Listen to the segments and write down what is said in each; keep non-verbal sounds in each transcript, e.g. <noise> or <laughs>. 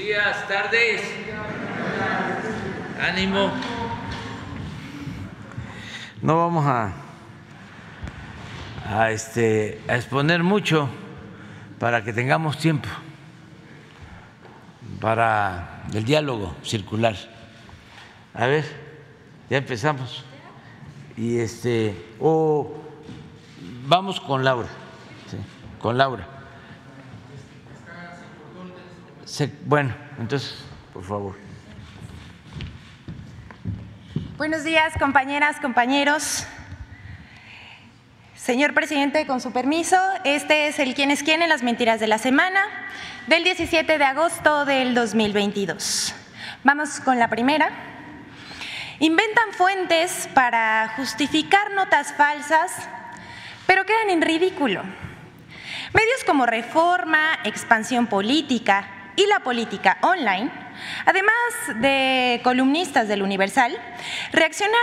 días, tardes. Ánimo. No vamos a, a, este, exponer mucho para que tengamos tiempo para el diálogo circular. A ver, ya empezamos. Y este, o vamos con Laura, con Laura. Se- bueno, entonces, por favor. Buenos días, compañeras, compañeros. Señor presidente, con su permiso, este es el quién es quién en las mentiras de la semana del 17 de agosto del 2022. Vamos con la primera. Inventan fuentes para justificar notas falsas, pero quedan en ridículo. Medios como Reforma, Expansión Política y la política online, además de columnistas del Universal, reaccionaron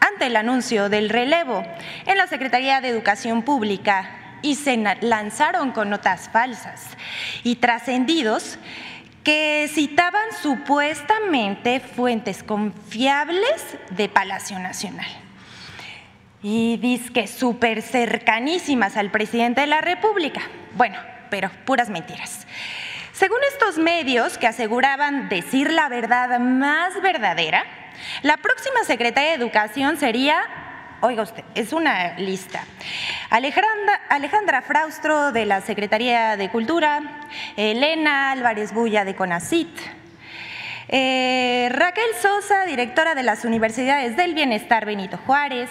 ante el anuncio del relevo en la Secretaría de Educación Pública y se lanzaron con notas falsas y trascendidos que citaban supuestamente fuentes confiables de Palacio Nacional y que súper cercanísimas al presidente de la República. Bueno, pero puras mentiras. Según estos medios que aseguraban decir la verdad más verdadera, la próxima secretaria de Educación sería, oiga usted, es una lista, Alejandra, Fraustro de la Secretaría de Cultura, Elena Álvarez Bulla de CONACIT, eh, Raquel Sosa, directora de las Universidades del Bienestar Benito Juárez,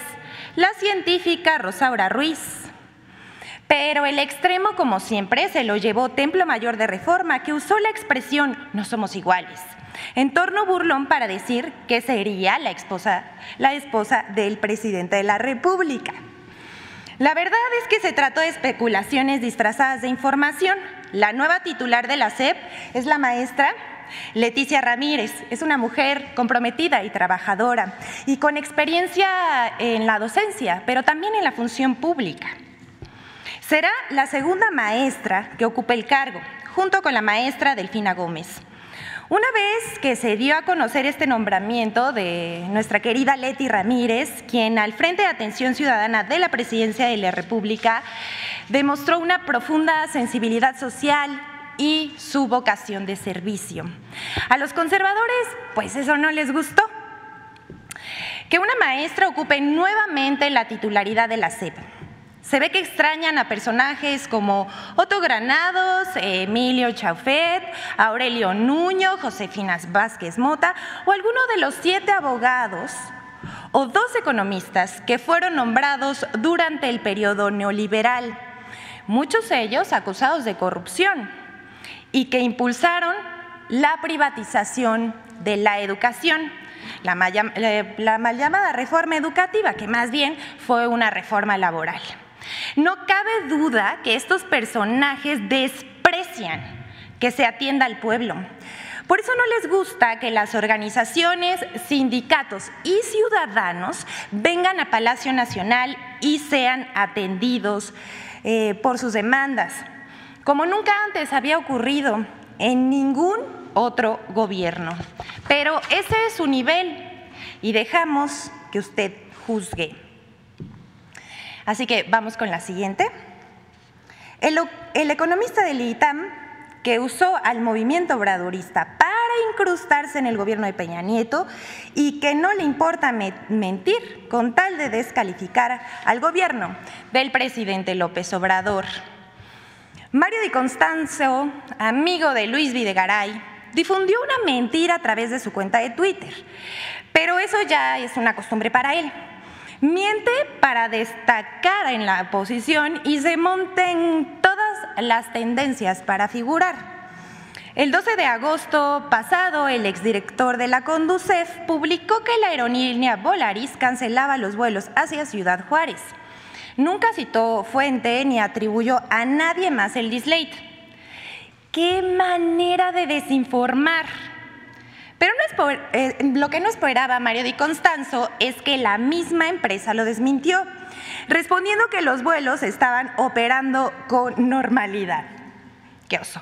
la científica Rosaura Ruiz. Pero el extremo, como siempre, se lo llevó Templo Mayor de Reforma, que usó la expresión no somos iguales, en torno burlón para decir que sería la esposa, la esposa del presidente de la República. La verdad es que se trató de especulaciones disfrazadas de información. La nueva titular de la SEP es la maestra Leticia Ramírez. Es una mujer comprometida y trabajadora y con experiencia en la docencia, pero también en la función pública. Será la segunda maestra que ocupe el cargo, junto con la maestra Delfina Gómez. Una vez que se dio a conocer este nombramiento de nuestra querida Leti Ramírez, quien al Frente de Atención Ciudadana de la Presidencia de la República demostró una profunda sensibilidad social y su vocación de servicio. A los conservadores, pues eso no les gustó. Que una maestra ocupe nuevamente la titularidad de la SEP. Se ve que extrañan a personajes como Otto Granados, Emilio Chaufet, Aurelio Nuño, Josefina Vázquez Mota o alguno de los siete abogados o dos economistas que fueron nombrados durante el periodo neoliberal, muchos de ellos acusados de corrupción y que impulsaron la privatización de la educación, la eh, la mal llamada reforma educativa, que más bien fue una reforma laboral. No cabe duda que estos personajes desprecian que se atienda al pueblo. Por eso no les gusta que las organizaciones, sindicatos y ciudadanos vengan a Palacio Nacional y sean atendidos eh, por sus demandas, como nunca antes había ocurrido en ningún otro gobierno. Pero ese es su nivel y dejamos que usted juzgue. Así que vamos con la siguiente. El, economista del ITAM que usó al movimiento obradorista para incrustarse en el gobierno de Peña Nieto y que no le importa me- mentir con tal de descalificar al gobierno del presidente López Obrador. Mario Di Constanzo, amigo de Luis Videgaray, difundió una mentira a través de su cuenta de Twitter, pero eso ya es una costumbre para él. Miente para destacar en la oposición y se monta en todas las tendencias para figurar. El 12 de agosto pasado, el exdirector de la Conducef publicó que la aerolínea Volaris cancelaba los vuelos hacia Ciudad Juárez. Nunca citó fuente ni atribuyó a nadie más el dislate. ¡Qué manera de desinformar! Pero eh, lo que no esperaba Mario Di Constanzo es que la misma empresa lo desmintió, respondiendo que los vuelos estaban operando con normalidad. ¡Qué oso!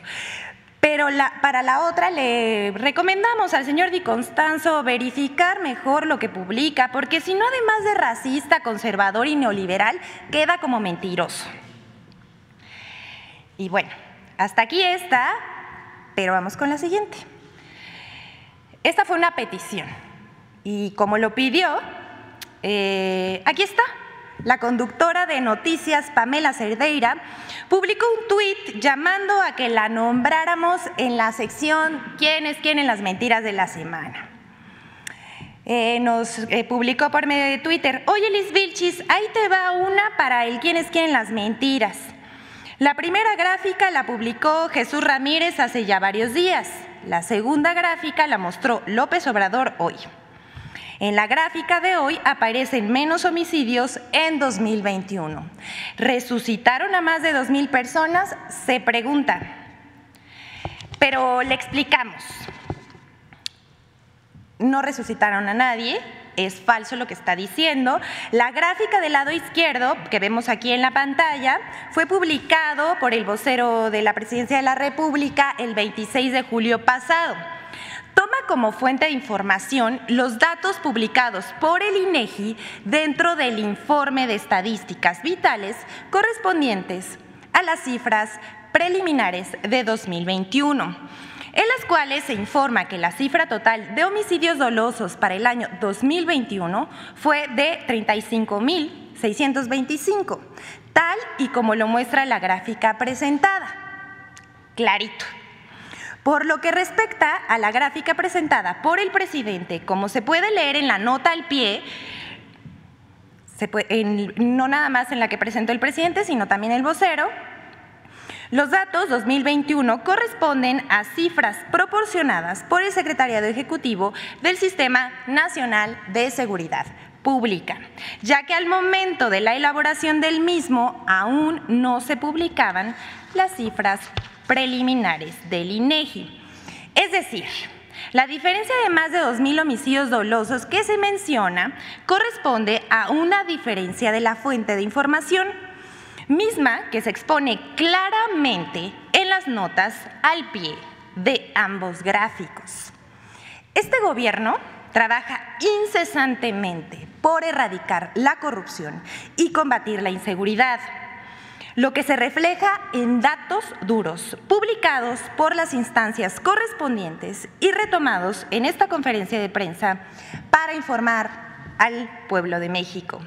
Pero para la otra le recomendamos al señor Di Constanzo verificar mejor lo que publica, porque si no, además de racista, conservador y neoliberal, queda como mentiroso. Y bueno, hasta aquí está, pero vamos con la siguiente. Esta fue una petición y como lo pidió, eh, aquí está. La conductora de noticias, Pamela Cerdeira, publicó un tuit llamando a que la nombráramos en la sección ¿Quiénes quieren las mentiras de la semana? Eh, nos eh, publicó por medio de Twitter, oye Liz Vilchis, ahí te va una para el ¿Quiénes quieren las mentiras? La primera gráfica la publicó Jesús Ramírez hace ya varios días. La segunda gráfica la mostró López Obrador hoy. En la gráfica de hoy aparecen menos homicidios en 2021. ¿Resucitaron a más de 2.000 personas? Se pregunta. Pero le explicamos. No resucitaron a nadie, es falso lo que está diciendo. La gráfica del lado izquierdo, que vemos aquí en la pantalla, fue publicado por el vocero de la Presidencia de la República el 26 de julio pasado. Toma como fuente de información los datos publicados por el INEGI dentro del informe de estadísticas vitales correspondientes a las cifras preliminares de 2021 en las cuales se informa que la cifra total de homicidios dolosos para el año 2021 fue de 35.625, tal y como lo muestra la gráfica presentada. Clarito. Por lo que respecta a la gráfica presentada por el presidente, como se puede leer en la nota al pie, no nada más en la que presentó el presidente, sino también el vocero, los datos 2021 corresponden a cifras proporcionadas por el Secretariado Ejecutivo del Sistema Nacional de Seguridad Pública, ya que al momento de la elaboración del mismo aún no se publicaban las cifras preliminares del INEGI. Es decir, la diferencia de más de 2.000 homicidios dolosos que se menciona corresponde a una diferencia de la fuente de información misma que se expone claramente en las notas al pie de ambos gráficos. Este gobierno trabaja incesantemente por erradicar la corrupción y combatir la inseguridad, lo que se refleja en datos duros publicados por las instancias correspondientes y retomados en esta conferencia de prensa para informar al pueblo de México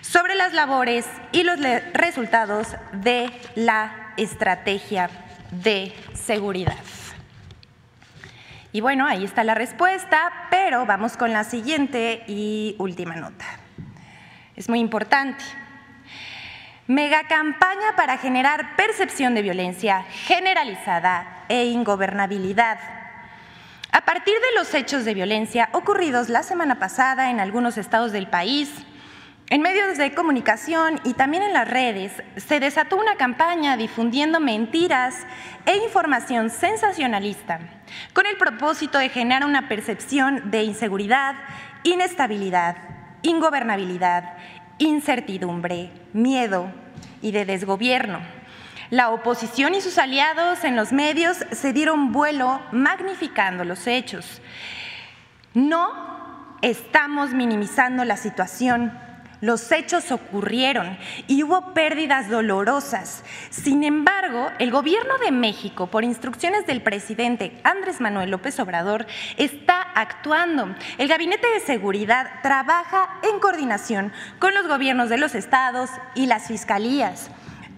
sobre las labores y los resultados de la estrategia de seguridad. Y bueno, ahí está la respuesta, pero vamos con la siguiente y última nota. Es muy importante. Mega campaña para generar percepción de violencia generalizada e ingobernabilidad a partir de los hechos de violencia ocurridos la semana pasada en algunos estados del país, en medios de comunicación y también en las redes, se desató una campaña difundiendo mentiras e información sensacionalista, con el propósito de generar una percepción de inseguridad, inestabilidad, ingobernabilidad, incertidumbre, miedo y de desgobierno la oposición y sus aliados en los medios se dieron vuelo magnificando los hechos. No estamos minimizando la situación. Los hechos ocurrieron y hubo pérdidas dolorosas. Sin embargo, el gobierno de México, por instrucciones del presidente Andrés Manuel López Obrador, está actuando. El Gabinete de Seguridad trabaja en coordinación con los gobiernos de los estados y las fiscalías.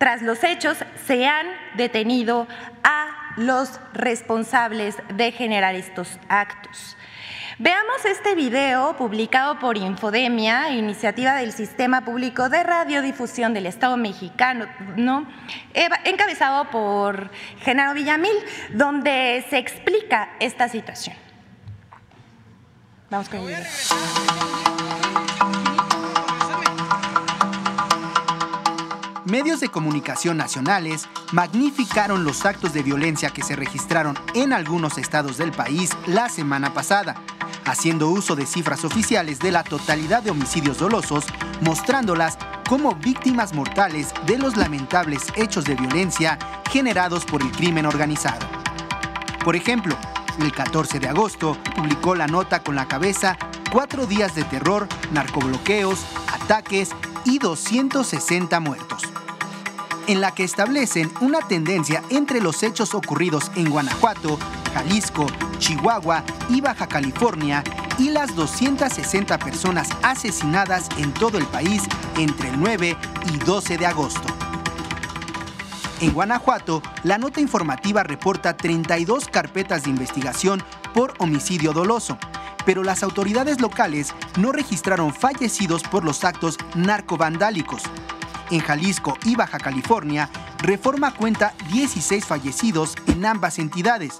Tras los hechos, se han detenido a los responsables de generar estos actos. Veamos este video publicado por Infodemia, iniciativa del Sistema Público de Radiodifusión del Estado mexicano, encabezado por Genaro Villamil, donde se explica esta situación. Vamos con el video. Medios de comunicación nacionales magnificaron los actos de violencia que se registraron en algunos estados del país la semana pasada, haciendo uso de cifras oficiales de la totalidad de homicidios dolosos, mostrándolas como víctimas mortales de los lamentables hechos de violencia generados por el crimen organizado. Por ejemplo, el 14 de agosto publicó la nota con la cabeza Cuatro días de terror, narcobloqueos, ataques y 260 muertos en la que establecen una tendencia entre los hechos ocurridos en Guanajuato, Jalisco, Chihuahua y Baja California y las 260 personas asesinadas en todo el país entre el 9 y 12 de agosto. En Guanajuato, la nota informativa reporta 32 carpetas de investigación por homicidio doloso, pero las autoridades locales no registraron fallecidos por los actos narcovandálicos. En Jalisco y Baja California, Reforma cuenta 16 fallecidos en ambas entidades.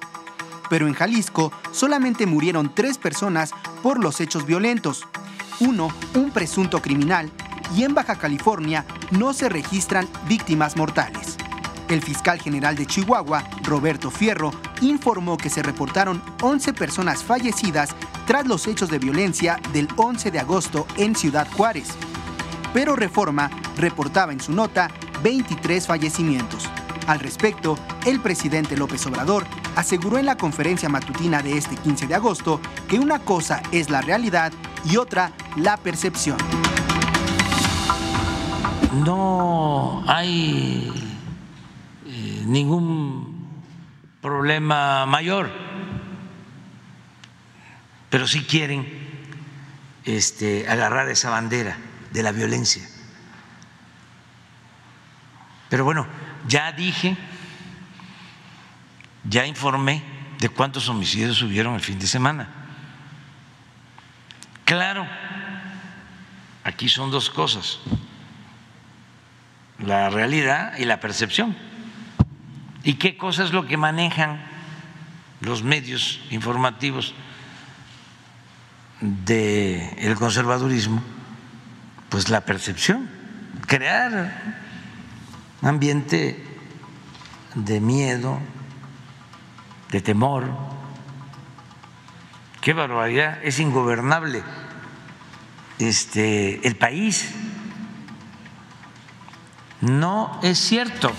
Pero en Jalisco solamente murieron tres personas por los hechos violentos. Uno, un presunto criminal, y en Baja California no se registran víctimas mortales. El fiscal general de Chihuahua, Roberto Fierro, informó que se reportaron 11 personas fallecidas tras los hechos de violencia del 11 de agosto en Ciudad Juárez pero Reforma reportaba en su nota 23 fallecimientos. Al respecto, el presidente López Obrador aseguró en la conferencia matutina de este 15 de agosto que una cosa es la realidad y otra la percepción. No hay eh, ningún problema mayor, pero sí quieren este, agarrar esa bandera de la violencia. Pero bueno, ya dije, ya informé de cuántos homicidios hubieron el fin de semana. Claro, aquí son dos cosas, la realidad y la percepción. ¿Y qué cosa es lo que manejan los medios informativos del conservadurismo? pues la percepción, crear un ambiente de miedo, de temor. Qué barbaridad, es ingobernable este el país. No es cierto.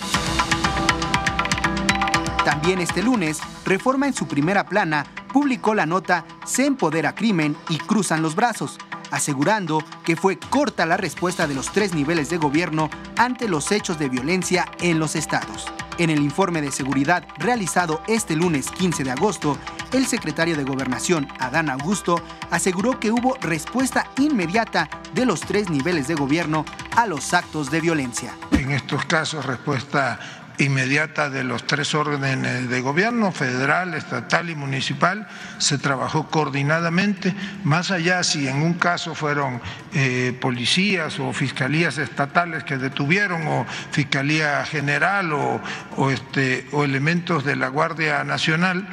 También este lunes, Reforma en su primera plana publicó la nota Se empodera crimen y cruzan los brazos, asegurando que fue corta la respuesta de los tres niveles de gobierno ante los hechos de violencia en los estados. En el informe de seguridad realizado este lunes 15 de agosto, el secretario de Gobernación, Adán Augusto, aseguró que hubo respuesta inmediata de los tres niveles de gobierno a los actos de violencia. En estos casos, respuesta inmediata de los tres órdenes de gobierno, federal, estatal y municipal, se trabajó coordinadamente, más allá si en un caso fueron eh, policías o fiscalías estatales que detuvieron, o Fiscalía General o, o, este, o elementos de la Guardia Nacional,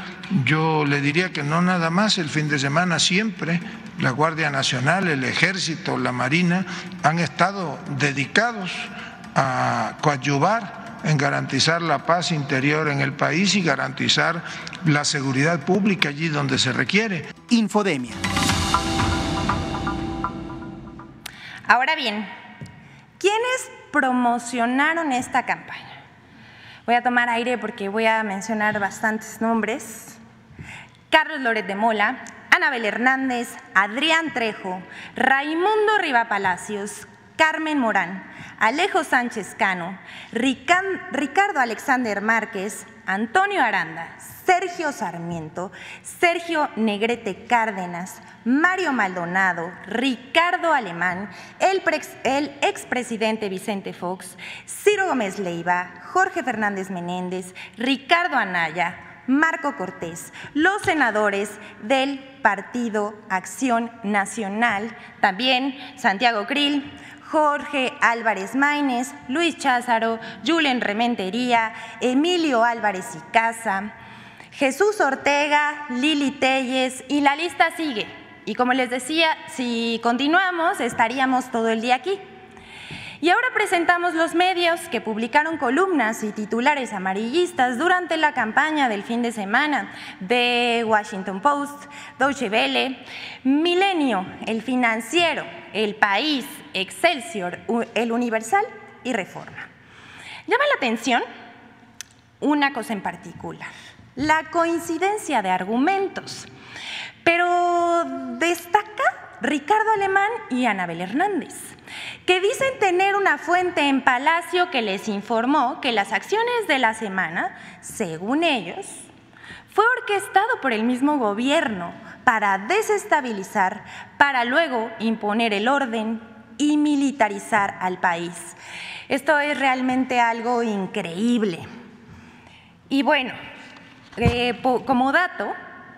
yo le diría que no nada más el fin de semana, siempre la Guardia Nacional, el Ejército, la Marina han estado dedicados a coadyuvar en garantizar la paz interior en el país y garantizar la seguridad pública allí donde se requiere. Infodemia. Ahora bien, ¿quiénes promocionaron esta campaña? Voy a tomar aire porque voy a mencionar bastantes nombres. Carlos Loret de Mola, Anabel Hernández, Adrián Trejo, Raimundo Riva Palacios, Carmen Morán, Alejo Sánchez Cano, Ricardo Alexander Márquez, Antonio Aranda, Sergio Sarmiento, Sergio Negrete Cárdenas, Mario Maldonado, Ricardo Alemán, el, expresidente Vicente Fox, Ciro Gómez Leiva, Jorge Fernández Menéndez, Ricardo Anaya, Marco Cortés, los senadores del Partido Acción Nacional, también Santiago Krill, Jorge Álvarez Maínez, Luis Cházaro, Julen Rementería, Emilio Álvarez y Casa, Jesús Ortega, Lili Telles y la lista sigue. Y como les decía, si continuamos estaríamos todo el día aquí. Y ahora presentamos los medios que publicaron columnas y titulares amarillistas durante la campaña del fin de semana de Washington Post, Deutsche Welle, Milenio, El Financiero, El País, Excelsior, El Universal y Reforma. Llama la atención una cosa en particular. la coincidencia de argumentos. Pero destaca Ricardo Alemán y Anabel Hernández, que dicen tener una fuente en Palacio que les informó que las acciones de la semana, según ellos, fue orquestado por el mismo gobierno para desestabilizar, para luego imponer el orden y militarizar al país. Esto es realmente algo increíble. Y bueno, eh, como dato,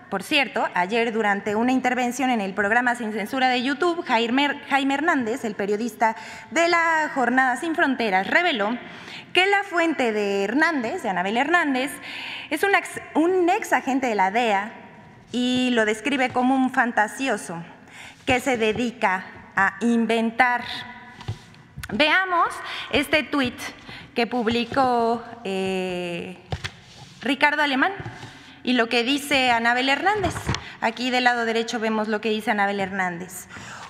por cierto, ayer durante una intervención en el programa Sin Censura de YouTube, Jaime, Hernández, el periodista de la Jornada Sin Fronteras, reveló que la fuente de Hernández, de Anabel Hernández, es un ex, agente de la DEA y lo describe como un fantasioso que se dedica a inventar. Veamos este tuit que publicó eh, Ricardo Alemán y lo que dice Anabel Hernández. Aquí del lado derecho vemos lo que dice Anabel Hernández.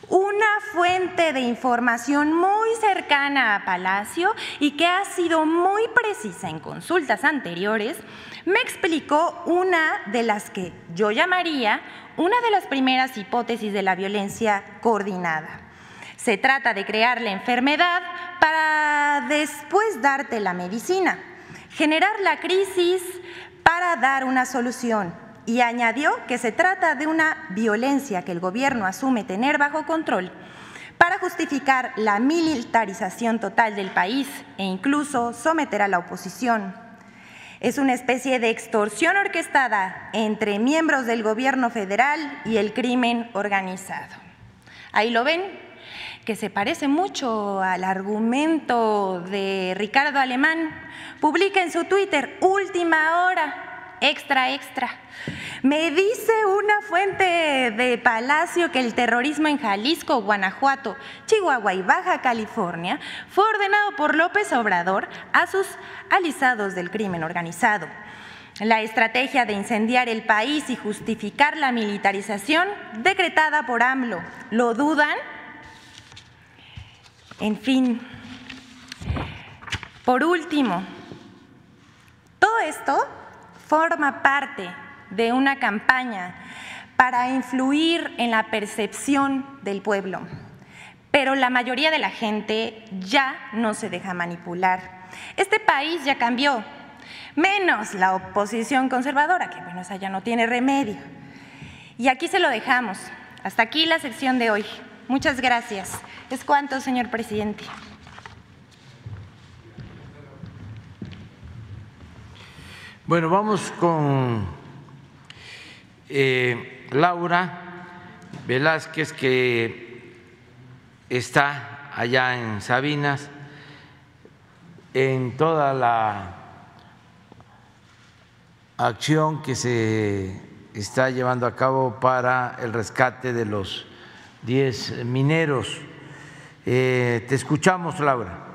Una fuente de información muy cercana a Palacio y que ha sido muy precisa en consultas anteriores, me explicó una de las que yo llamaría una de las primeras hipótesis de la violencia coordinada. Se trata de crear la enfermedad para después darte la medicina, generar la crisis para dar una solución y añadió que se trata de una violencia que el gobierno asume tener bajo control para justificar la militarización total del país e incluso someter a la oposición. Es una especie de extorsión orquestada entre miembros del gobierno federal y el crimen organizado. Ahí lo ven, que se parece mucho al argumento de Ricardo Alemán. Publica en su Twitter, última hora, extra, extra. Me dice una fuente de Palacio que el terrorismo en Jalisco, Guanajuato, Chihuahua y Baja California fue ordenado por López Obrador a sus alisados del crimen organizado. La estrategia de incendiar el país y justificar la militarización decretada por AMLO. ¿Lo dudan? En fin. Por último, todo esto forma parte de una campaña para influir en la percepción del pueblo. Pero la mayoría de la gente ya no se deja manipular. Este país ya cambió, menos la oposición conservadora, que bueno, esa ya no tiene remedio. Y aquí se lo dejamos. Hasta aquí la sección de hoy. Muchas gracias. Es cuanto, señor presidente. Bueno, vamos con eh, Laura Velázquez, que está allá en Sabinas, en toda la acción que se está llevando a cabo para el rescate de los 10 mineros. Eh, te escuchamos, Laura.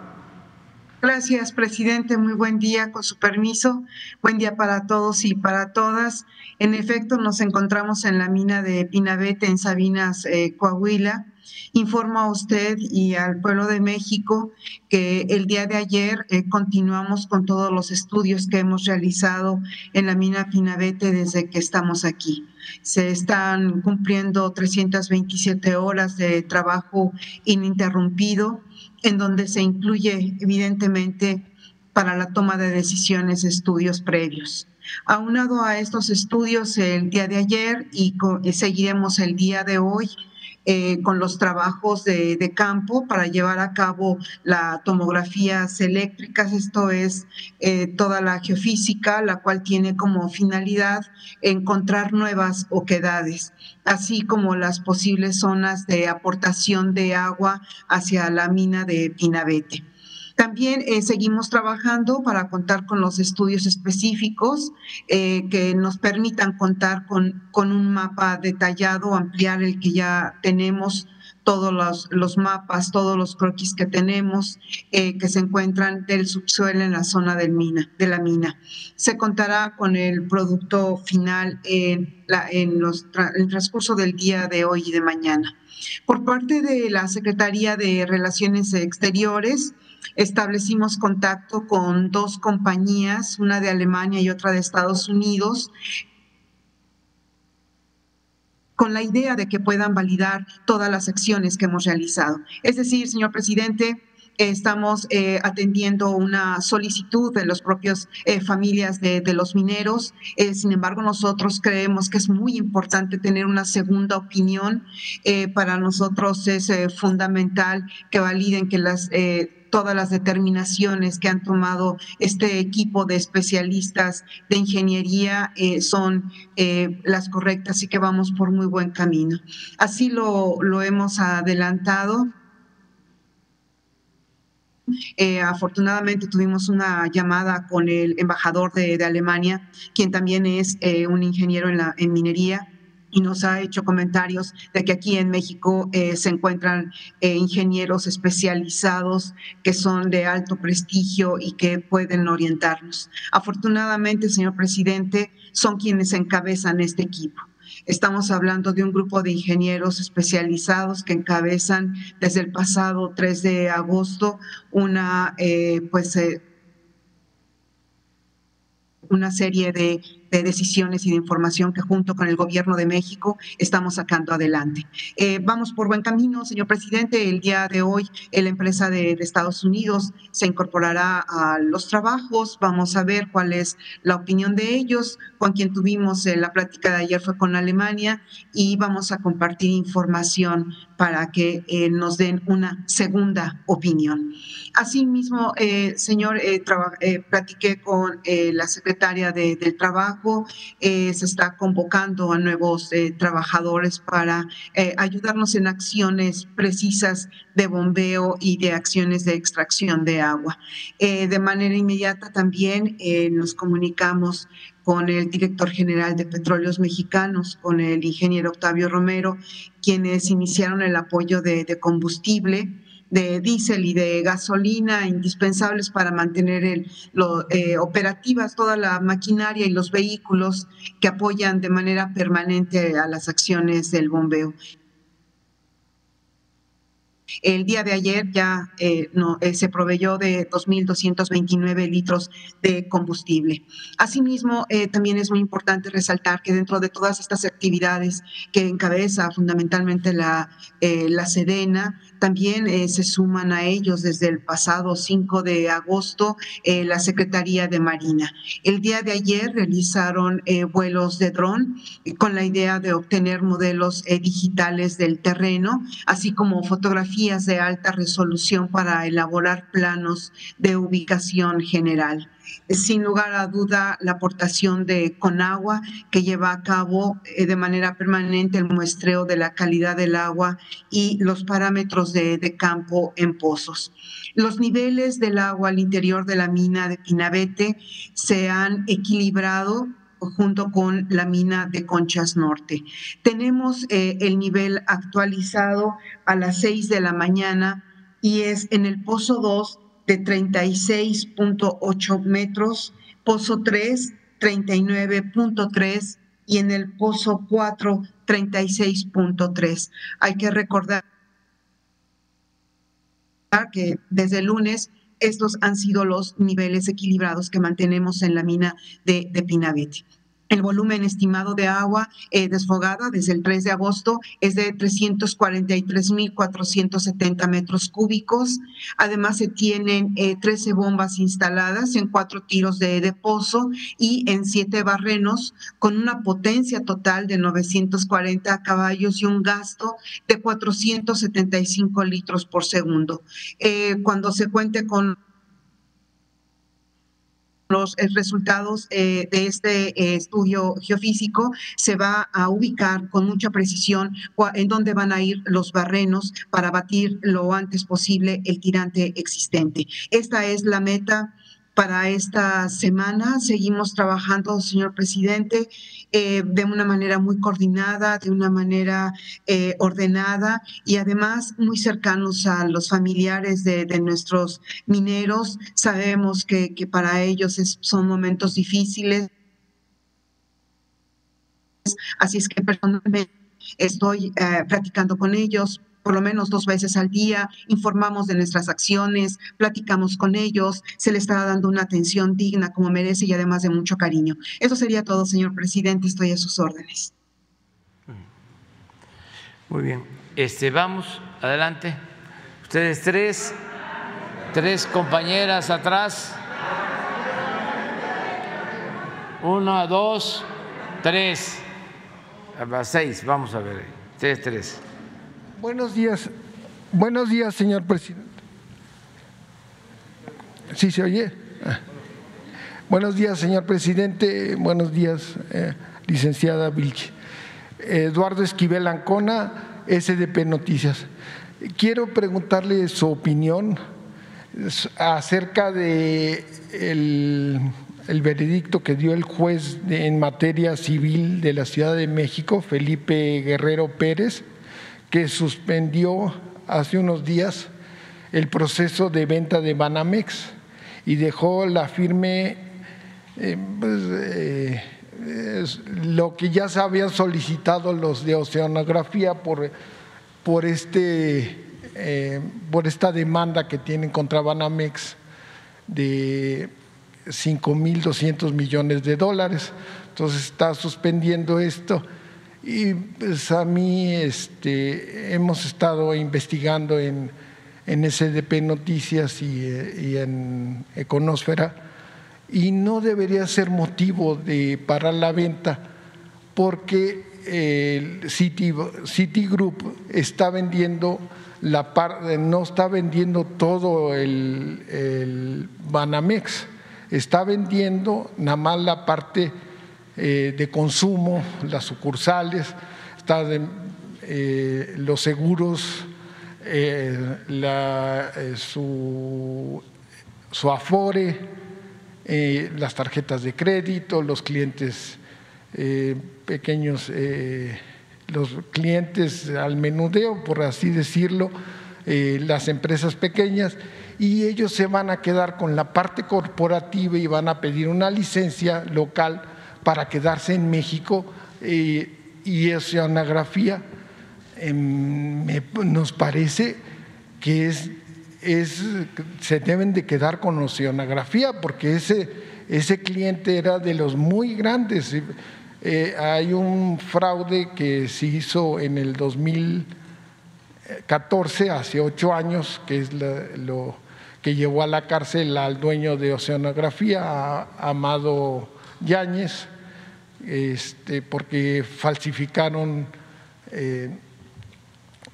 Gracias, presidente. Muy buen día, con su permiso. Buen día para todos y para todas. En efecto, nos encontramos en la mina de Pinabete, en Sabinas, eh, Coahuila. Informo a usted y al pueblo de México que el día de ayer eh, continuamos con todos los estudios que hemos realizado en la mina Pinabete desde que estamos aquí. Se están cumpliendo 327 horas de trabajo ininterrumpido en donde se incluye evidentemente para la toma de decisiones estudios previos. Aunado a estos estudios el día de ayer y seguiremos el día de hoy eh, con los trabajos de, campo para llevar a cabo la tomografías eléctricas, esto es eh, toda la geofísica, la cual tiene como finalidad encontrar nuevas oquedades, así como las posibles zonas de aportación de agua hacia la mina de Pinabete. También eh, seguimos trabajando para contar con los estudios específicos eh, que nos permitan contar con, con, un mapa detallado, ampliar el que ya tenemos, todos los, los mapas, todos los croquis que tenemos eh, que se encuentran del subsuelo en la zona del mina, de la mina. Se contará con el producto final en, la, en los, el transcurso del día de hoy y de mañana. Por parte de la Secretaría de Relaciones Exteriores, establecimos contacto con dos compañías, una de Alemania y otra de Estados Unidos, con la idea de que puedan validar todas las acciones que hemos realizado. Es decir, señor presidente, estamos eh, atendiendo una solicitud de las propias eh, familias de, los mineros. Eh, sin embargo, nosotros creemos que es muy importante tener una segunda opinión. para nosotros es fundamental que validen que las todas las determinaciones que han tomado este equipo de especialistas de ingeniería eh, son eh, las correctas y que vamos por muy buen camino. Así lo, hemos adelantado. Eh, afortunadamente tuvimos una llamada con el embajador de, Alemania, quien también es un ingeniero en, la, en minería y nos ha hecho comentarios de que aquí en México eh, se encuentran eh, ingenieros especializados que son de alto prestigio y que pueden orientarnos. Afortunadamente, señor presidente, son quienes encabezan este equipo. Estamos hablando de un grupo de ingenieros especializados que encabezan desde el pasado 3 de agosto una, eh, pues, una serie de de decisiones y de información que junto con el gobierno de México estamos sacando adelante. Eh, vamos por buen camino, señor presidente. El día de hoy la empresa de, Estados Unidos se incorporará a los trabajos. Vamos a ver cuál es la opinión de ellos. Con quien tuvimos eh, la plática de ayer fue con Alemania y vamos a compartir información para que eh, nos den una segunda opinión. Asimismo, señor, platiqué con la secretaria de, del Trabajo eh, se está convocando a nuevos eh, trabajadores para eh, ayudarnos en acciones precisas de bombeo y de acciones de extracción de agua. de manera inmediata también nos comunicamos con el director general de Petróleos Mexicanos, con el ingeniero Octavio Romero, quienes iniciaron el apoyo de, de combustible de diésel y de gasolina indispensables para mantener eh, operativas toda la maquinaria y los vehículos que apoyan de manera permanente a las acciones del bombeo. El día de ayer ya eh, no, eh, se proveyó de 2.229 litros de combustible. Asimismo, eh, también es muy importante resaltar que dentro de todas estas actividades que encabeza fundamentalmente la, la Sedena, también se suman a ellos desde el pasado 5 de agosto la Secretaría de Marina. El día de ayer realizaron vuelos de dron con la idea de obtener modelos digitales del terreno, así como fotografías de alta resolución para elaborar planos de ubicación general. Sin lugar a duda, la aportación de Conagua, que lleva a cabo eh, de manera permanente el muestreo de la calidad del agua y los parámetros de, de campo en pozos. Los niveles del agua al interior de la mina de Pinabete se han equilibrado junto con la mina de Conchas Norte. Tenemos eh, el nivel actualizado a las 6 de la mañana y es en el pozo 2 de 36.8 metros, pozo 3 39.3 y en el pozo 4 36.3. Hay que recordar que desde el lunes estos han sido los niveles equilibrados que mantenemos en la mina de, de. El volumen estimado de agua eh, desfogada desde el 3 de agosto es de 343.470 metros cúbicos. Además, se tienen 13 eh, bombas instaladas en cuatro tiros de, de, pozo y en siete barrenos con una potencia total de 940 caballos y un gasto de 475 litros por segundo. Eh, cuando se cuente con los eh, resultados eh, de este eh, estudio geofísico se va a ubicar con mucha precisión en dónde van a ir los barrenos para batir lo antes posible el tirante existente. Esta es la meta para esta semana. Seguimos trabajando, señor presidente, eh, de una manera muy coordinada, de una manera eh, ordenada y además muy cercanos a los familiares de, nuestros mineros. Sabemos que, para ellos son momentos difíciles. Así es que personalmente estoy eh, platicando con ellos por lo menos dos veces al día, informamos de nuestras acciones, platicamos con ellos, se les está dando una atención digna como merece y además de mucho cariño. Eso sería todo, señor presidente, estoy a sus órdenes. Muy bien, este, vamos, adelante. Ustedes tres, tres compañeras atrás. Uno, dos, tres, seis, vamos a ver, ustedes tres. Buenos días, buenos días, señor presidente. ¿Sí se oye? Ah. Buenos días, señor presidente. Buenos días, eh, licenciada Vilche. Eduardo Esquivel Ancona, SDP Noticias. Quiero preguntarle su opinión acerca de el, veredicto que dio el juez en materia civil de la Ciudad de México, Felipe Guerrero Pérez, que suspendió hace unos días el proceso de venta de Banamex y dejó la firme eh, pues, eh, lo que ya se habían solicitado los de oceanografía por, por, este, eh, por esta demanda que tienen contra Banamex de 5.200 millones de dólares. Entonces está suspendiendo esto y pues a mí este, hemos estado investigando en, en SDP Noticias y, y en Econósfera y no debería ser motivo de parar la venta porque el City, Citigroup está vendiendo la parte, no está vendiendo todo el, el, Banamex, está vendiendo nada más la parte eh, de consumo, las sucursales, está eh, los seguros, eh, la, su, su afore, eh, las tarjetas de crédito, los clientes eh, pequeños, eh, los clientes al menudeo, por así decirlo, las empresas pequeñas, y ellos se van a quedar con la parte corporativa y van a pedir una licencia local para quedarse en México y oceanografía em, nos parece que es es, se deben de quedar con oceanografía porque ese, ese cliente era de los muy grandes. Eh, hay un fraude que se hizo en el 2014, hace ocho años, que es lo que llevó a la cárcel al dueño de Oceanografía, Amado Yáñez, este, porque falsificaron eh,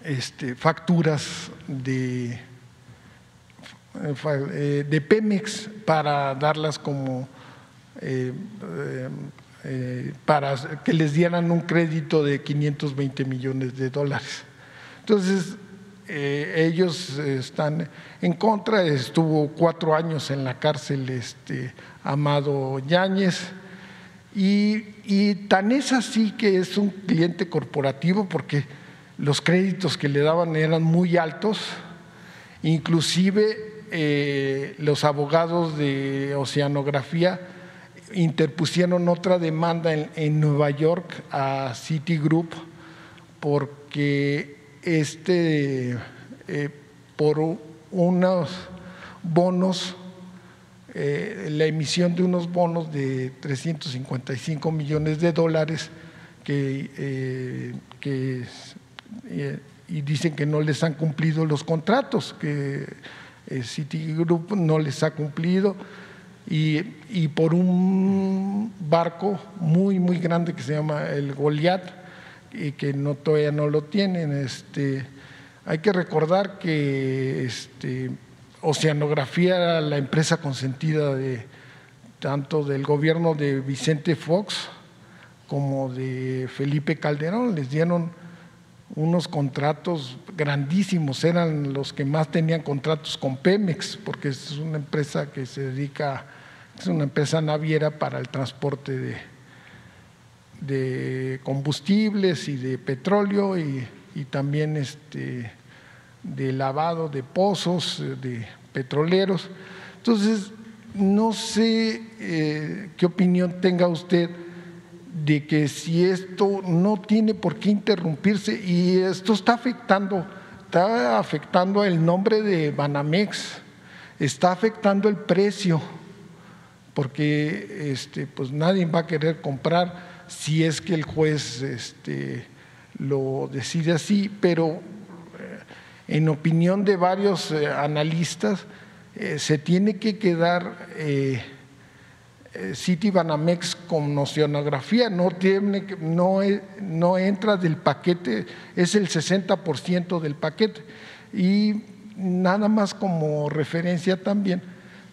este, facturas de eh, eh, de Pemex para darlas como para que les dieran un crédito de 520 millones de dólares. Entonces, ellos están en contra, estuvo cuatro años en la cárcel este, Amado Yáñez, y, y tan es así que es un cliente corporativo porque los créditos que le daban eran muy altos, inclusive eh, los abogados de oceanografía interpusieron otra demanda en, Nueva York a Citigroup porque este, eh, por unos bonos, eh, la emisión de unos bonos de 355 millones de dólares que, y dicen que no les han cumplido los contratos, que eh, Citigroup no les ha cumplido y, por un barco muy, muy grande que se llama el Goliat y que no, todavía no lo tienen. Este, hay que recordar que este, Oceanografía era la empresa consentida de tanto del gobierno de Vicente Fox como de Felipe Calderón. Les dieron unos contratos grandísimos, eran los que más tenían contratos con Pemex, porque es una empresa que se dedica, es una empresa naviera para el transporte de, de combustibles y de petróleo y, también este, de lavado de pozos, de petroleros. Entonces, no sé eh, qué opinión tenga usted de que si esto no tiene por qué interrumpirse y esto está afectando está afectando el nombre de Banamex, está afectando el precio, porque este, pues nadie va a querer comprar si es que el juez este, lo decide así, pero eh, en opinión de varios eh, analistas, eh, se tiene que quedar City Banamex con oceanografía, no, tiene, no, entra del paquete, es el 60% del paquete. Y nada más como referencia también,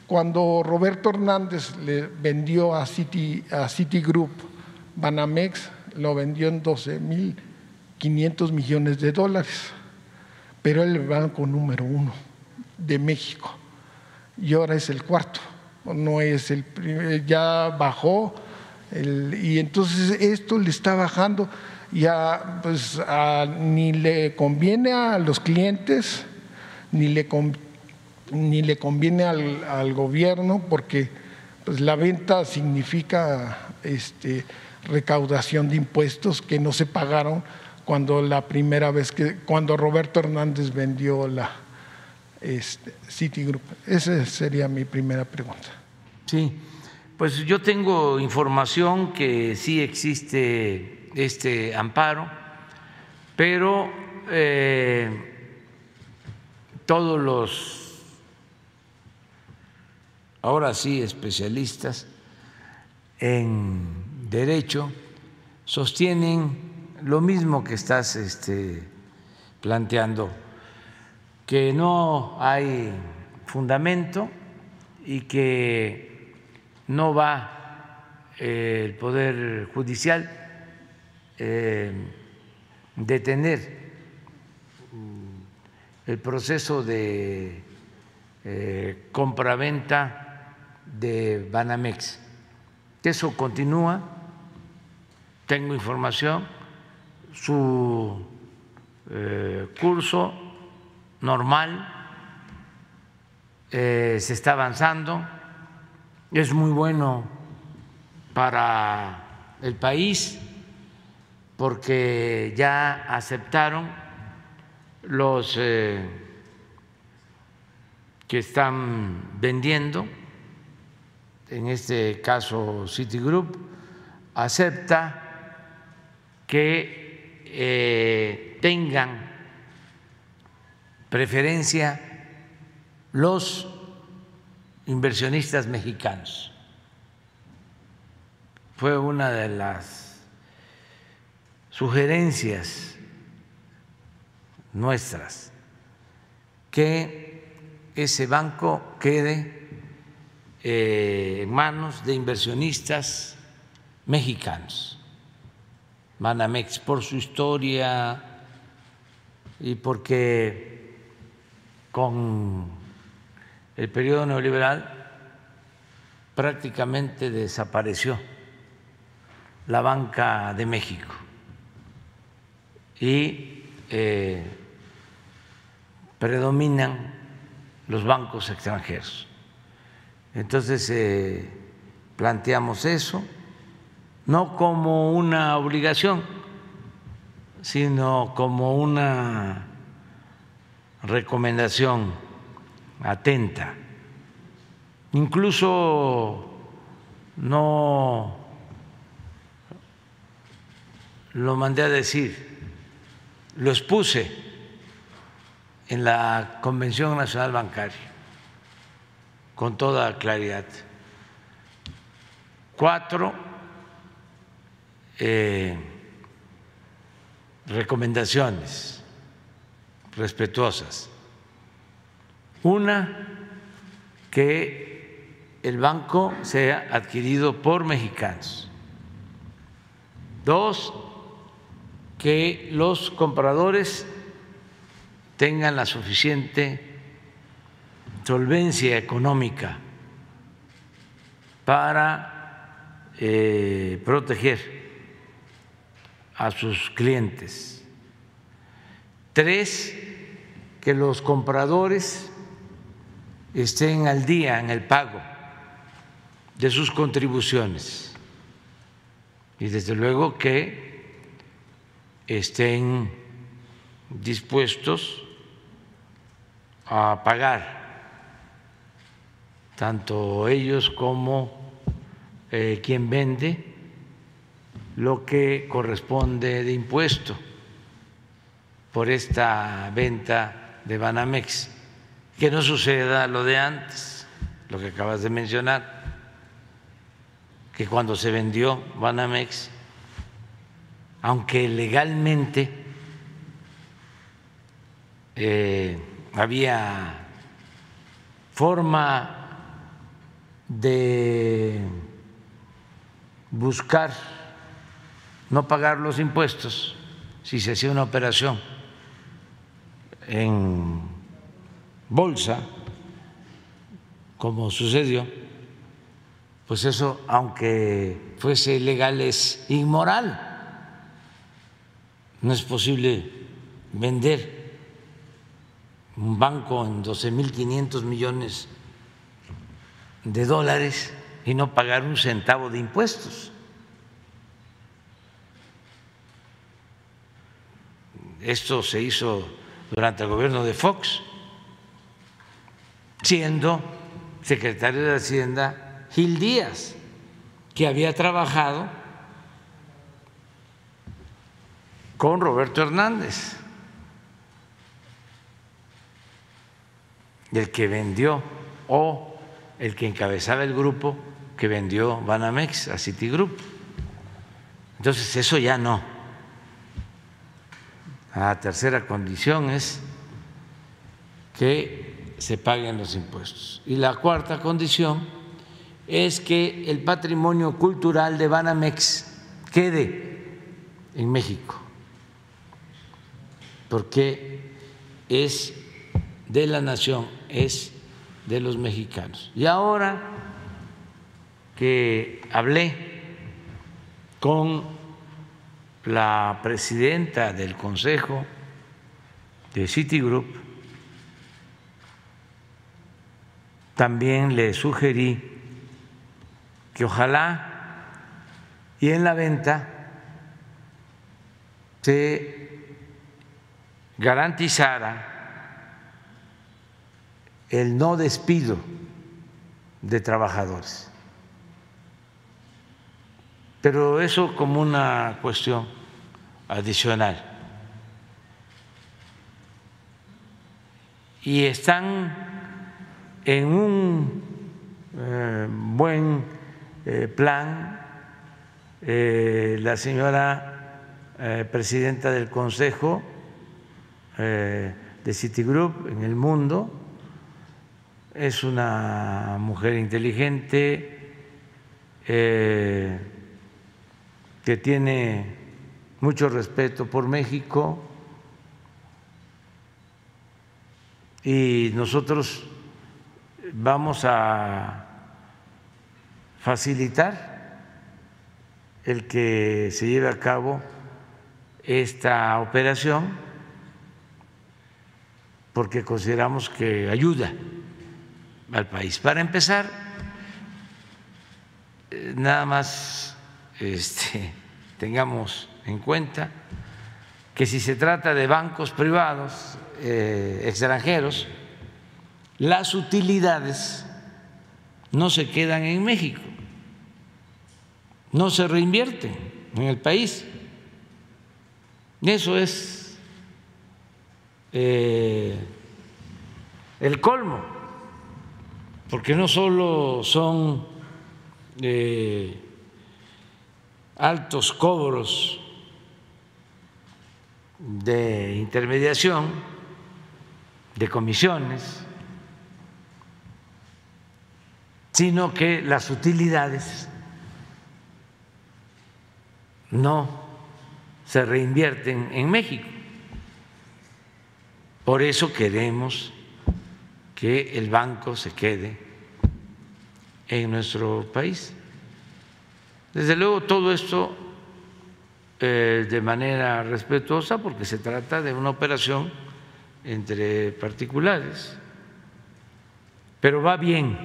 cuando Roberto Hernández le vendió a, City, a Citigroup Banamex, lo vendió en 12 mil 500 millones de dólares, pero el banco número uno de México. Y ahora es el cuarto, no es el primer, ya bajó y entonces esto le está bajando. Ya pues ni le conviene a los clientes ni le, ni le conviene al, al gobierno porque pues la venta significa este, recaudación de impuestos que no se pagaron cuando la primera vez que, cuando Roberto Hernández vendió la este, Citigroup. Esa sería mi primera pregunta. Sí, pues yo tengo información que sí existe este amparo, pero eh, todos los, ahora sí, especialistas en derecho sostienen lo mismo que estás este, planteando, que no hay fundamento y que no va eh, el Poder Judicial eh, detener mm, el proceso de eh, compraventa de Banamex. Eso continúa, tengo información su eh, curso normal, eh, se está avanzando, es muy bueno para el país porque ya aceptaron los eh, que están vendiendo, en este caso Citigroup, acepta que eh, tengan preferencia los inversionistas mexicanos. Fue una de las sugerencias nuestras que ese banco quede eh, en manos de inversionistas mexicanos. Manamex por su historia y porque con el periodo neoliberal prácticamente desapareció la banca de México y eh, predominan los bancos extranjeros. Entonces eh, planteamos eso no como una obligación, sino como una recomendación atenta. Incluso no lo mandé a decir, lo expuse en la Convención Nacional Bancaria con toda claridad. Cuatro, eh, recomendaciones respetuosas. Una, que el banco sea adquirido por mexicanos. Dos, que los compradores tengan la suficiente solvencia económica para eh, proteger a sus clientes. Tres, que los compradores estén al día en el pago de sus contribuciones y desde luego que estén dispuestos a pagar, tanto ellos como eh, quien vende, lo que corresponde de impuesto por esta venta de Banamex, que no suceda lo de antes, lo que acabas de mencionar, que cuando se vendió Banamex, aunque legalmente eh, había forma de buscar no pagar los impuestos si se hacía una operación en bolsa, como sucedió, pues eso, aunque fuese legal, es inmoral. No es posible vender un banco en 12.500 millones de dólares y no pagar un centavo de impuestos. Esto se hizo durante el gobierno de Fox, siendo secretario de Hacienda Gil Díaz, que había trabajado con Roberto Hernández, el que vendió o el que encabezaba el grupo que vendió Banamex a Citigroup. Entonces eso ya no. La tercera condición es que se paguen los impuestos. Y la cuarta condición es que el patrimonio cultural de Banamex quede en México, porque es de la nación, es de los mexicanos. Y ahora que hablé con la presidenta del Consejo de Citigroup, también le sugerí que ojalá y en la venta se garantizara el no despido de trabajadores. Pero eso como una cuestión adicional. Y están en un eh, buen eh, plan eh, la señora presidenta del Consejo de Citigroup en el mundo, es una mujer inteligente que tiene mucho respeto por México y nosotros vamos a facilitar el que se lleve a cabo esta operación porque consideramos que ayuda al país. Para empezar, eh, nada más este, tengamos en cuenta que si se trata de bancos privados eh, extranjeros, las utilidades no se quedan en México, no se reinvierten en el país. Eso es eh, el colmo porque no solo son eh, altos cobros de intermediación, de comisiones, sino que las utilidades no se reinvierten en México. Por eso queremos que el banco se quede en nuestro país. Desde luego todo esto eh, de manera respetuosa porque se trata de una operación entre particulares, pero va bien,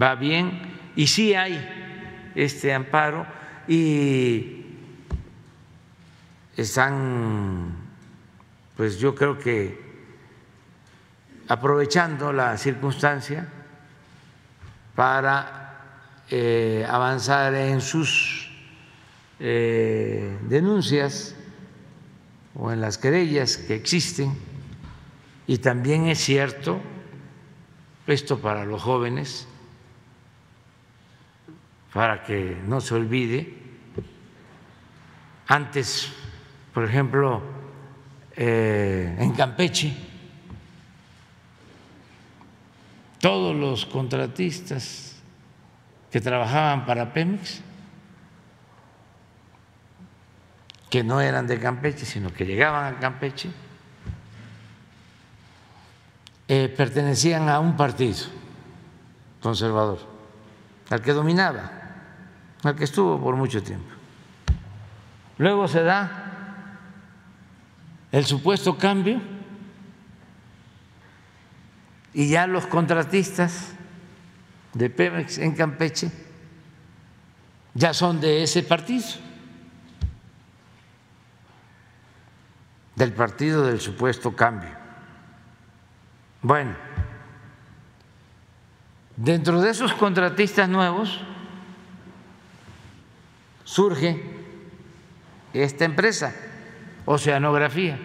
va bien y sí hay este amparo y están, pues yo creo que aprovechando la circunstancia para eh, avanzar en sus eh, denuncias o en las querellas que existen. Y también es cierto, esto para los jóvenes, para que no se olvide, antes, por ejemplo, eh, en Campeche, todos los contratistas que trabajaban para Pemex, que no eran de Campeche, sino que llegaban a Campeche, eh, pertenecían a un partido conservador, al que dominaba, al que estuvo por mucho tiempo. Luego se da el supuesto cambio y ya los contratistas de Pemex en Campeche ya son de ese partido, del partido del supuesto cambio. Bueno, dentro de esos contratistas nuevos surge esta empresa, Oceanografía,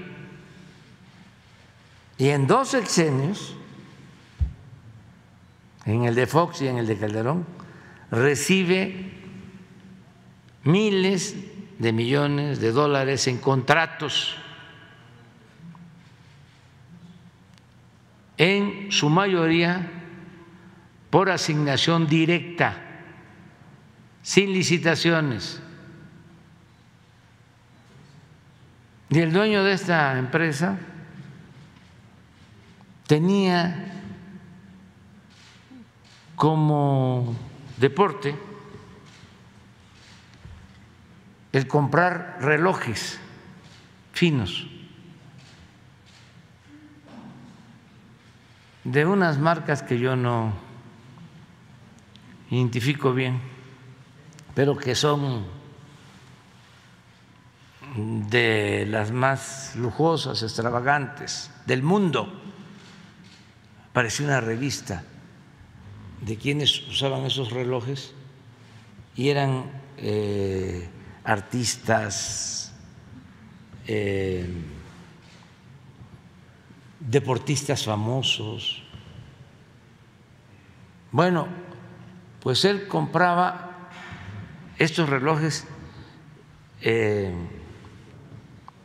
y en dos exenios en el de Fox y en el de Calderón, recibe miles de millones de dólares en contratos, en su mayoría por asignación directa, sin licitaciones. Y el dueño de esta empresa tenía como deporte el comprar relojes finos de unas marcas que yo no identifico bien, pero que son de las más lujosas, extravagantes del mundo. Parecía una revista de quienes usaban esos relojes y eran eh, artistas, eh, deportistas famosos. Bueno, pues él compraba estos relojes, eh,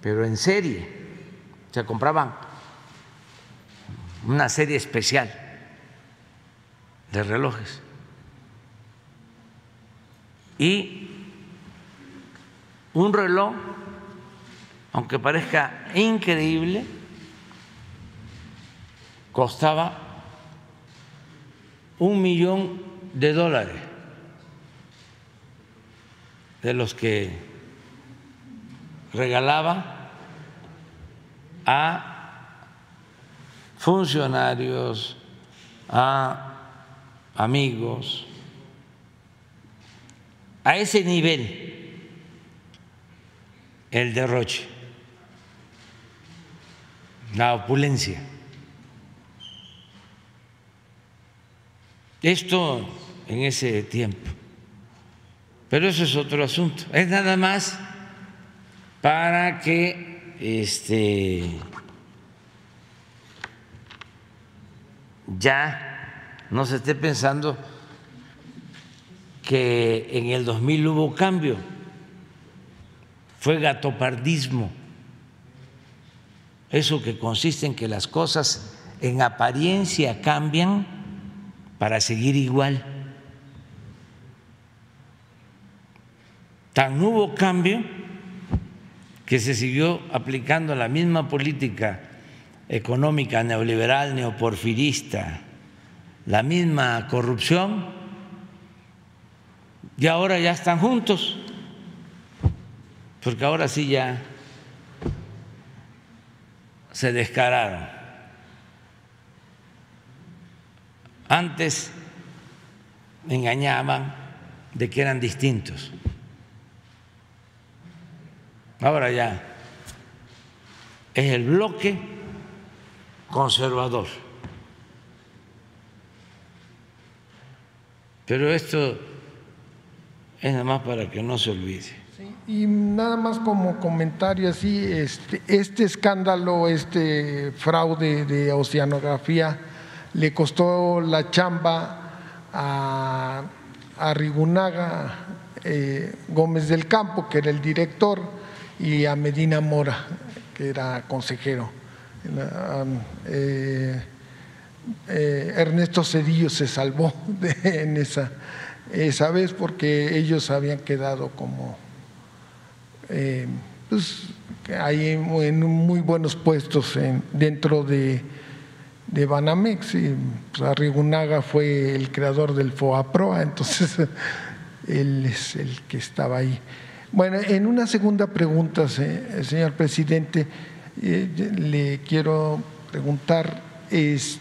pero en serie, o sea, compraban una serie especial de relojes. Y un reloj, aunque parezca increíble, costaba un millón de dólares de los que regalaba a funcionarios, a amigos, a ese nivel el derroche, la opulencia. Esto en ese tiempo. Pero eso es otro asunto. Es nada más para que este ya no se esté pensando que en el 2000 hubo cambio, fue gatopardismo, eso que consiste en que las cosas en apariencia cambian para seguir igual. Tan hubo cambio que se siguió aplicando la misma política económica neoliberal, neoporfirista, la misma corrupción y ahora ya están juntos, porque ahora sí ya se descararon. Antes engañaban de que eran distintos. Ahora ya es el bloque conservador Pero esto es nada más para que no se olvide. Y nada más como comentario así, este, este escándalo, este fraude de oceanografía le costó la chamba a, a Rigunaga eh, Gómez del Campo, que era el director, y a Medina Mora, que era consejero. Eh, Ernesto Cedillo se salvó <laughs> en esa, esa vez porque ellos habían quedado como pues, ahí en muy buenos puestos dentro de, de Banamex y pues, Arrigunaga fue el creador del FOAPROA, <laughs> entonces él es el que estaba ahí. Bueno, en una segunda pregunta, señor presidente, eh, le quiero preguntar es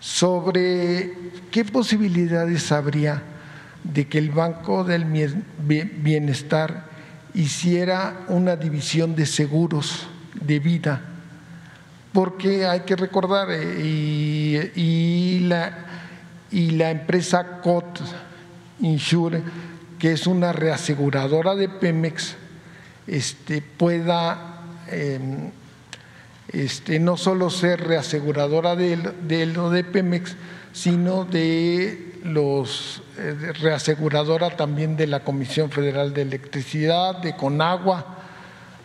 sobre qué posibilidades habría de que el Banco del Bienestar hiciera una división de seguros de vida, porque hay que recordar, eh, y, la, y la empresa COT Insure, que es una reaseguradora de Pemex, este, pueda em, este, no solo ser reaseguradora de, de lo de Pemex, sino de los eh, reaseguradora también de la Comisión Federal de Electricidad, de Conagua.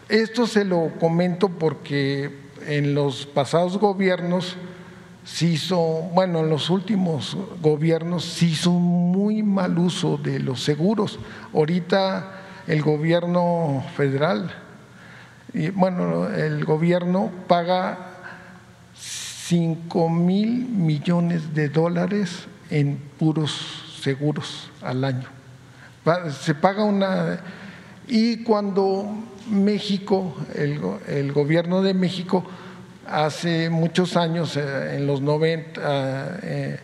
Esto se lo comento porque en los pasados gobiernos se hizo, bueno, en los últimos gobiernos se hizo un muy mal uso de los seguros. Ahorita el gobierno federal, y bueno, el gobierno paga 5 mil millones de dólares en puros seguros al año. Se paga una... Y cuando México, el, gobierno de México, hace muchos años, eh, en los 90, eh,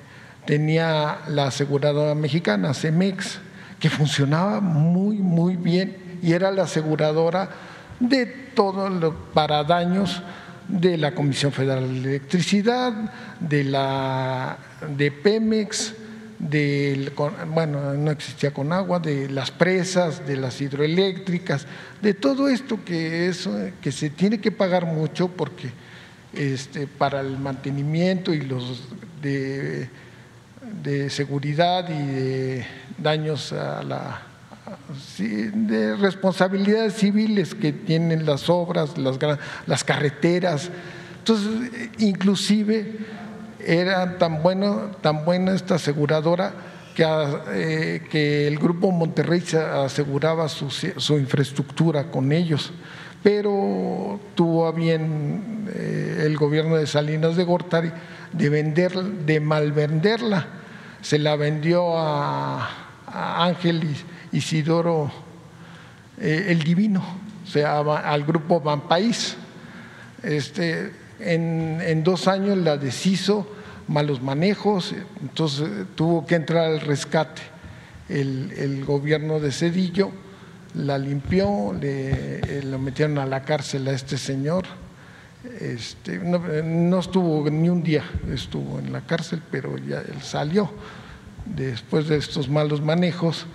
tenía la aseguradora mexicana, CEMEX, que funcionaba muy, muy bien y era la aseguradora de todo lo, para daños de la Comisión Federal de Electricidad, de la de Pemex, bueno, no existía con agua, de las presas, de las hidroeléctricas, de todo esto que, es, que se tiene que pagar mucho porque este, para el mantenimiento y los de, de seguridad y de daños a la de responsabilidades civiles que tienen las obras, las, las carreteras. Entonces, inclusive era tan, bueno, tan buena esta aseguradora que, eh, que el Grupo Monterrey aseguraba su, su, infraestructura con ellos, pero tuvo a bien eh, el gobierno de Salinas de Gortari de, vender, de malvenderla. Se la vendió a, a Ángel Isidoro eh, el Divino, o sea, al grupo País Este, en, en dos años la deshizo, malos manejos, entonces tuvo que entrar al rescate. El, el gobierno de Cedillo la limpió, le, eh, lo metieron a la cárcel a este señor. Este, no, no, estuvo ni un día, estuvo en la cárcel, pero ya él salió después de estos malos manejos.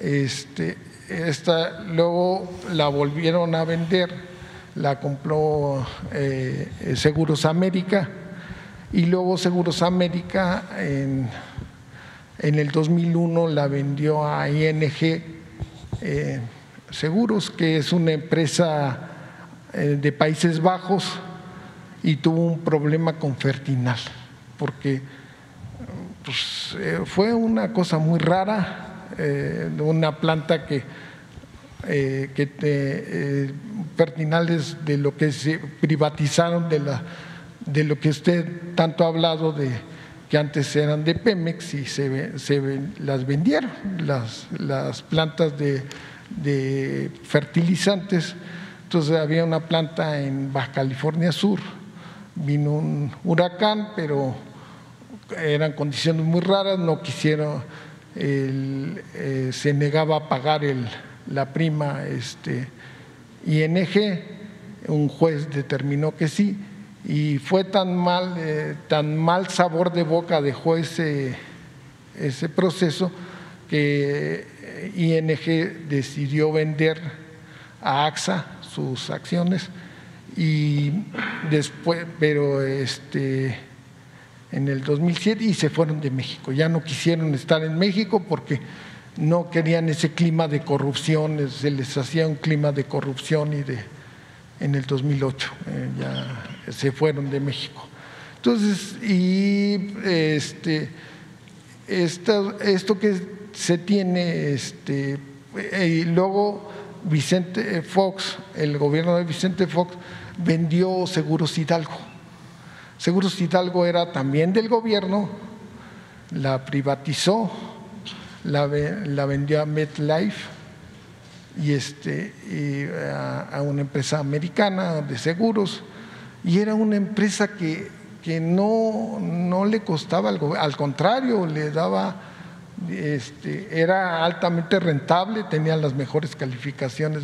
Este, esta, luego la volvieron a vender, la compró eh, Seguros América y luego Seguros América en, en, el 2001 la vendió a ING eh, Seguros, que es una empresa eh, de Países Bajos y tuvo un problema con Fertinal, porque pues, fue una cosa muy rara, una planta que eh, que eh, pertinales de lo que se privatizaron, de, la, de lo que usted tanto ha hablado de que antes eran de Pemex y se, se las vendieron, las, las plantas de, de fertilizantes. Entonces había una planta en Baja California Sur, vino un huracán, pero eran condiciones muy raras, no quisieron, el, eh, se negaba a pagar la prima este, ING, un juez determinó que sí, y fue tan mal, eh, tan mal sabor de boca dejó ese, ese proceso que ING decidió vender a AXA sus acciones y después, pero este, en el 2007 y se fueron de México. Ya no quisieron estar en México porque no querían ese clima de corrupción, se les hacía un clima de corrupción y de en el 2008 eh, ya se fueron de México. Entonces, y este, esto que se tiene, este, y luego Vicente Fox, el gobierno de Vicente Fox, vendió Seguros Hidalgo. Seguros Hidalgo era también del gobierno, la privatizó, la, vendió a MetLife y este, a, una empresa americana de seguros, y era una empresa que, que no, no le costaba algo, al contrario, le daba, este, era altamente rentable, tenía las mejores calificaciones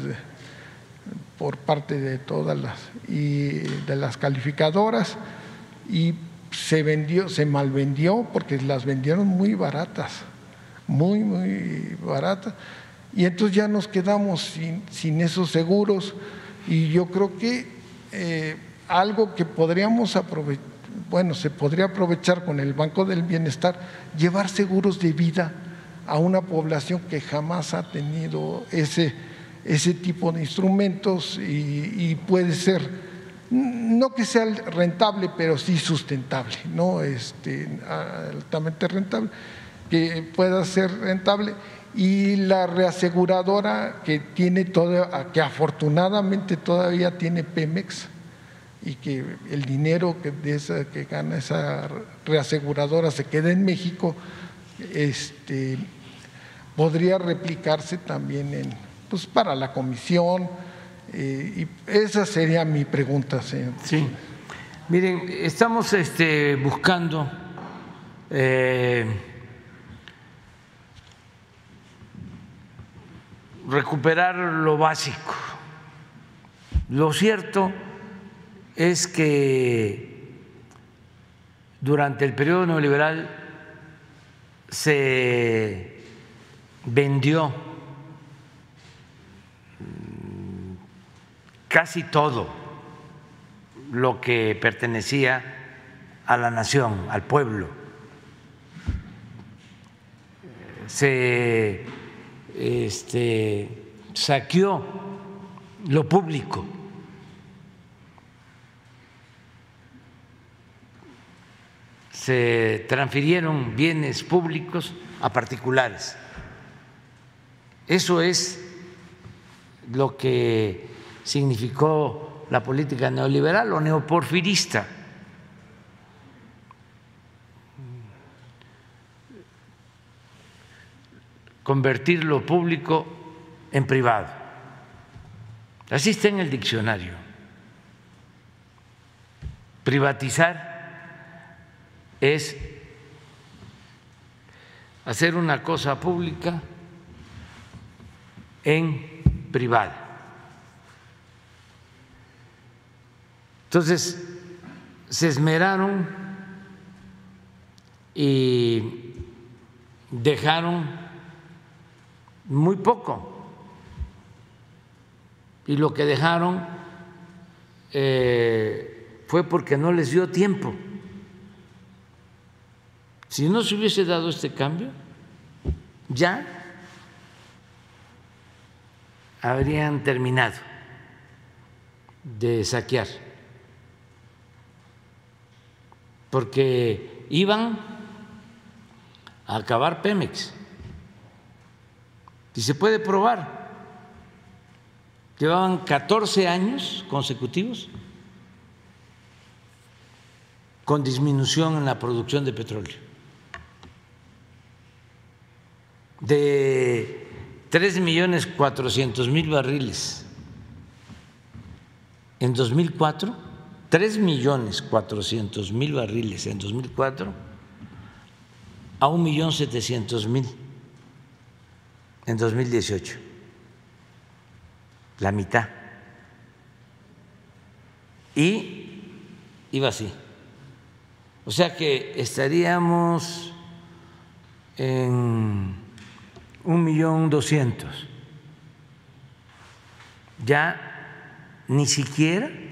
por parte de todas las, y de las calificadoras, y se vendió, se malvendió porque las vendieron muy baratas, muy, muy baratas. Y entonces ya nos quedamos sin, esos seguros. Y yo creo que eh, algo que podríamos aprovechar, bueno, se podría aprovechar con el Banco del Bienestar, llevar seguros de vida a una población que jamás ha tenido ese, ese tipo de instrumentos y, puede ser, no que sea rentable, pero sí sustentable, ¿no? Este, altamente rentable, que pueda ser rentable y la reaseguradora que tiene todo, que afortunadamente todavía tiene Pemex y que el dinero que, de que gana esa reaseguradora se queda en México, este, podría replicarse también en, pues, para la comisión. Eh, y esa sería mi pregunta, señor. Sí. Miren, estamos este, buscando eh, recuperar lo básico. Lo cierto es que durante el periodo neoliberal se vendió casi todo lo que pertenecía a la nación, al pueblo. Se este, saqueó lo público. Se transfirieron bienes públicos a particulares. Eso es lo que significó la política neoliberal o neoporfirista. convertir lo público en privado. Así está en el diccionario. Privatizar es hacer una cosa pública en privada. Entonces, se esmeraron y dejaron muy poco. Y lo que dejaron eh, fue porque no les dio tiempo. Si no se hubiese dado este cambio, ya habrían terminado de saquear, porque iban a acabar Pemex. Y se puede probar. Llevaban 14 años consecutivos con disminución en la producción de petróleo. De 3 millones 400 mil barriles en 2004, 3 millones 400 mil barriles en 2004 a 1 millón 700 mil en 2018, la mitad. Y iba así. O sea que estaríamos en un millón doscientos. Ya ni siquiera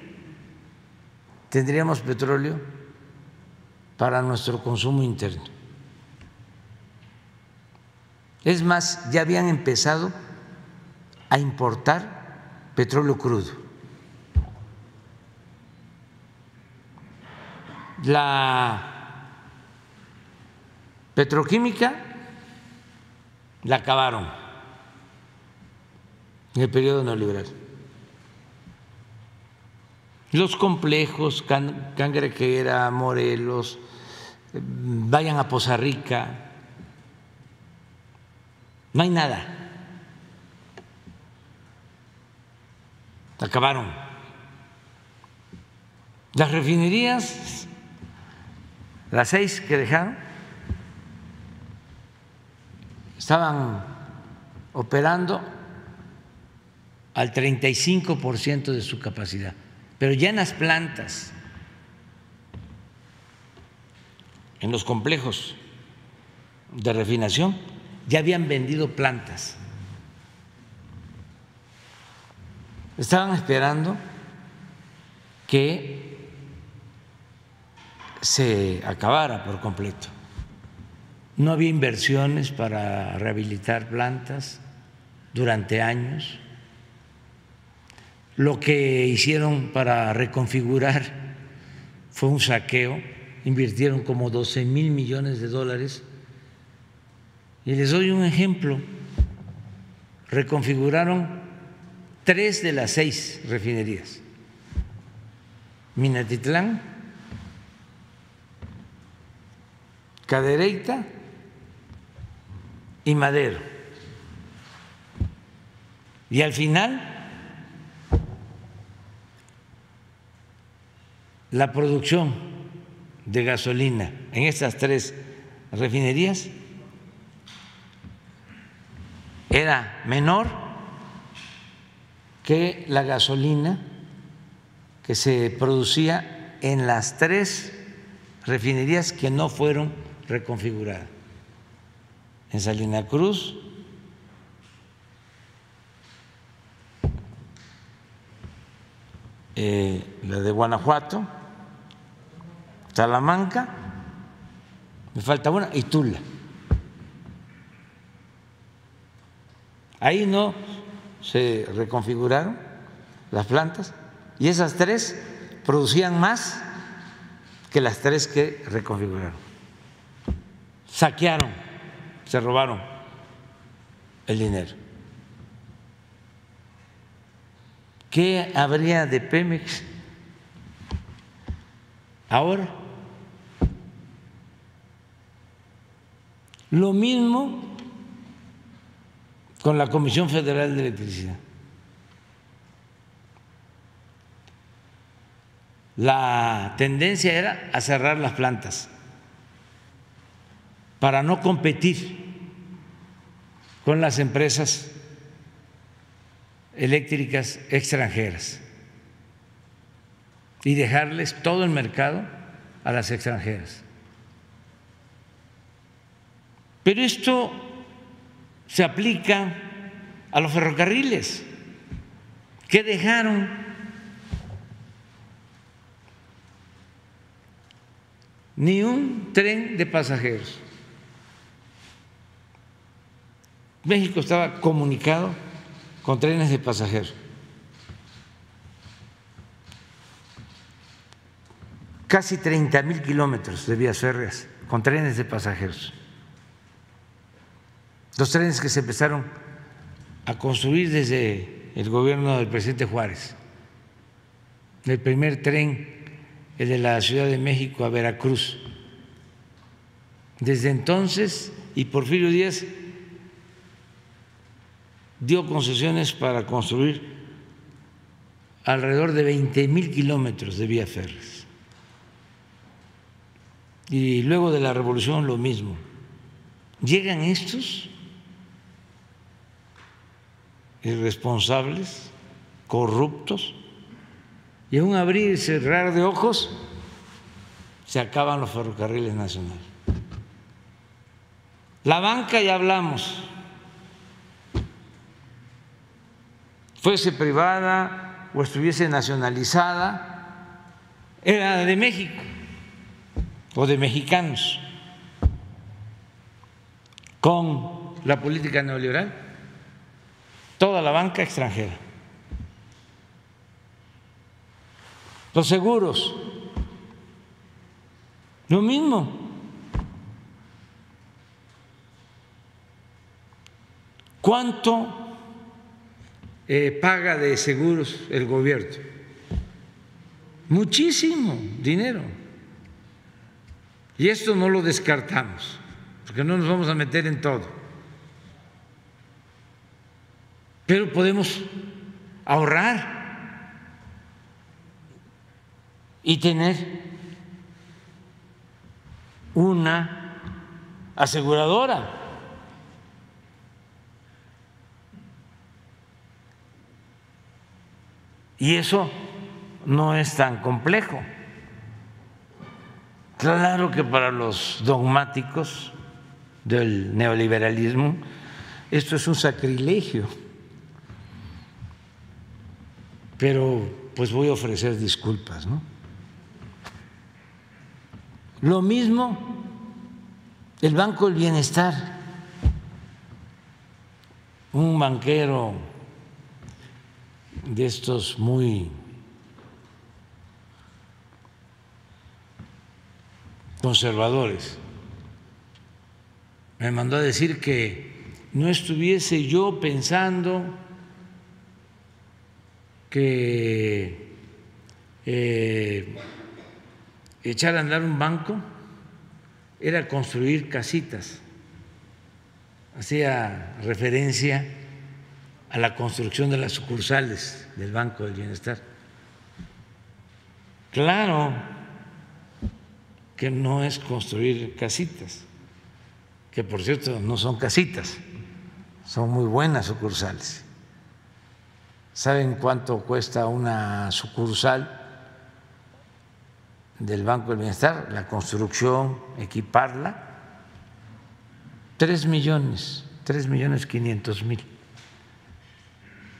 tendríamos petróleo para nuestro consumo interno. Es más, ya habían empezado a importar petróleo crudo. La petroquímica la acabaron en el periodo neoliberal. Los complejos, Cangrequera, Morelos, vayan a Poza Rica, no hay nada. Acabaron. Las refinerías, las seis que dejaron, estaban operando al 35% de su capacidad, pero ya en las plantas, en los complejos de refinación, ya habían vendido plantas. Estaban esperando que se acabara por completo. No había inversiones para rehabilitar plantas durante años. Lo que hicieron para reconfigurar fue un saqueo, invirtieron como 12 mil millones de dólares y les doy un ejemplo. Reconfiguraron tres de las seis refinerías. Minatitlán, Cadereyta y Madero. Y al final, la producción de gasolina en estas tres refinerías era menor que la gasolina que se producía en las tres refinerías que no fueron reconfiguradas. En Salina Cruz, eh, la de Guanajuato, Salamanca, me falta una, y Tula. Ahí no se reconfiguraron las plantas y esas tres producían más que las tres que reconfiguraron. Saquearon, se robaron el dinero. ¿Qué habría de Pemex ahora? Lo mismo con la Comisión Federal de Electricidad. La tendencia era cerrar las plantas para no competir con las empresas eléctricas extranjeras y dejarles todo el mercado a las extranjeras. Pero esto se aplica a los ferrocarriles que dejaron ni un tren de pasajeros. México estaba comunicado con trenes de pasajeros. Casi 30 mil kilómetros de vías férreas con trenes de pasajeros. Los trenes que se empezaron a construir desde el gobierno del presidente Juárez. El primer tren, el de la Ciudad de México a Veracruz. Desde entonces, y Porfirio Díaz dio concesiones para construir alrededor de 20 mil kilómetros de vías férreas. Y luego de la revolución lo mismo. Llegan estos irresponsables, corruptos, y en un abrir y cerrar de ojos se acaban los ferrocarriles nacionales. La banca ya hablamos, fuese privada o estuviese nacionalizada, era de México o de mexicanos. Con la política neoliberal, toda la banca extranjera. Los seguros, lo mismo. ¿Cuánto eh, paga de seguros el gobierno? Muchísimo dinero. Y esto no lo descartamos, porque no nos vamos a meter en todo. Pero podemos ahorrar y tener una aseguradora. Y eso no es tan complejo. Claro que para los dogmáticos del neoliberalismo esto es un sacrilegio, pero pues voy a ofrecer disculpas, ¿no? Lo mismo el Banco del Bienestar, un banquero de estos muy conservadores me mandó a decir que no estuviese yo pensando que eh, echar a andar un banco era construir casitas. Hacía referencia a la construcción de las sucursales del Banco del Bienestar. Claro que no es construir casitas, que por cierto no son casitas, son muy buenas sucursales. ¿Saben cuánto cuesta una sucursal del Banco del Bienestar, la construcción, equiparla, tres millones, tres millones quinientos mil,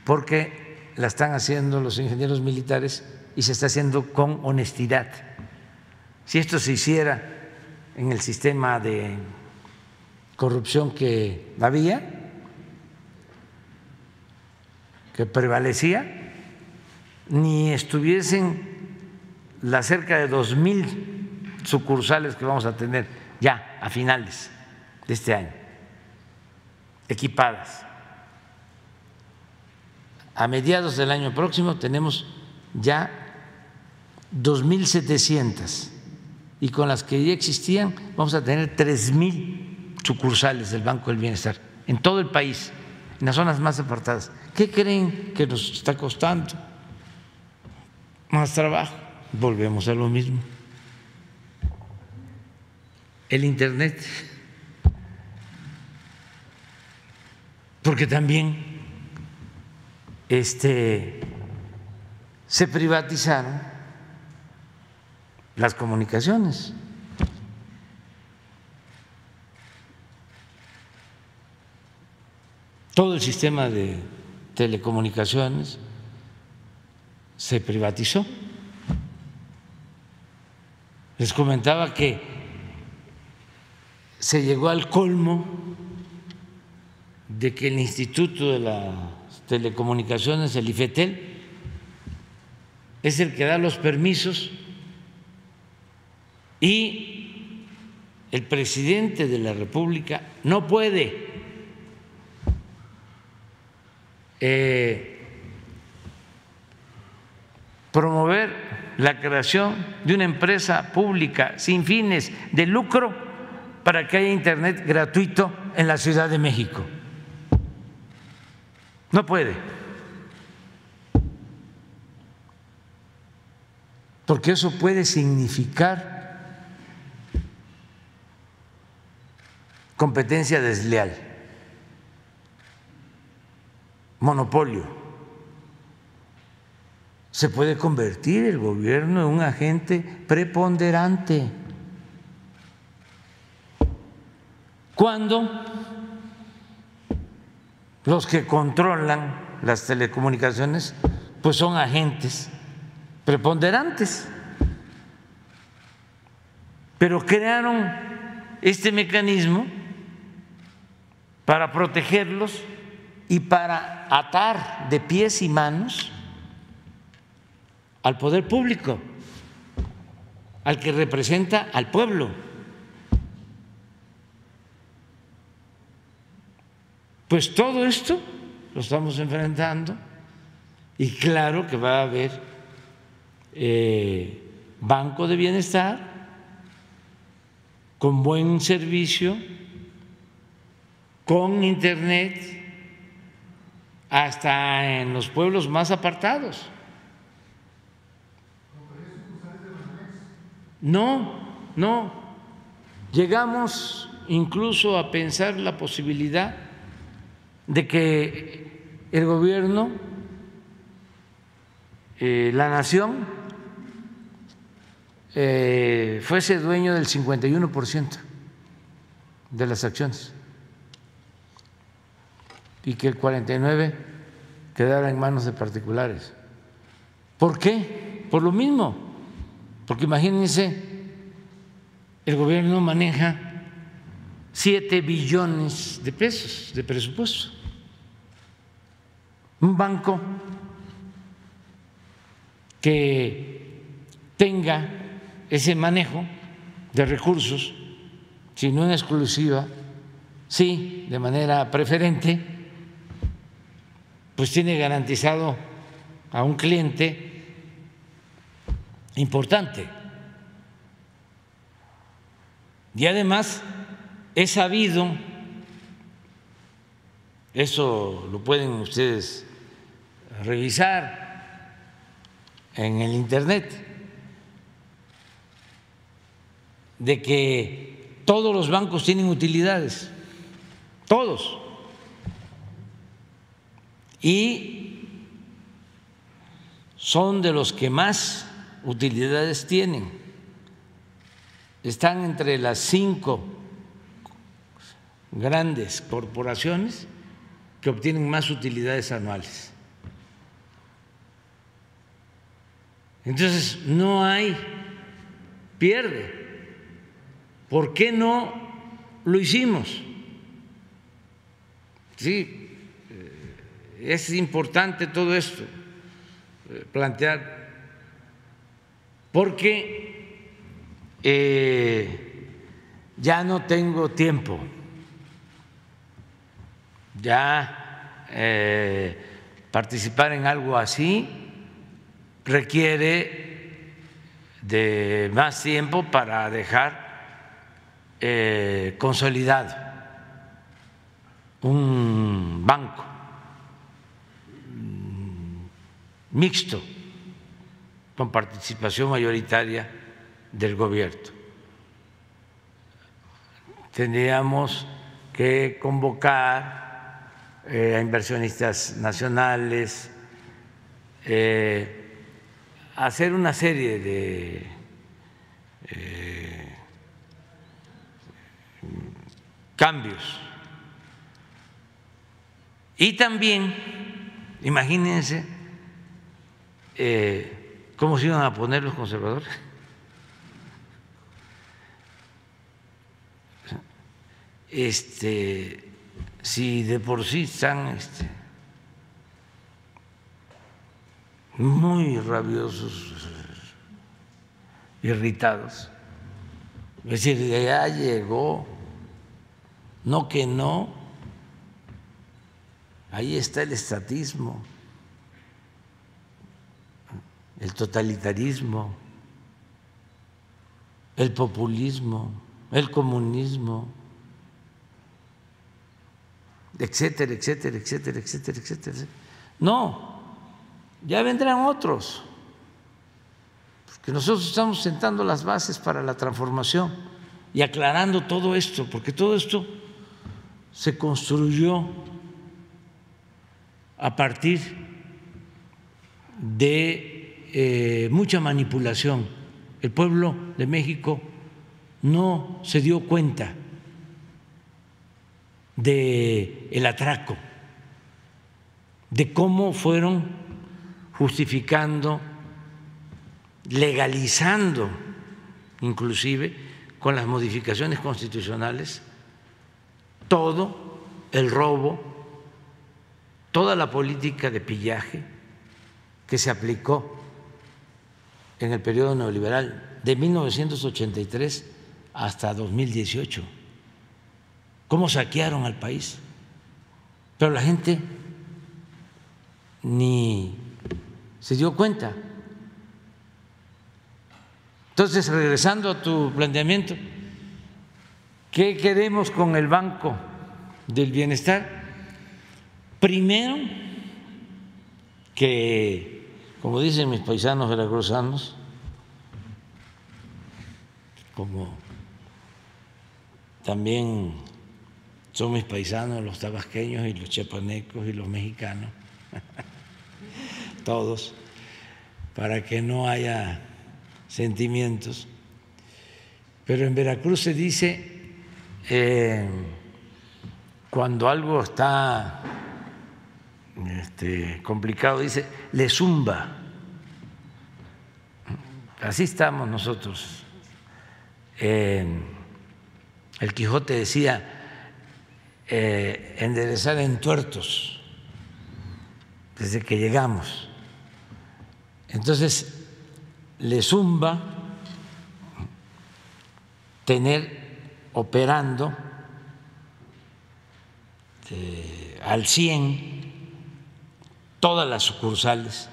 porque la están haciendo los ingenieros militares y se está haciendo con honestidad. Si esto se hiciera en el sistema de corrupción que había, que prevalecía, ni estuviesen las cerca de dos mil sucursales que vamos a tener ya a finales de este año, equipadas. A mediados del año próximo tenemos ya 2.700 y con las que ya existían vamos a tener 3.000 sucursales del Banco del Bienestar en todo el país, en las zonas más apartadas. ¿Qué creen que nos está costando? Más trabajo volvemos a lo mismo. El Internet, porque también este, se privatizaron las comunicaciones. Todo el sistema de telecomunicaciones se privatizó. Les comentaba que se llegó al colmo de que el Instituto de las Telecomunicaciones, el IFETEL, es el que da los permisos y el presidente de la República no puede eh, promover la creación de una empresa pública sin fines de lucro para que haya Internet gratuito en la Ciudad de México. No puede. Porque eso puede significar competencia desleal, monopolio se puede convertir el gobierno en un agente preponderante. cuando los que controlan las telecomunicaciones pues son agentes preponderantes. Pero crearon este mecanismo para protegerlos y para atar de pies y manos al poder público, al que representa al pueblo. Pues todo esto lo estamos enfrentando y claro que va a haber eh, banco de bienestar con buen servicio, con internet, hasta en los pueblos más apartados. No, no. Llegamos incluso a pensar la posibilidad de que el gobierno, eh, la nación, eh, fuese dueño del 51% de las acciones y que el 49% quedara en manos de particulares. ¿Por qué? Por lo mismo, porque imagínense, el gobierno maneja 7 billones de pesos de presupuesto. Un banco que tenga ese manejo de recursos, si no en exclusiva, sí de manera preferente, pues tiene garantizado a un cliente importante. Y además He sabido, eso lo pueden ustedes revisar en el Internet, de que todos los bancos tienen utilidades, todos. Y son de los que más utilidades tienen. Están entre las cinco grandes corporaciones que obtienen más utilidades anuales. Entonces, no hay pierde. ¿Por qué no lo hicimos? Sí, es importante todo esto, eh, plantear, porque eh, ya no tengo tiempo. Ya eh, participar en algo así requiere de más tiempo para dejar consolidado un banco mm, mixto con participación mayoritaria del gobierno. Tendríamos que convocar eh, a inversionistas nacionales, eh, hacer una serie de eh, cambios. Y también, imagínense cómo se iban a poner los conservadores. Este, si de por sí están este, muy rabiosos, irritados, es decir, ya llegó, no que no, ahí está el estatismo, el totalitarismo, el populismo, el comunismo etcétera, etcétera, etcétera, etcétera, etcétera. No, ya vendrán otros, porque nosotros estamos sentando las bases para la transformación y aclarando todo esto, porque todo esto se construyó a partir de eh, mucha manipulación. El pueblo de México no se dio cuenta de el atraco, de cómo fueron justificando, legalizando, inclusive con las modificaciones constitucionales, todo el robo, toda la política de pillaje que se aplicó en el periodo neoliberal de 1983 hasta 2018. Cómo saquearon al país. Pero la gente ni se dio cuenta. Entonces, regresando a tu planteamiento, ¿qué queremos con el Banco del Bienestar? Primero, que, como dicen mis paisanos veracruzanos, como también son mis paisanos, los tabasqueños y los chiapanecos y los mexicanos, <laughs> todos, para que no haya sentimientos. Pero en Veracruz se dice, eh, cuando algo está este, complicado, dice, le zumba. Así estamos nosotros. el Quijote decía, eh, enderezar en tuertos desde que llegamos. Entonces, le zumba tener operando eh, al 100 todas las sucursales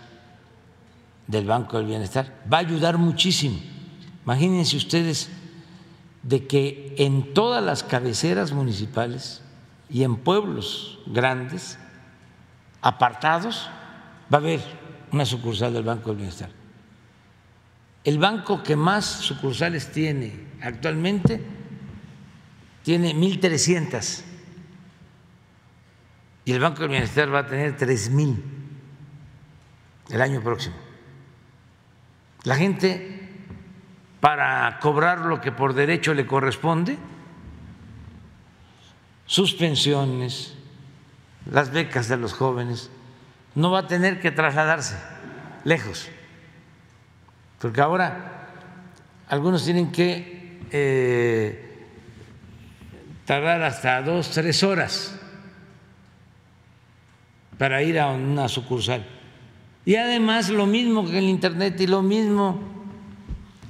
del Banco del Bienestar. Va a ayudar muchísimo. Imagínense ustedes de que en todas las cabeceras municipales y en pueblos grandes, apartados, va a haber una sucursal del Banco del Bienestar. El banco que más sucursales tiene actualmente tiene 1.300 y el Banco del Bienestar va a tener 3.000 el año próximo. La gente, para cobrar lo que por derecho le corresponde, sus pensiones, las becas de los jóvenes, no va a tener que trasladarse lejos, porque ahora algunos tienen que eh, tardar hasta dos, tres horas para ir a una sucursal. Y además lo mismo que el Internet y lo mismo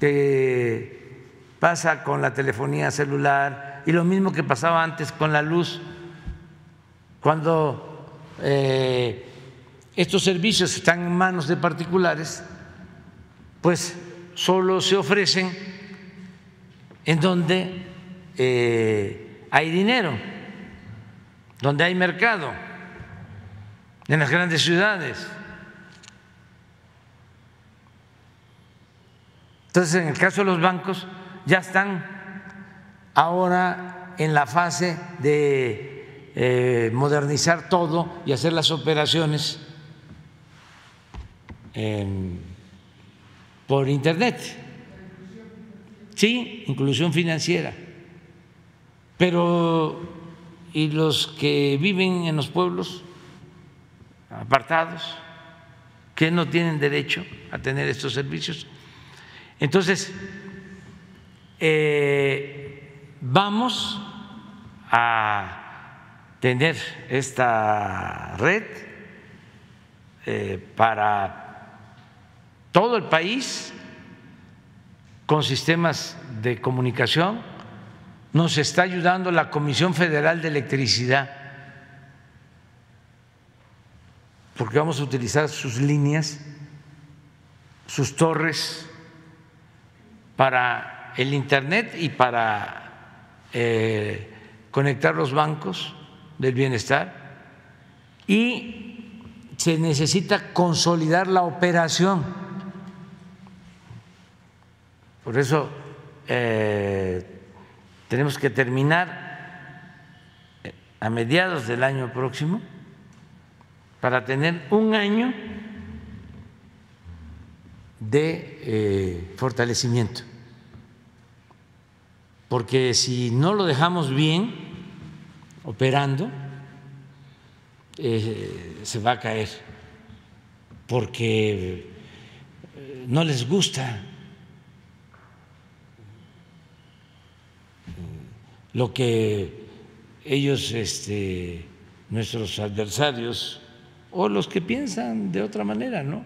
que pasa con la telefonía celular y lo mismo que pasaba antes con la luz, cuando eh, estos servicios están en manos de particulares, pues solo se ofrecen en donde eh, hay dinero, donde hay mercado, en las grandes ciudades. Entonces, en el caso de los bancos, ya están ahora en la fase de eh, modernizar todo y hacer las operaciones por Internet. Sí, inclusión financiera. Pero, ¿y los que viven en los pueblos apartados, que no tienen derecho a tener estos servicios? Entonces, eh, Vamos a tener esta red eh, para todo el país con sistemas de comunicación. Nos está ayudando la Comisión Federal de Electricidad porque vamos a utilizar sus líneas, sus torres para el Internet y para eh, conectar los bancos del bienestar y se necesita consolidar la operación. Por eso eh, tenemos que terminar eh, a mediados del año próximo para tener un año de fortalecimiento porque si no lo dejamos bien operando, eh, se va a caer porque eh, no les gusta lo que ellos, este, nuestros adversarios, o los que piensan de otra manera, ¿no?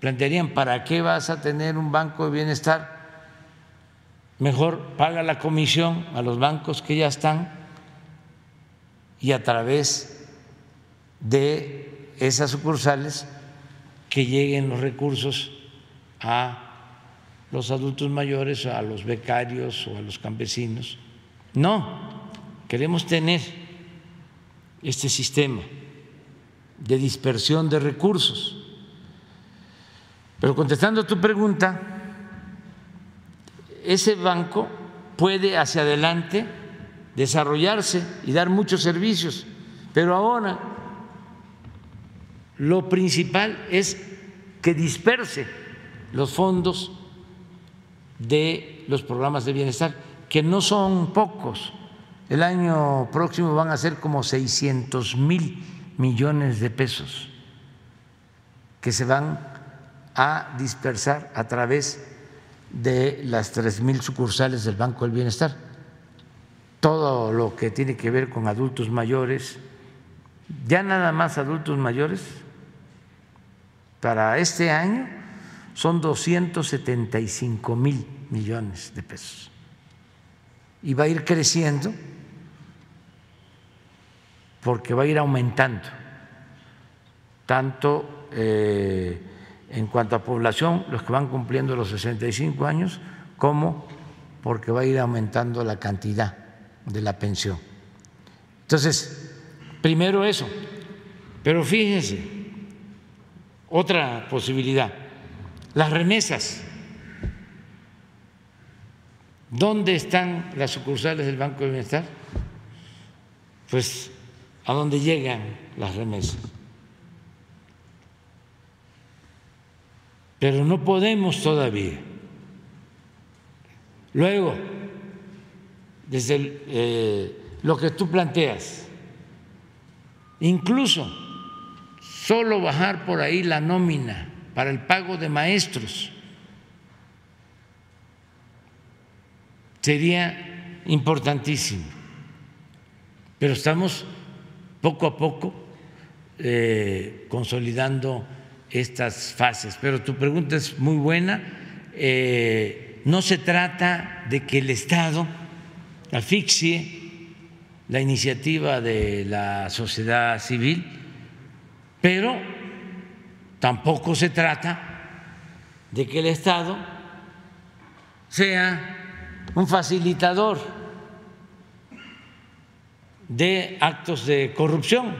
Plantearían, ¿para qué vas a tener un banco de bienestar? Mejor paga la comisión a los bancos que ya están y a través de esas sucursales que lleguen los recursos a los adultos mayores, a los becarios o a los campesinos. No, queremos tener este sistema de dispersión de recursos. Pero contestando a tu pregunta, ese banco puede hacia adelante desarrollarse y dar muchos servicios, pero ahora lo principal es que disperse los fondos de los programas de bienestar, que no son pocos. El año próximo van a ser como 600 mil millones de pesos que se van a dispersar a través de las tres mil sucursales del Banco del Bienestar. Todo lo que tiene que ver con adultos mayores, ya nada más adultos mayores, para este año son 275 mil millones de pesos. Y va a ir creciendo porque va a ir aumentando, tanto eh, en cuanto a población, los que van cumpliendo los 65 años, como porque va a ir aumentando la cantidad de la pensión. Entonces, primero eso, pero fíjense, otra posibilidad, las remesas. ¿Dónde están las sucursales del Banco de Bienestar? Pues a dónde llegan las remesas. Pero no podemos todavía. Luego, desde eh, lo que tú planteas, incluso solo bajar por ahí la nómina para el pago de maestros sería importantísimo. Pero estamos poco a poco eh, consolidando estas fases. Pero tu pregunta es muy buena. Eh, no se trata de que el Estado asfixie la iniciativa de la sociedad civil, pero tampoco se trata de que el Estado sea un facilitador de actos de corrupción,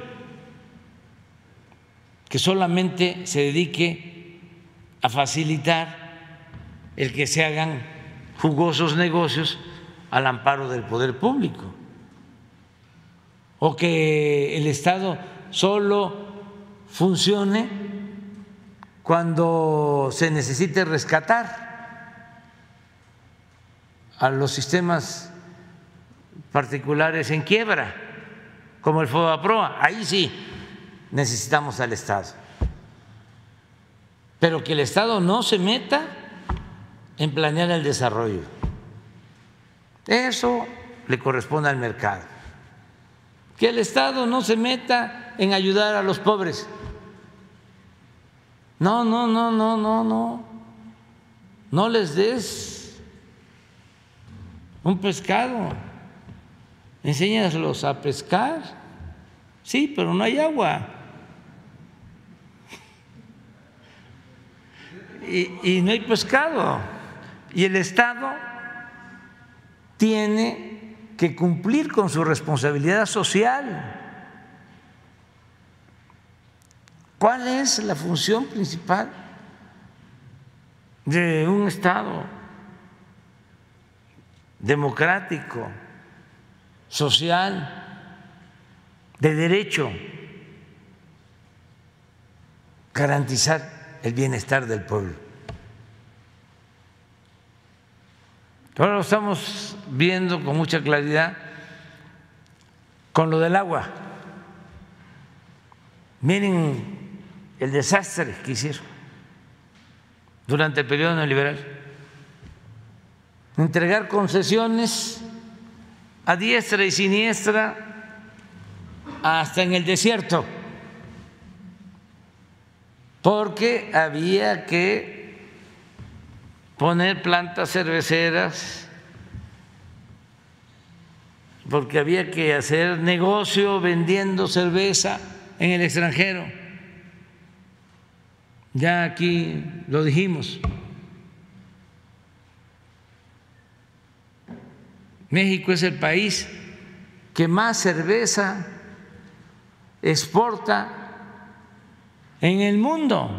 que solamente se dedique a facilitar el que se hagan jugosos negocios al amparo del poder público, o que el Estado solo funcione cuando se necesite rescatar a los sistemas particulares en quiebra, como el FOBAPROA. Ahí sí necesitamos al Estado. Pero que el Estado no se meta en planear el desarrollo. Eso le corresponde al mercado. Que el Estado no se meta en ayudar a los pobres. No, no, no, no, no, no. No les des un pescado. Enséñalos a pescar. Sí, pero no hay agua. Y, y no hay pescado. Y el Estado tiene que cumplir con su responsabilidad social. ¿Cuál es la función principal de un Estado democrático, social, de derecho? Garantizar el bienestar del pueblo. Ahora lo estamos viendo con mucha claridad con lo del agua. Miren el desastre que hicieron durante el periodo neoliberal. Entregar concesiones a diestra y siniestra hasta en el desierto, porque había que poner plantas cerveceras, porque había que hacer negocio vendiendo cerveza en el extranjero. Ya aquí lo dijimos. México es el país que más cerveza exporta en el mundo.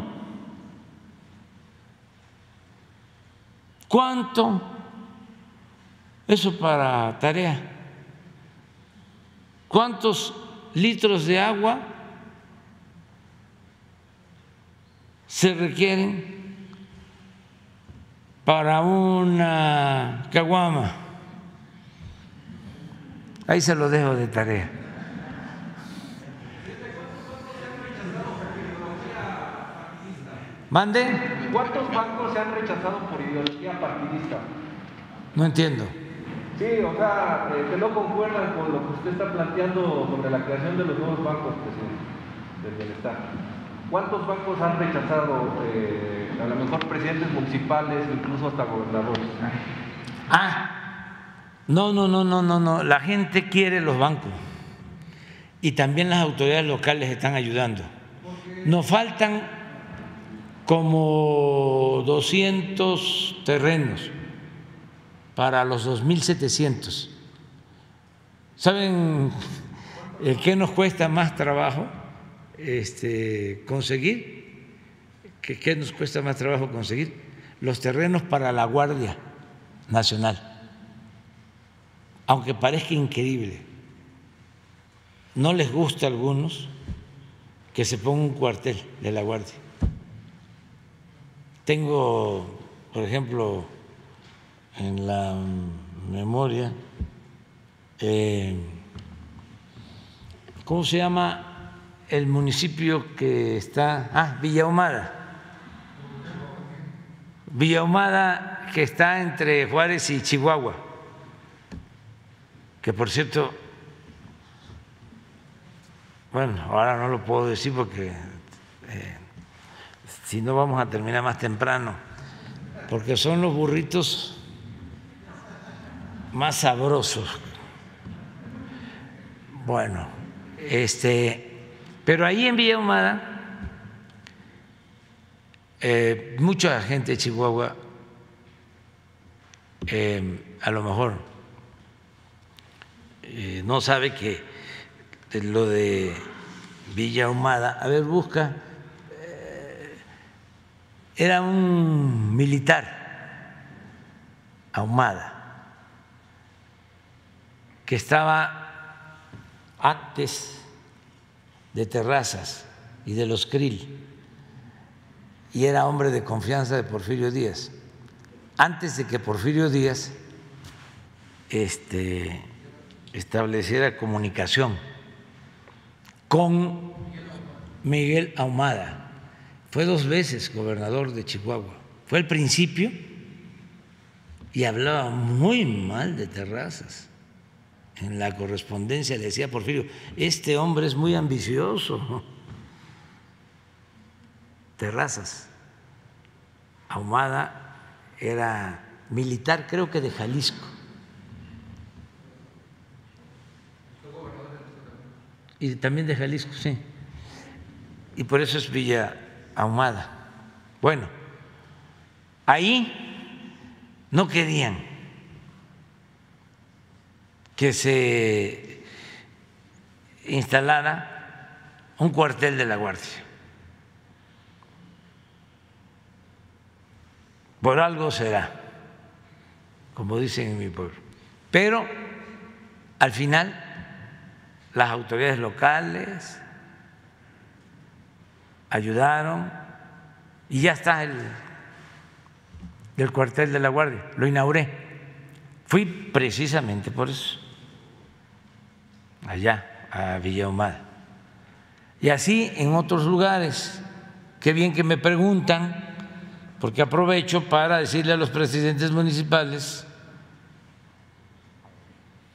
¿Cuánto? Eso para tarea. ¿Cuántos litros de agua se requieren para una caguama? Ahí se lo dejo de tarea. ¿Mande? ¿Cuántos bancos se han rechazado por ideología partidista? No entiendo. Sí, o sea, eh, que no concuerdan con lo que usted está planteando sobre la creación de los nuevos bancos, presidente, del bienestar. ¿Cuántos bancos han rechazado eh, a lo mejor presidentes municipales, incluso hasta gobernadores? Ah, no, no, no, no, no, no. La gente quiere los bancos y también las autoridades locales están ayudando. Nos faltan como 200 terrenos para los 2.700. ¿Saben qué nos cuesta más trabajo este, conseguir? ¿Qué, ¿Qué nos cuesta más trabajo conseguir? Los terrenos para la Guardia Nacional aunque parezca increíble, no les gusta a algunos que se ponga un cuartel de la Guardia. Tengo, por ejemplo, en la memoria, eh, ¿cómo se llama el municipio que está? Ah, Villahumada. Villahumada que está entre Juárez y Chihuahua que por cierto, bueno, ahora no lo puedo decir porque si no vamos a terminar más temprano, porque son los burritos más sabrosos. Bueno, este, pero ahí en Villa Humada, eh, mucha gente de Chihuahua, eh, a lo mejor eh, no sabe que lo de Villa Humada, a ver, busca, era un militar, Ahumada, que estaba antes de Terrazas y de los Krill, y era hombre de confianza de Porfirio Díaz. Antes de que Porfirio Díaz este, estableciera comunicación con Miguel Ahumada. Fue dos veces gobernador de Chihuahua. Fue al principio y hablaba muy mal de terrazas. En la correspondencia le decía Porfirio, este hombre es muy ambicioso. <laughs> Terrazas. Ahumada era militar, creo que de Jalisco y también de Jalisco, sí. Y por eso es Villa Ahumada. Bueno, ahí no querían que se instalara un cuartel de la Guardia. Por algo será, como dicen en mi pueblo. Pero al final las autoridades locales ayudaron y ya está el del cuartel de la Guardia, lo inauguré. Fui precisamente por eso. allá a Villahumada. Y así en otros lugares. Qué bien que me preguntan, porque aprovecho para decirle a los presidentes municipales,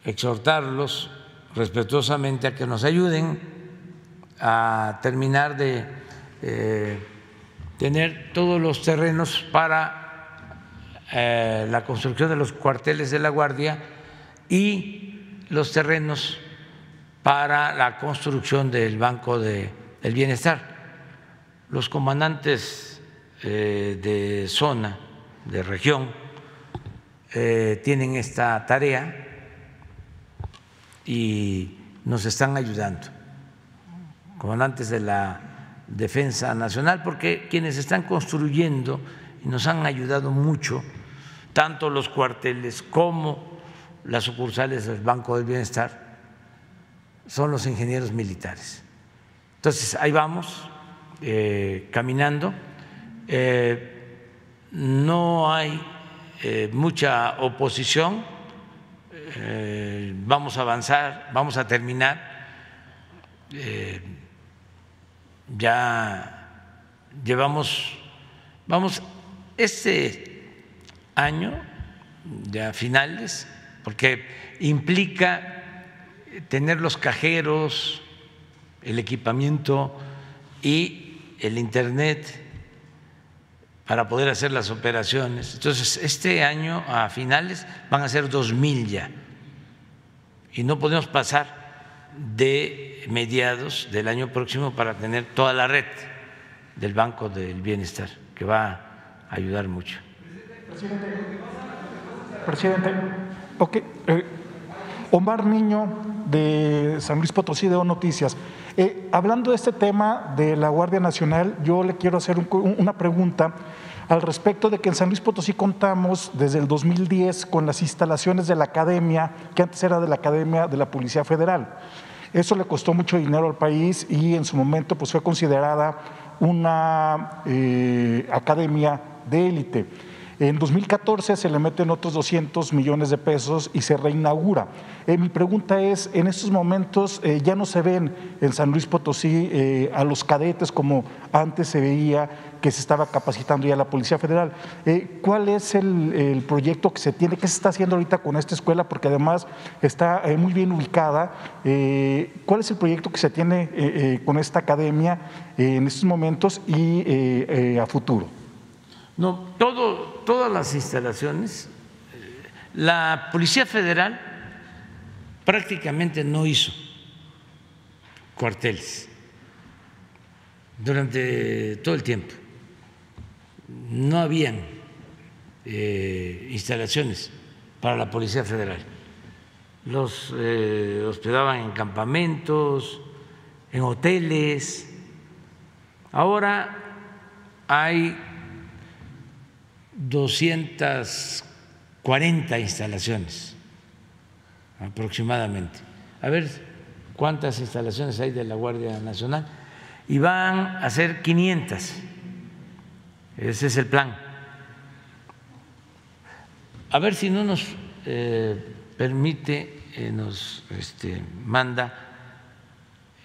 exhortarlos respetuosamente a que nos ayuden a terminar de eh, tener todos los terrenos para eh, la construcción de los cuarteles de la Guardia y los terrenos para la construcción del Banco del Bienestar. Los comandantes eh, de zona, de región, tienen esta tarea y nos están ayudando, comandantes de la Defensa Nacional, porque quienes están construyendo y nos han ayudado mucho, tanto los cuarteles como las sucursales del Banco del Bienestar, son los ingenieros militares. Entonces, ahí vamos, eh, caminando. Eh, no hay eh, mucha oposición vamos a avanzar, vamos a terminar. Ya llevamos, vamos, este año, ya finales, porque implica tener los cajeros, el equipamiento y el Internet para poder hacer las operaciones. Entonces, este año a finales van a ser dos mil ya y no podemos pasar de mediados del año próximo para tener toda la red del Banco del Bienestar, que va a ayudar mucho. Presidente, eh, Omar Niño de San Luis Potosí de O Noticias. Eh, hablando de este tema de la Guardia Nacional, yo le quiero hacer una pregunta al respecto de que en San Luis Potosí contamos desde el 2010 con las instalaciones de la academia, que antes era de la Academia de la Policía Federal. Eso le costó mucho dinero al país y en su momento pues, fue considerada una eh, academia de élite. En 2014 se le meten otros 200 millones de pesos y se reinaugura. Eh, mi pregunta es, en estos momentos eh, ya no se ven en San Luis Potosí a los cadetes como antes se veía que se estaba capacitando ya la Policía Federal. ¿Cuál es el, proyecto que se tiene, qué se está haciendo ahorita con esta escuela? Porque además está muy bien ubicada. ¿Cuál es el proyecto que se tiene con esta academia en estos momentos y a futuro? No, todo, todas las instalaciones, eh, la Policía Federal prácticamente no hizo cuarteles durante todo el tiempo. No habían eh, instalaciones para la Policía Federal. Los eh, hospedaban en campamentos, en hoteles. Ahora hay 240 instalaciones aproximadamente. A ver cuántas instalaciones hay de la Guardia Nacional. Y van a ser 500. Ese es el plan. A ver si no nos eh, permite, eh, nos este, manda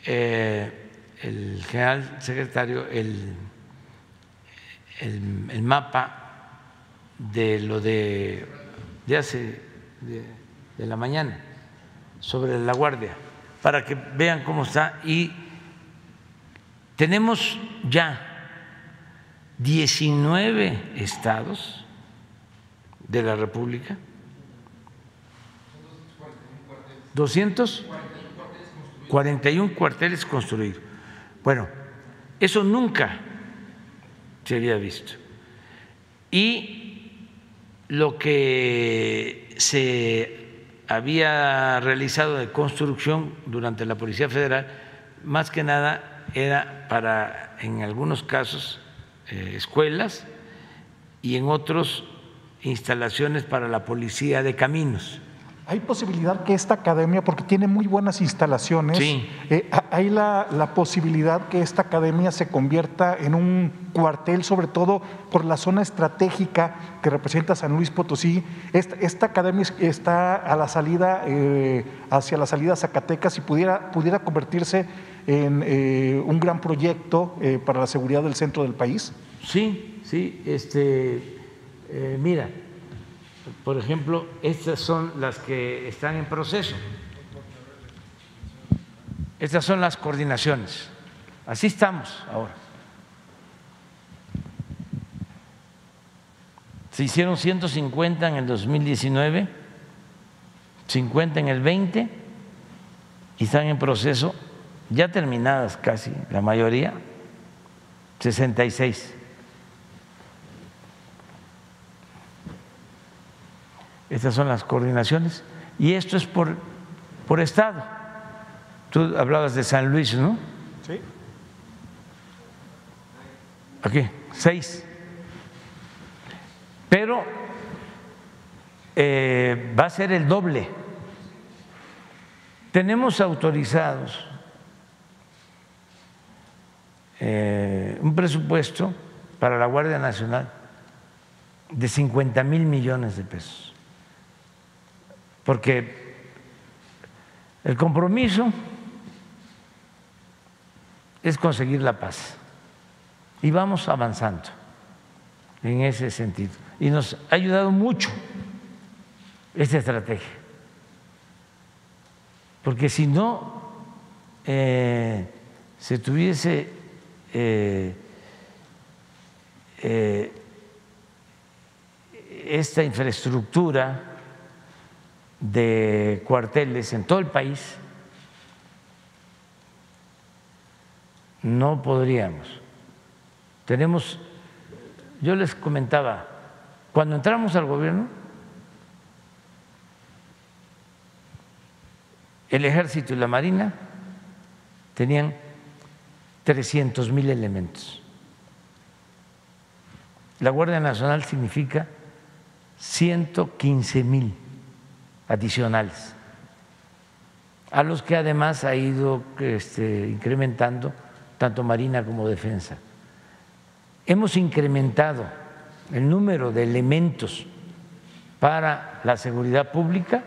eh, el general secretario el, el, mapa de lo de, de hace de, la mañana sobre la guardia para que vean cómo está y tenemos ya 19 estados de la República 241 cuarteles construidos. Bueno, eso nunca se había visto. Y lo que se había realizado de construcción durante la Policía Federal, más que nada era para, en algunos casos, escuelas y en otros instalaciones para la Policía de Caminos. ¿Hay posibilidad que esta academia, porque tiene muy buenas instalaciones, Sí. eh, ha- hay la, la posibilidad que esta academia se convierta en un cuartel, sobre todo por la zona estratégica que representa San Luis Potosí? Esta, esta academia es- está a la salida, eh, hacia la salida Zacatecas y pudiera, pudiera convertirse en eh, un gran proyecto eh, para la seguridad del centro del país. Sí, sí, este, eh, mira, por ejemplo, estas son las que están en proceso. Estas son las coordinaciones. Así estamos ahora. Se hicieron 150 en el 2019, 50 en el 20 y están en proceso, ya terminadas casi la mayoría, 66. Estas son las coordinaciones y esto es por, por estado. Tú hablabas de San Luis, ¿no? Sí. Aquí, seis. Pero eh, va a ser el doble. Tenemos autorizados eh, un presupuesto para la Guardia Nacional de 50 mil millones de pesos, porque el compromiso es conseguir la paz. Y vamos avanzando en ese sentido. Y nos ha ayudado mucho esta estrategia, porque si no eh, se tuviese eh, eh, esta infraestructura de cuarteles en todo el país, no podríamos. Tenemos, yo les comentaba, cuando entramos al gobierno, el ejército y la marina tenían 300 mil elementos. La Guardia Nacional significa 115 mil adicionales, a los que además ha ido este, incrementando tanto Marina como Defensa. Hemos incrementado el número de elementos para la seguridad pública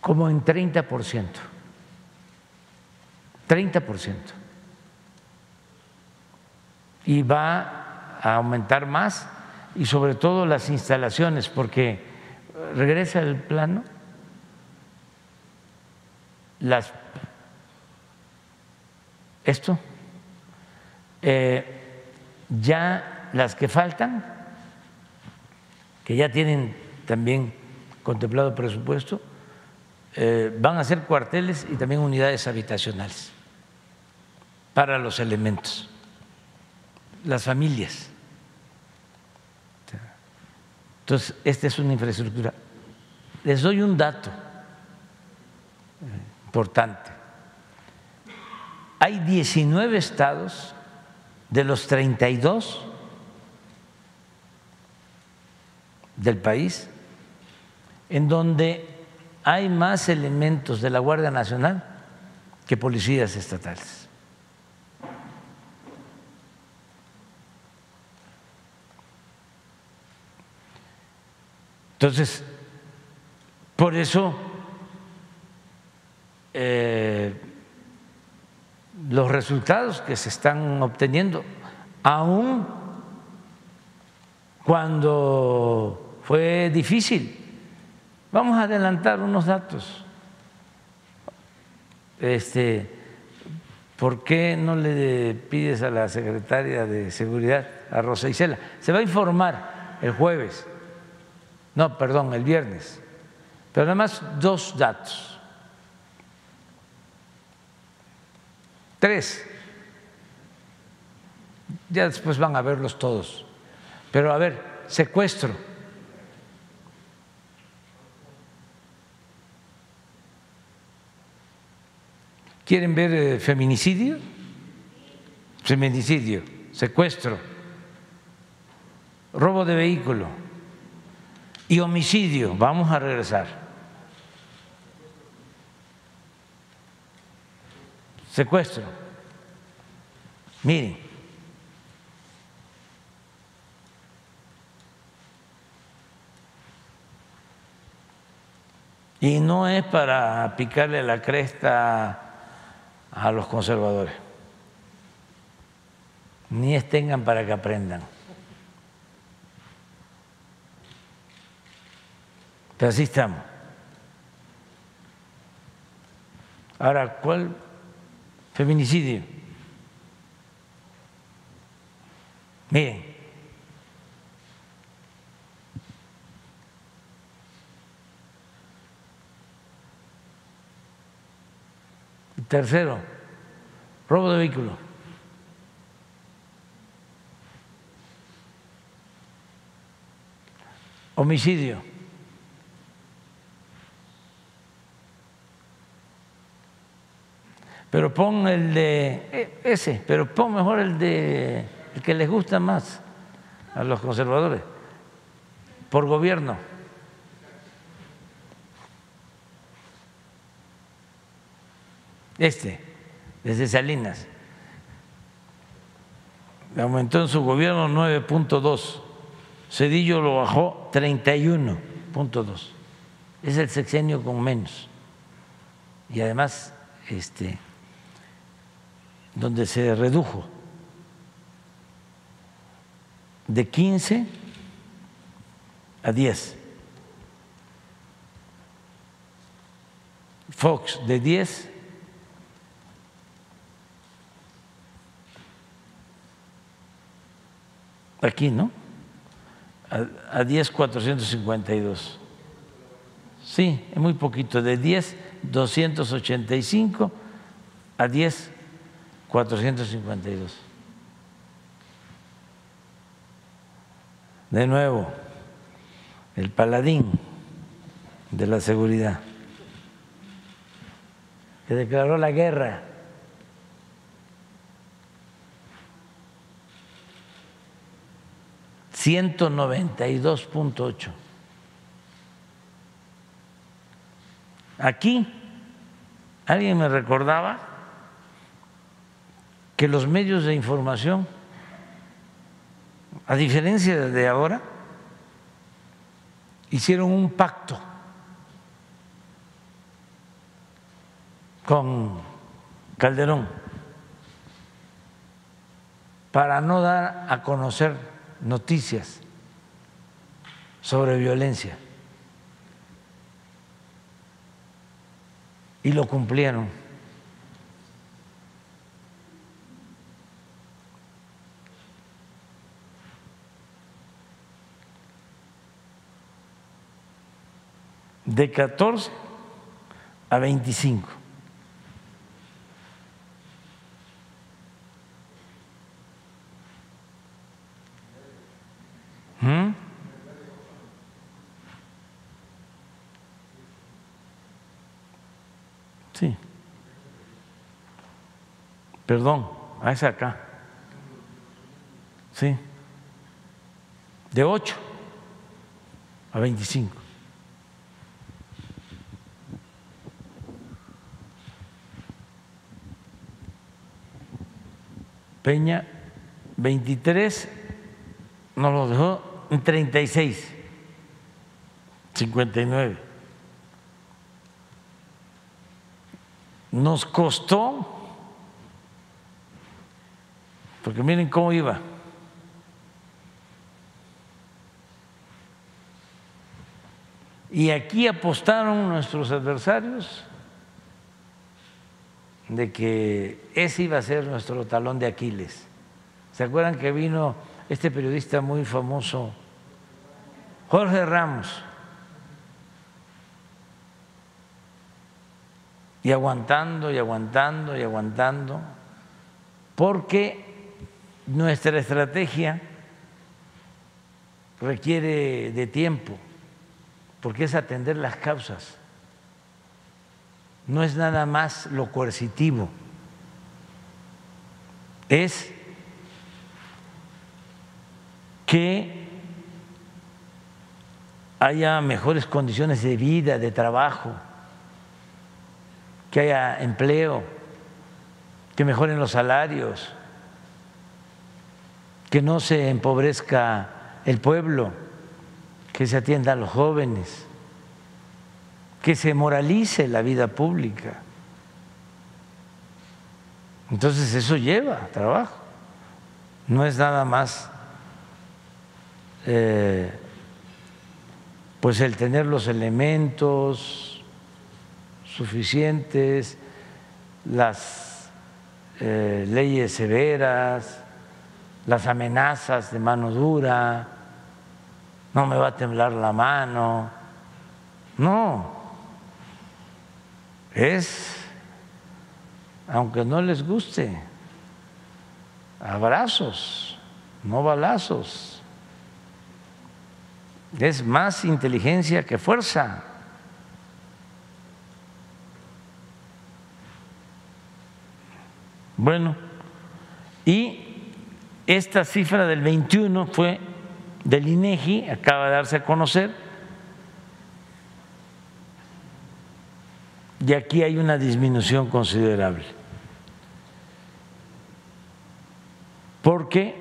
como en 30 por ciento. 30 por ciento. Y va a aumentar más y sobre todo las instalaciones, porque regresa el plano, las esto, eh, ya las que faltan, que ya tienen también contemplado presupuesto, eh, van a ser cuarteles y también unidades habitacionales para los elementos, las familias. Entonces, esta es una infraestructura. Les doy un dato importante. Hay 19 estados de los 32 del país en donde hay más elementos de la Guardia Nacional que policías estatales. Entonces, por eso eh, los resultados que se están obteniendo, aún cuando fue difícil, vamos a adelantar unos datos. Este, ¿Por qué no le pides a la secretaria de Seguridad, a Rosa Isela? Se va a informar el jueves, no, perdón, el viernes, pero además dos datos. Tres. Ya después van a verlos todos. Pero a ver, secuestro. ¿Quieren ver eh, feminicidio? Feminicidio. secuestro, robo de vehículo y homicidio. Vamos a regresar. Secuestro. Miren. Y no es para picarle la cresta a los conservadores, ni tengan para que aprendan. Pero así estamos. Ahora, ¿cuál feminicidio? Miren, Tercero, robo de vehículo. Homicidio. Pero pon el de e, ese, pero pon mejor el de el que les gusta más a los conservadores, por gobierno. Este, desde Salinas. Aumentó en su gobierno 9.2, Cedillo lo bajó 31.2. Es el sexenio con menos. Y además, este, donde se redujo de 15 a 10. Fox de 10 aquí, ¿no? A, 10,452. Sí, es muy poquito, de 10,285 a 10,452. De nuevo, el paladín de la seguridad, que declaró la guerra 192.8. Aquí alguien me recordaba que los medios de información, a diferencia de ahora, hicieron un pacto con Calderón para no dar a conocer noticias sobre violencia. Y lo cumplieron. De 14 a 25. Perdón, a ese acá. Sí. De 8 a 25. Peña, 23, nos lo dejó en 36, 59. Nos costó porque miren cómo iba. Y aquí apostaron nuestros adversarios de que ese iba a ser nuestro talón de Aquiles. ¿Se acuerdan que vino este periodista muy famoso, Jorge Ramos? Y aguantando y aguantando y aguantando, porque nuestra estrategia requiere de tiempo, porque es atender las causas. No es nada más lo coercitivo, es que haya mejores condiciones de vida, de trabajo, que haya empleo, que mejoren los salarios, que no se empobrezca el pueblo, que se atienda a los jóvenes, que se moralice la vida pública. Entonces eso lleva trabajo, no es nada más eh, pues el tener los elementos suficientes, las eh, leyes severas, las amenazas de mano dura, no me va a temblar la mano, no, es, aunque no les guste, abrazos, no balazos es más inteligencia que fuerza. Bueno, y esta cifra del 21 fue del INEGI, acaba de darse a conocer, y aquí hay una disminución considerable. Porque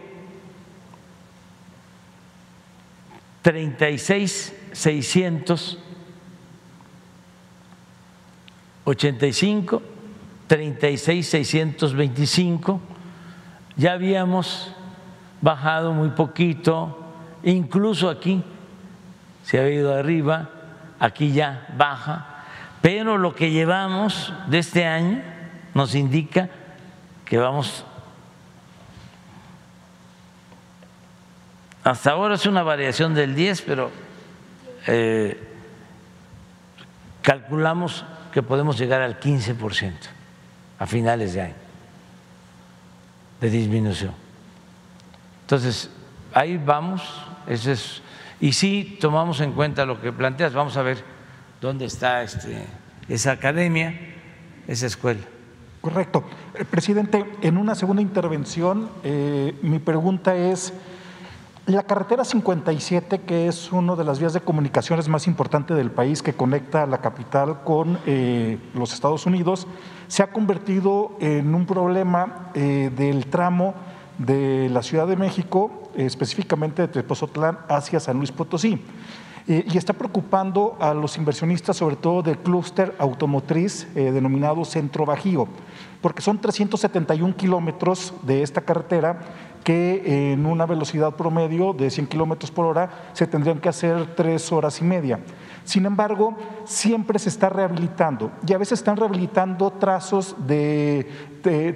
36 685, 36 625, ya habíamos bajado muy poquito, incluso aquí se ha ido arriba, aquí ya baja, pero lo que llevamos de este año nos indica que vamos Hasta ahora es una variación del 10, pero eh, calculamos que podemos llegar al 15% a finales de año de disminución. Entonces, ahí vamos, eso es, y si tomamos en cuenta lo que planteas, vamos a ver dónde está este, esa academia, esa escuela. Correcto. Eh, presidente, en una segunda intervención, eh, mi pregunta es la carretera 57, que es una de las vías de comunicaciones más importantes del país que conecta la capital con eh, los Estados Unidos, se ha convertido en un problema eh, del tramo de la Ciudad de México, específicamente de Tepozotlán hacia San Luis Potosí. Eh, y está preocupando a los inversionistas, sobre todo del clúster automotriz denominado Centro Bajío, porque son 371 kilómetros de esta carretera que en una velocidad promedio de 100 kilómetros por hora se tendrían que hacer tres horas y media. Sin embargo, siempre se está rehabilitando y a veces están rehabilitando trazos de,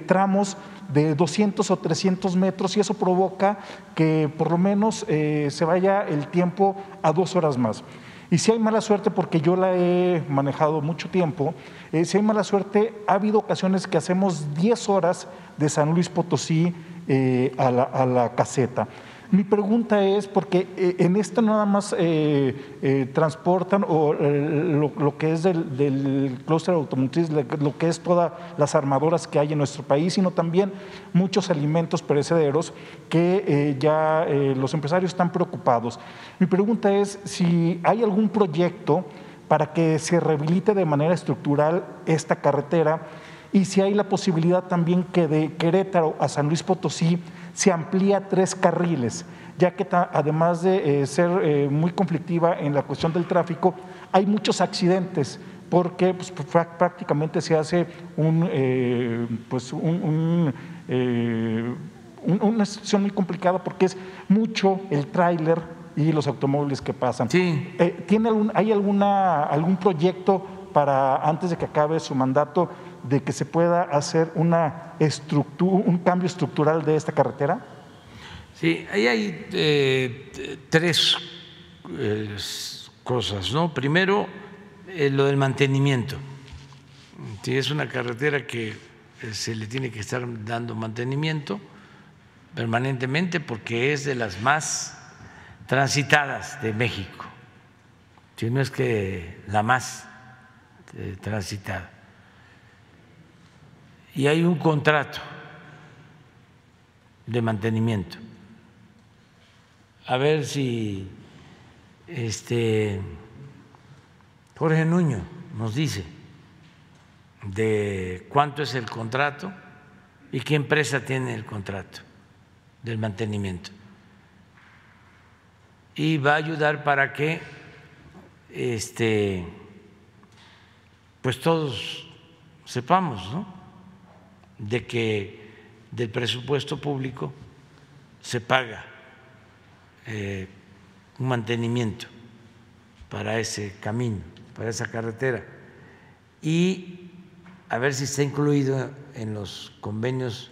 tramos de 200 o 300 metros y eso provoca que por lo menos eh, se vaya el tiempo a dos horas más. Y si hay mala suerte, porque yo la he manejado mucho tiempo, eh, si hay mala suerte, ha habido ocasiones que hacemos 10 horas de San Luis Potosí eh, a, la, caseta. Mi pregunta es, porque eh, en esto nada más eh, transportan o, lo, que es del, del clúster automotriz, lo que es todas las armadoras que hay en nuestro país, sino también muchos alimentos perecederos que ya los empresarios están preocupados. Mi pregunta es si hay algún proyecto para que se rehabilite de manera estructural esta carretera y si hay la posibilidad también que de Querétaro a San Luis Potosí se amplía tres carriles, ya que además de eh, ser eh, muy conflictiva en la cuestión del tráfico, hay muchos accidentes porque pues, prácticamente se hace un, eh, pues, un, una situación muy complicada porque es mucho el tráiler y los automóviles que pasan. ¿Tiene algún, ¿Hay alguna, algún proyecto para, antes de que acabe su mandato, de que se pueda hacer una un cambio estructural de esta carretera? Sí, ahí hay eh, tres eh, cosas, ¿no? Primero, eh, lo del mantenimiento. Sí, es una carretera que se le tiene que estar dando mantenimiento permanentemente porque es de las más transitadas de México. Si no es que la más transitada y hay un contrato de mantenimiento. a ver si este Jorge Nuño nos dice de cuánto es el contrato y qué empresa tiene el contrato del mantenimiento. Y va a ayudar para que este pues todos sepamos, ¿no? De que del presupuesto público se paga eh, un mantenimiento para ese camino, para esa carretera, y a ver si está incluido en los convenios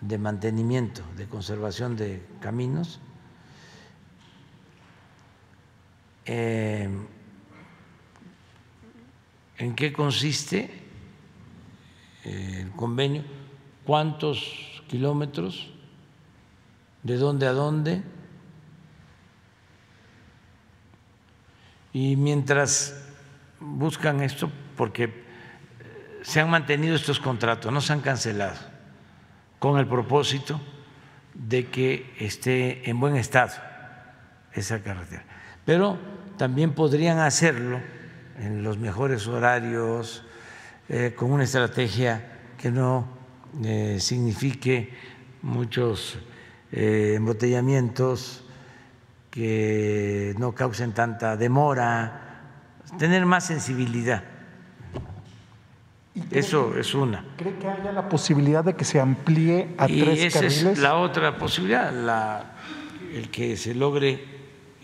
de mantenimiento, de conservación de caminos. Eh, ¿En qué consiste el convenio? ¿Cuántos kilómetros? ¿De dónde a dónde? Y mientras buscan esto, porque se han mantenido estos contratos, no se han cancelado, con el propósito de que esté en buen estado esa carretera. Pero también podrían hacerlo en los mejores horarios, eh, con una estrategia que no eh, signifique muchos eh, embotellamientos, que no causen tanta demora, tener más sensibilidad. Eso es una. ¿Cree que haya la posibilidad de que se amplíe a y tres esa carriles? es la otra posibilidad, la, el que se logre,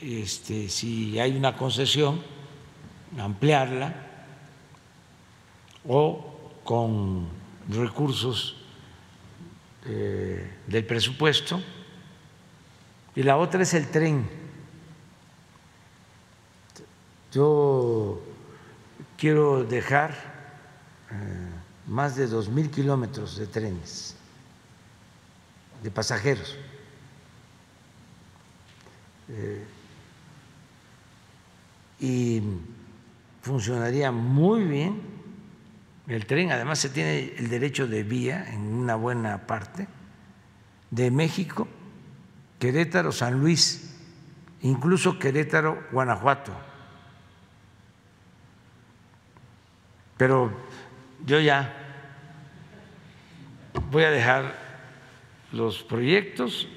este, si hay una concesión, ampliarla o con recursos eh, del presupuesto. Y la otra es el tren. Yo quiero dejar eh, más de dos mil kilómetros de trenes de pasajeros. Eh, y funcionaría muy bien el tren, además se tiene el derecho de vía en una buena parte de México, Querétaro, San Luis, incluso Querétaro, Guanajuato. Pero yo ya voy a dejar los proyectos,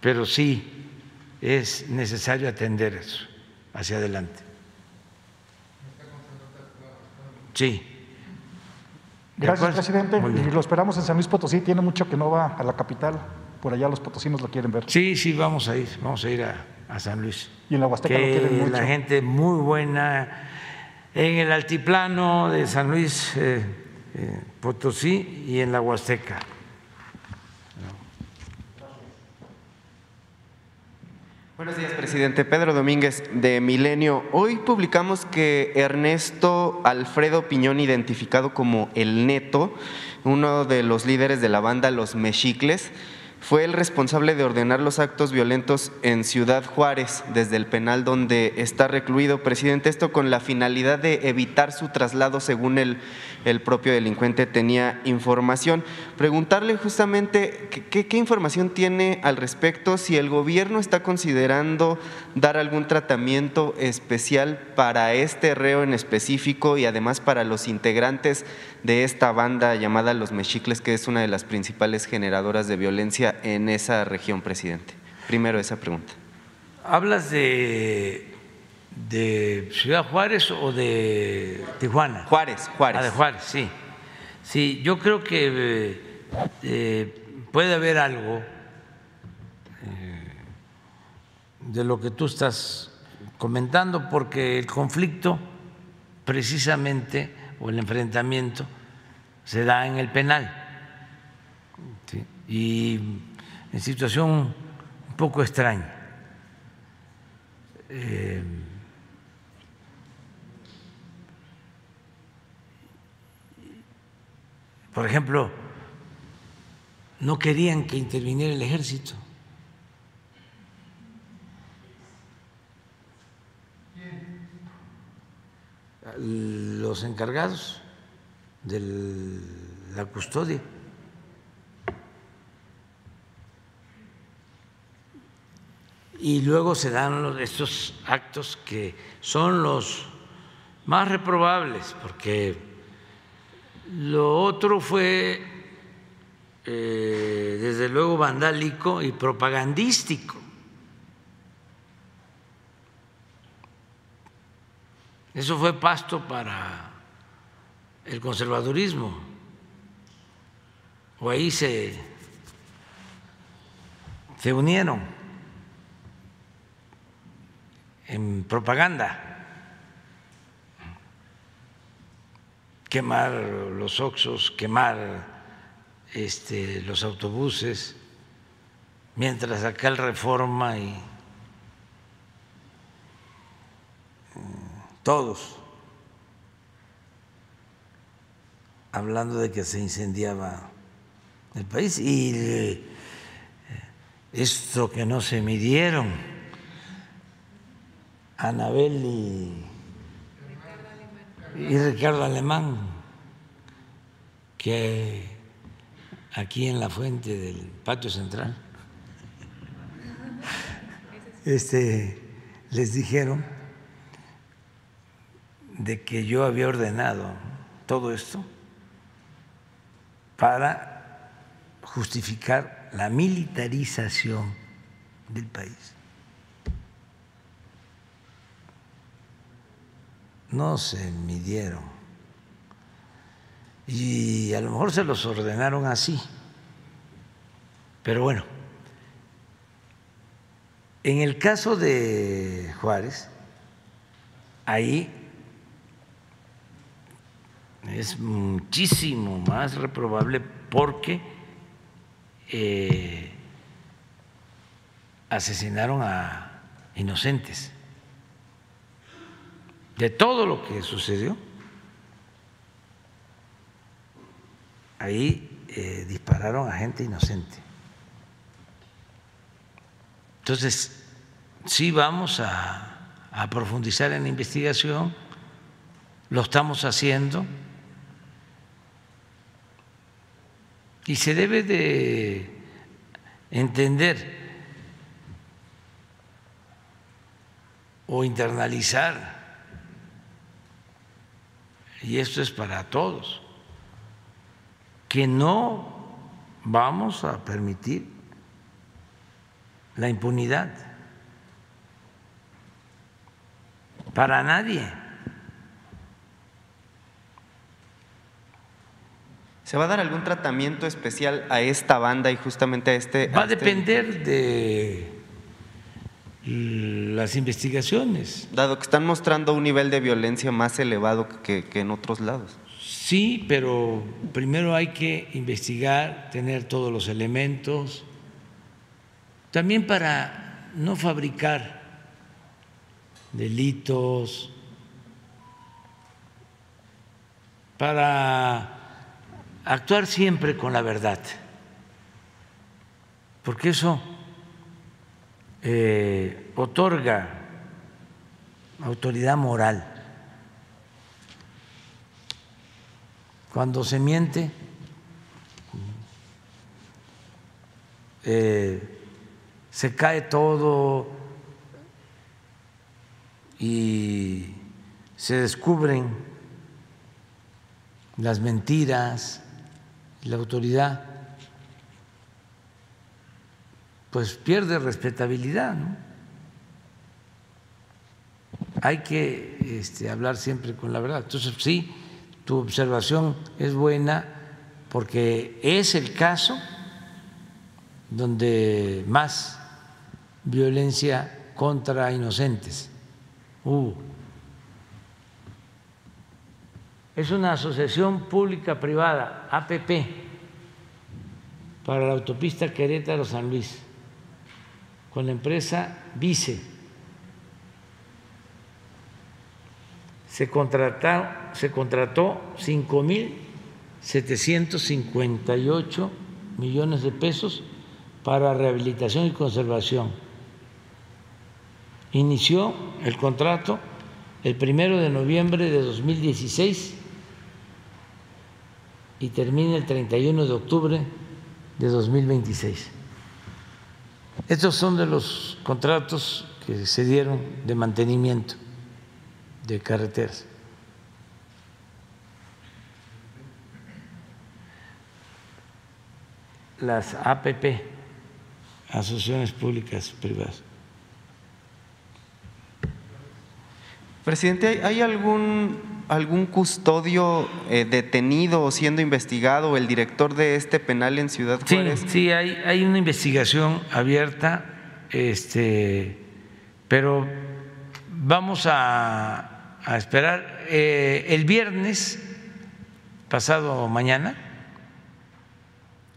pero sí es necesario atender eso hacia adelante. Sí. ¿De Gracias, presidente. Y lo esperamos en San Luis Potosí. Tiene mucho que no va a la capital. Por allá los potosinos lo quieren ver. Sí, sí, vamos a ir, vamos a ir a, a San Luis. Y en la Huasteca lo quieren Que mucho. la gente muy buena en el altiplano de San Luis eh, eh, Potosí y en la Huasteca. Buenos días, presidente. Pedro Domínguez, de Milenio. Hoy publicamos que Ernesto Alfredo Piñón, identificado como El Neto, uno de los líderes de la banda Los Mexicles, fue el responsable de ordenar los actos violentos en Ciudad Juárez, desde el penal donde está recluido. Presidente, esto con la finalidad de evitar su traslado, según el, el propio delincuente tenía información. Preguntarle justamente qué- información tiene al respecto, si el gobierno está considerando dar algún tratamiento especial para este reo en específico y además para los integrantes de esta banda llamada Los Mexicles, que es una de las principales generadoras de violencia en esa región, presidente. Primero esa pregunta. ¿Hablas de, de Ciudad Juárez o de Tijuana? Juárez, Juárez. Ah, de Juárez, sí. Sí, yo creo que eh, eh, puede haber algo eh, de lo que tú estás comentando, porque el conflicto precisamente, o el enfrentamiento, se da en el penal. ¿sí? Y en situación un poco extraña. Eh, Por ejemplo, no querían que interviniera el ejército. Los encargados de la custodia. y luego se dan estos actos que son los más reprobables, porque lo otro fue eh, desde luego vandálico y propagandístico. Eso fue pasto para el conservadurismo. O ahí se, se unieron en propaganda. Quemar los oxos, quemar este, los autobuses, mientras acá el reforma y todos hablando de que se incendiaba el país y eh, esto que no se midieron, Anabel y, y Ricardo Alemán, que aquí en la fuente del patio central, este, les dijeron de que yo había ordenado todo esto para justificar la militarización del país. No se midieron. Y a lo mejor se los ordenaron así. Pero bueno, en el caso de Juárez, ahí es muchísimo más reprobable porque eh, asesinaron a inocentes. De todo lo que sucedió, ahí eh, dispararon a gente inocente. Entonces, sí vamos a, a profundizar en la investigación, lo estamos haciendo Y se debe de entender o internalizar, y esto es para todos, que no vamos a permitir la impunidad. Para nadie. ¿Se va a dar algún tratamiento especial a esta banda y justamente a este... Va a, este depender de las investigaciones. Dado que están mostrando un nivel de violencia más elevado que, que en otros lados. Sí, pero primero hay que investigar, tener todos los elementos, también para no fabricar delitos, para actuar siempre con la verdad, porque eso eh, otorga autoridad moral. Cuando se miente, eh, se cae todo y se descubren las mentiras la autoridad pues pierde respetabilidad. ¿no? Hay que este, hablar siempre con la verdad. Entonces, sí, tu observación es buena porque es el caso donde más violencia contra inocentes hubo. es una asociación pública privada, APP, para la autopista Querétaro-San Luis, con la empresa Vice. Se, se contrató 5.758 millones de pesos para rehabilitación y conservación. Inició el contrato el primero de noviembre de 2016 y termina el 31 de octubre de 2026. Estos son de los contratos que se dieron de mantenimiento de carreteras. Las APP, Asociaciones Públicas Privadas. Presidente, ¿hay algún, algún custodio eh, detenido o siendo investigado, el director de este penal en Ciudad Juárez? Sí, sí hay, hay una investigación abierta, este, pero vamos a, a esperar. Eh, el viernes, pasado mañana,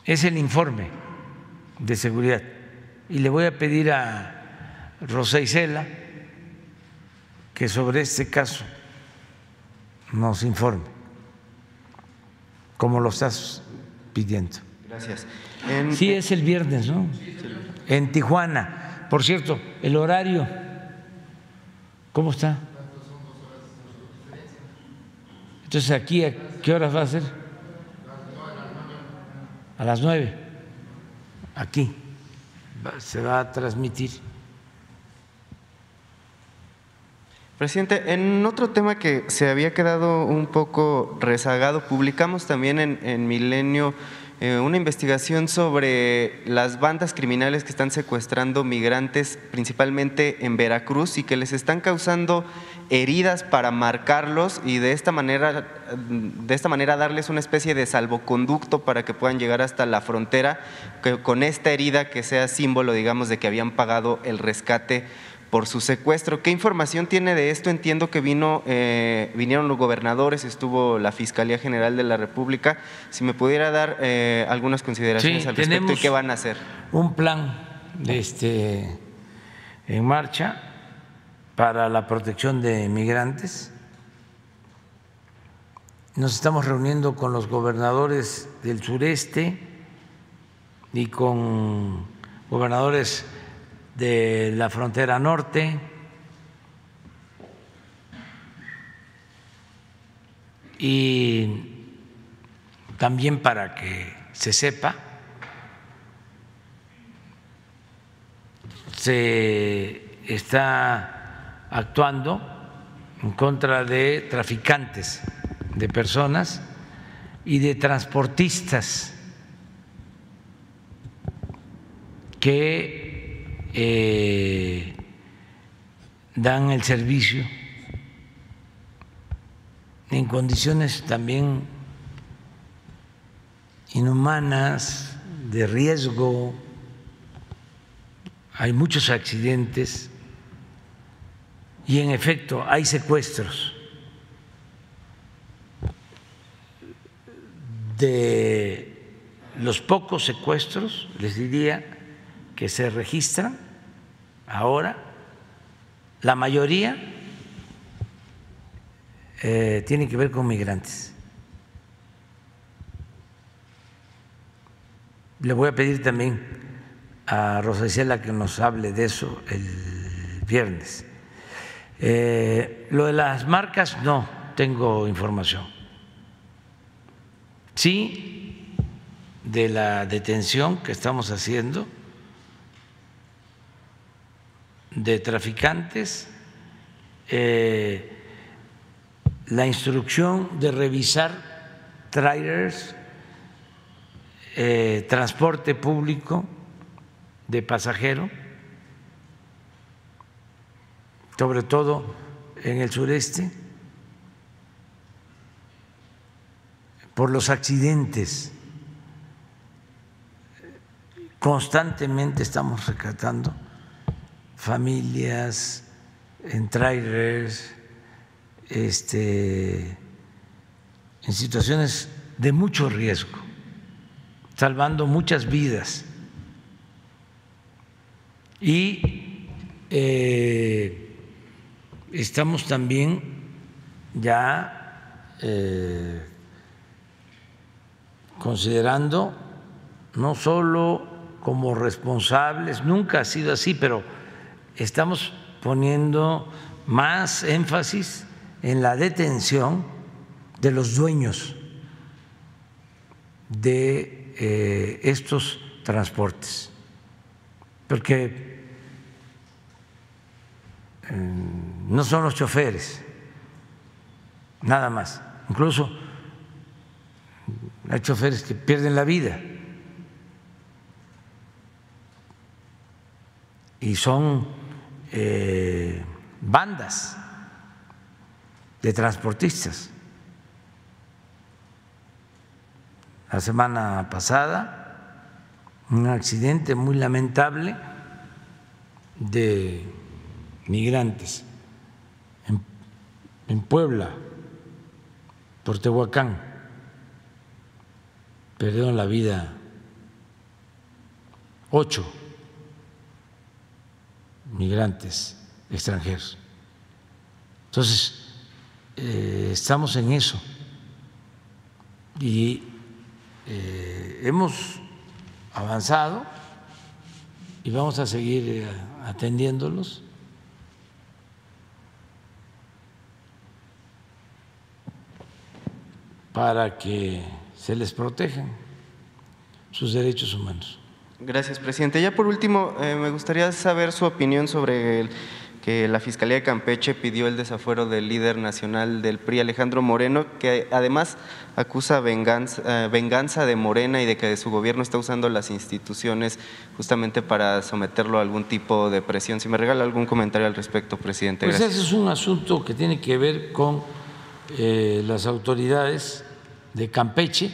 es el informe de seguridad y le voy a pedir a Rosa Isela que sobre este caso nos informe, como lo estás pidiendo. Gracias. sí, es el viernes, ¿no? En Tijuana. Por cierto, el horario, ¿cómo está? Entonces, ¿aquí a qué horas va a ser? A las nueve. Aquí se va a transmitir. Presidente, en otro tema que se había quedado un poco rezagado, publicamos también en, Milenio eh, una investigación sobre las bandas criminales que están secuestrando migrantes, principalmente en Veracruz, y que les están causando heridas para marcarlos y de esta manera, de esta manera darles una especie de salvoconducto para que puedan llegar hasta la frontera, con esta herida que sea símbolo, digamos, de que habían pagado el rescate por su secuestro. ¿Qué información tiene de esto? Entiendo que vino, eh, vinieron los gobernadores, estuvo la Fiscalía General de la República. Si me pudiera dar eh, algunas consideraciones al respecto y qué van a hacer. Un plan este, en marcha para la protección de migrantes. Nos estamos reuniendo con los gobernadores del sureste y con gobernadores de la frontera norte. Y también para que se sepa, se está actuando en contra de traficantes de personas y de transportistas que eh, dan el servicio en condiciones también inhumanas, de riesgo, hay muchos accidentes y en efecto hay secuestros de los pocos secuestros, les diría, que se registran ahora, la mayoría eh, tiene que ver con migrantes. Le voy a pedir también a Rosa Isela que nos hable de eso el viernes. Eh, lo de las marcas, no tengo información. Sí, de la detención que estamos haciendo de traficantes, eh, la instrucción de revisar trailers, eh, transporte público de pasajero, sobre todo en el sureste, por los accidentes. Constantemente estamos rescatando familias, en trailers, este, en situaciones de mucho riesgo, salvando muchas vidas. Y eh, estamos también ya eh, considerando no solo como responsables, nunca ha sido así, pero estamos poniendo más énfasis en la detención de los dueños de eh, estos transportes. porque eh, no son los choferes, nada más. Incluso hay choferes que pierden la vida y son eh, bandas de transportistas. La semana pasada, un accidente muy lamentable de migrantes en, en Puebla, por Tehuacán. Perdieron la vida ocho migrantes extranjeros. Entonces, eh, estamos en eso y eh, hemos avanzado y vamos a seguir eh, atendiéndolos. para que se les protejan sus derechos humanos. Gracias, presidente. Ya por último, eh, me gustaría saber su opinión sobre el, que la Fiscalía de Campeche pidió el desafuero del líder nacional del PRI, Alejandro Moreno, que además acusa venganza, eh, venganza de Morena y de que su gobierno está usando las instituciones justamente para someterlo a algún tipo de presión. Si me regala algún comentario al respecto, presidente. Pues ese es un asunto que tiene que ver con eh, las autoridades de Campeche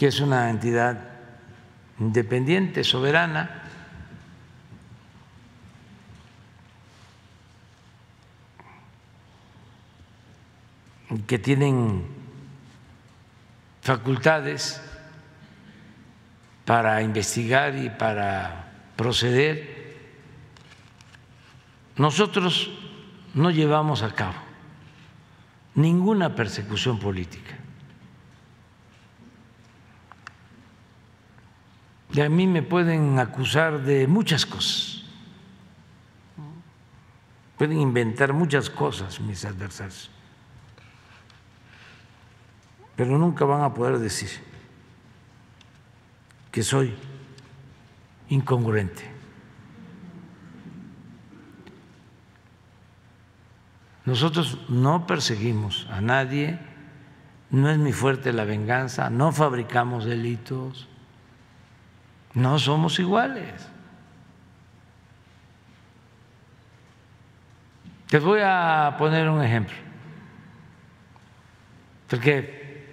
que es una entidad independiente, soberana, que tienen facultades para investigar y para proceder. Nosotros no llevamos a cabo ninguna persecución política. Y a mí me pueden acusar de muchas cosas. Pueden inventar muchas cosas mis adversarios. Pero nunca van a poder decir que soy incongruente. Nosotros no perseguimos a nadie, no es mi fuerte la venganza, no fabricamos delitos. No somos iguales. Les voy a poner un ejemplo, porque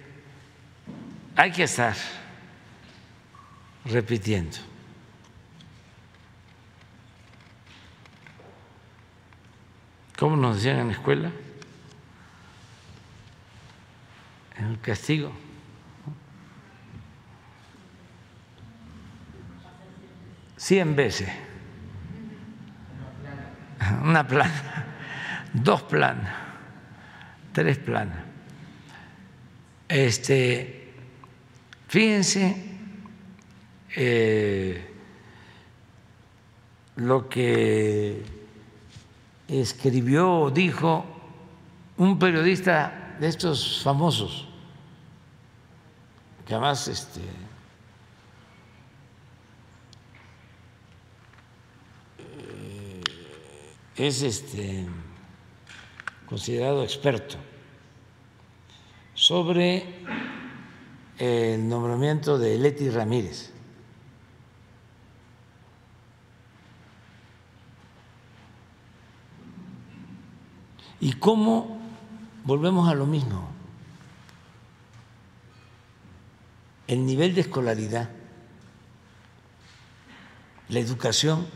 hay que estar repitiendo. ¿Cómo nos decían en la escuela? En el castigo. Cien veces. Una plana, dos planas, tres planas. Este, fíjense eh, lo que escribió o dijo un periodista de estos famosos, que además este, es este, considerado experto sobre el nombramiento de Leti Ramírez. ¿Y cómo volvemos a lo mismo? El nivel de escolaridad, la educación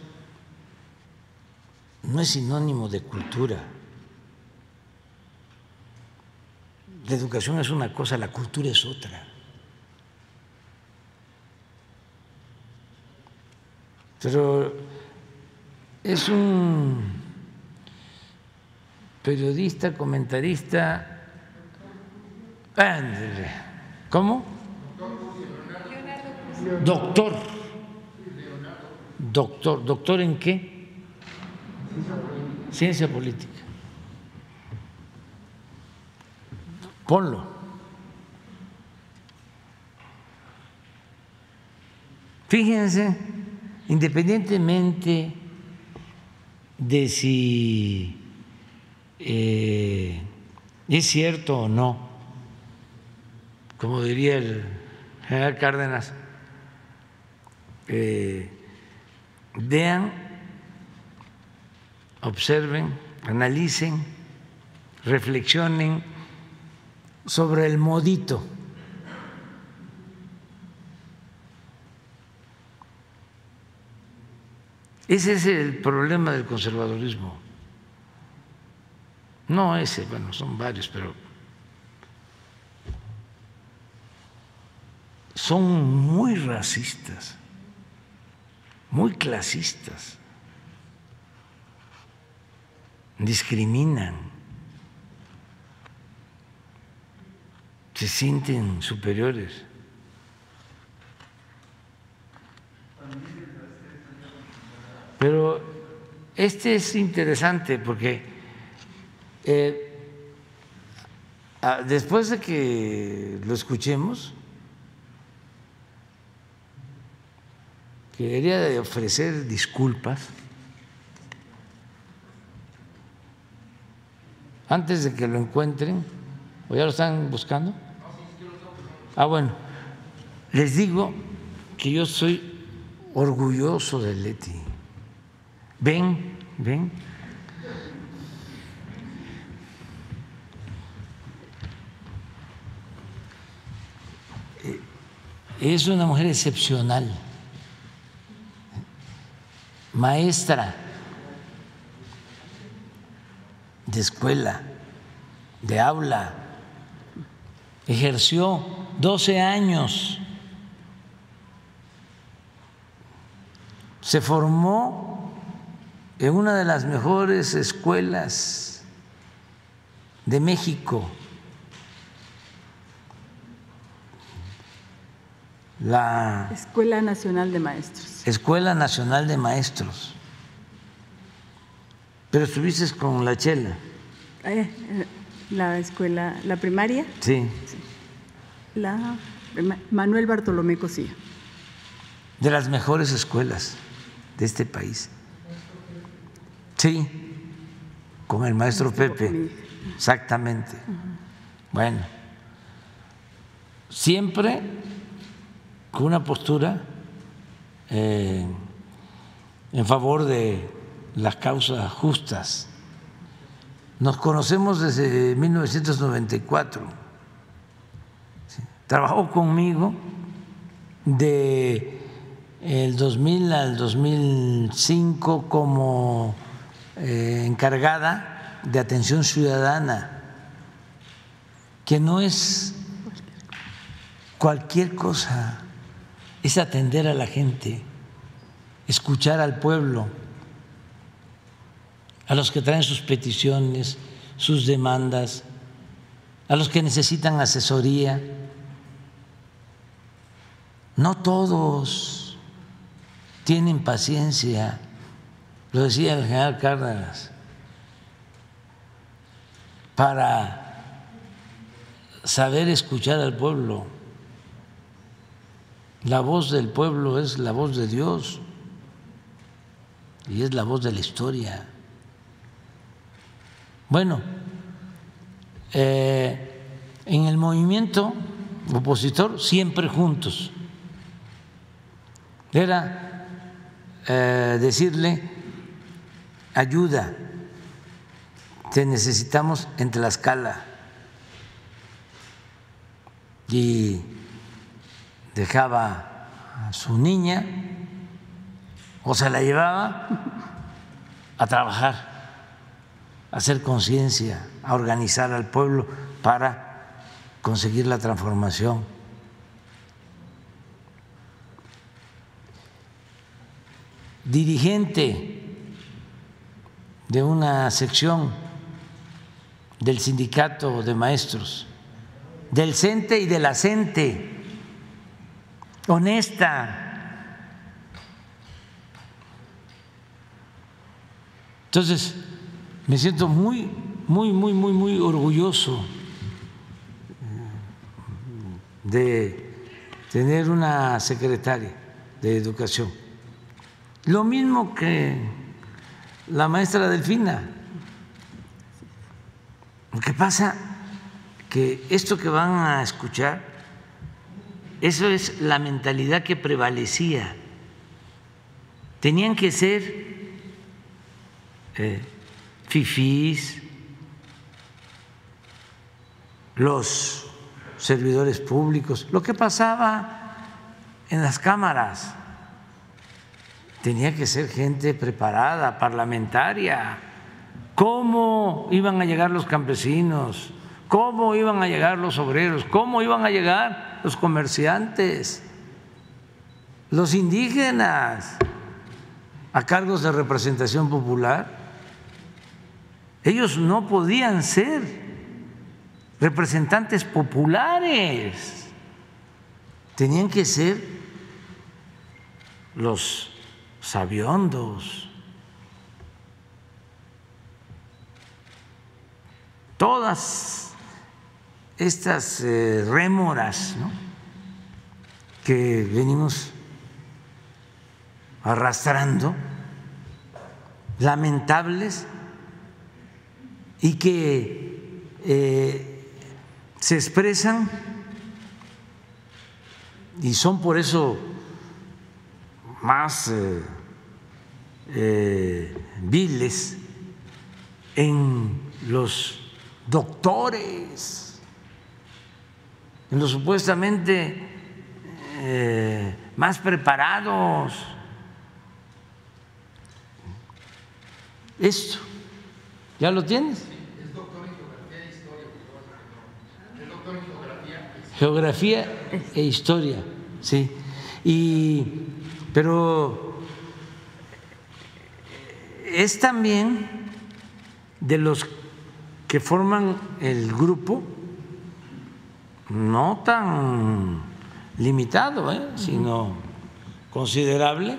no es sinónimo de cultura. La educación es una cosa, la cultura es otra. Pero es un periodista, comentarista. ¿Cómo? Doctor. Doctor. ¿Doctor en qué? Ciencia política. Ponlo. Fíjense, independientemente de si eh, es cierto o no, como diría el general Cárdenas, eh, vean, observen, analicen, reflexionen sobre el modito. Ese es el problema del conservadurismo. No ese, bueno, son varios, pero son muy racistas, muy clasistas, discriminan, se sienten superiores. Pero este es interesante porque eh, después de que lo escuchemos, quería ofrecer disculpas antes de que lo encuentren, o ya lo están buscando. Ah, bueno, les digo que yo soy orgulloso de Leti. Ven, ven. Es una mujer excepcional, maestra de escuela, de aula, ejerció 12 años, se formó en una de las mejores escuelas de México, la Escuela Nacional de Maestros. Escuela Nacional de Maestros. Pero estuviste con la Chela. Eh, eh, la escuela, la primaria. Sí. La Manuel Bartolomé Cosía. De las mejores escuelas de este país. Sí, con el maestro Pepe, exactamente. Bueno, siempre con una postura eh, en favor de las causas justas. Nos conocemos desde 1994. Trabajó conmigo de el 2000 al 2005 como eh, encargada de atención ciudadana, que no es cualquier cosa, es atender a la gente, escuchar al pueblo, a los que traen sus peticiones, sus demandas, a los que necesitan asesoría. No todos tienen paciencia lo decía el general Cárdenas, para saber escuchar al pueblo. La voz del pueblo es la voz de Dios y es la voz de la historia. Bueno, eh, en el movimiento opositor siempre juntos. Era eh, decirle ayuda. Te necesitamos en Tlaxcala. Y dejaba a su niña o se la llevaba a trabajar, hacer conciencia, a organizar al pueblo para conseguir la transformación. Dirigente de una sección del sindicato de maestros, del CENTE y de la honesta. Entonces, me siento muy, muy, muy, muy, muy orgulloso de tener una secretaria de educación. Lo mismo que la maestra Delfina. Lo que pasa que esto que van a escuchar, eso es la mentalidad que prevalecía. Tenían que ser eh, fifís, los servidores públicos, lo que pasaba en las cámaras. Tenía que ser gente preparada, parlamentaria. ¿Cómo iban a llegar los campesinos? ¿Cómo iban a llegar los obreros? ¿Cómo iban a llegar los comerciantes? Los indígenas a cargos de representación popular. Ellos no podían ser representantes populares, tenían que ser los sabiondos. Todas estas eh, rémoras que venimos arrastrando, lamentables, y que eh, se expresan y son por eso más eh, eh, viles en los doctores, en los supuestamente más preparados. Esto, ¿ya lo tienes? Geografía e historia, sí. Y, pero es también de los que forman el grupo, no tan limitado, ¿eh? sino considerable,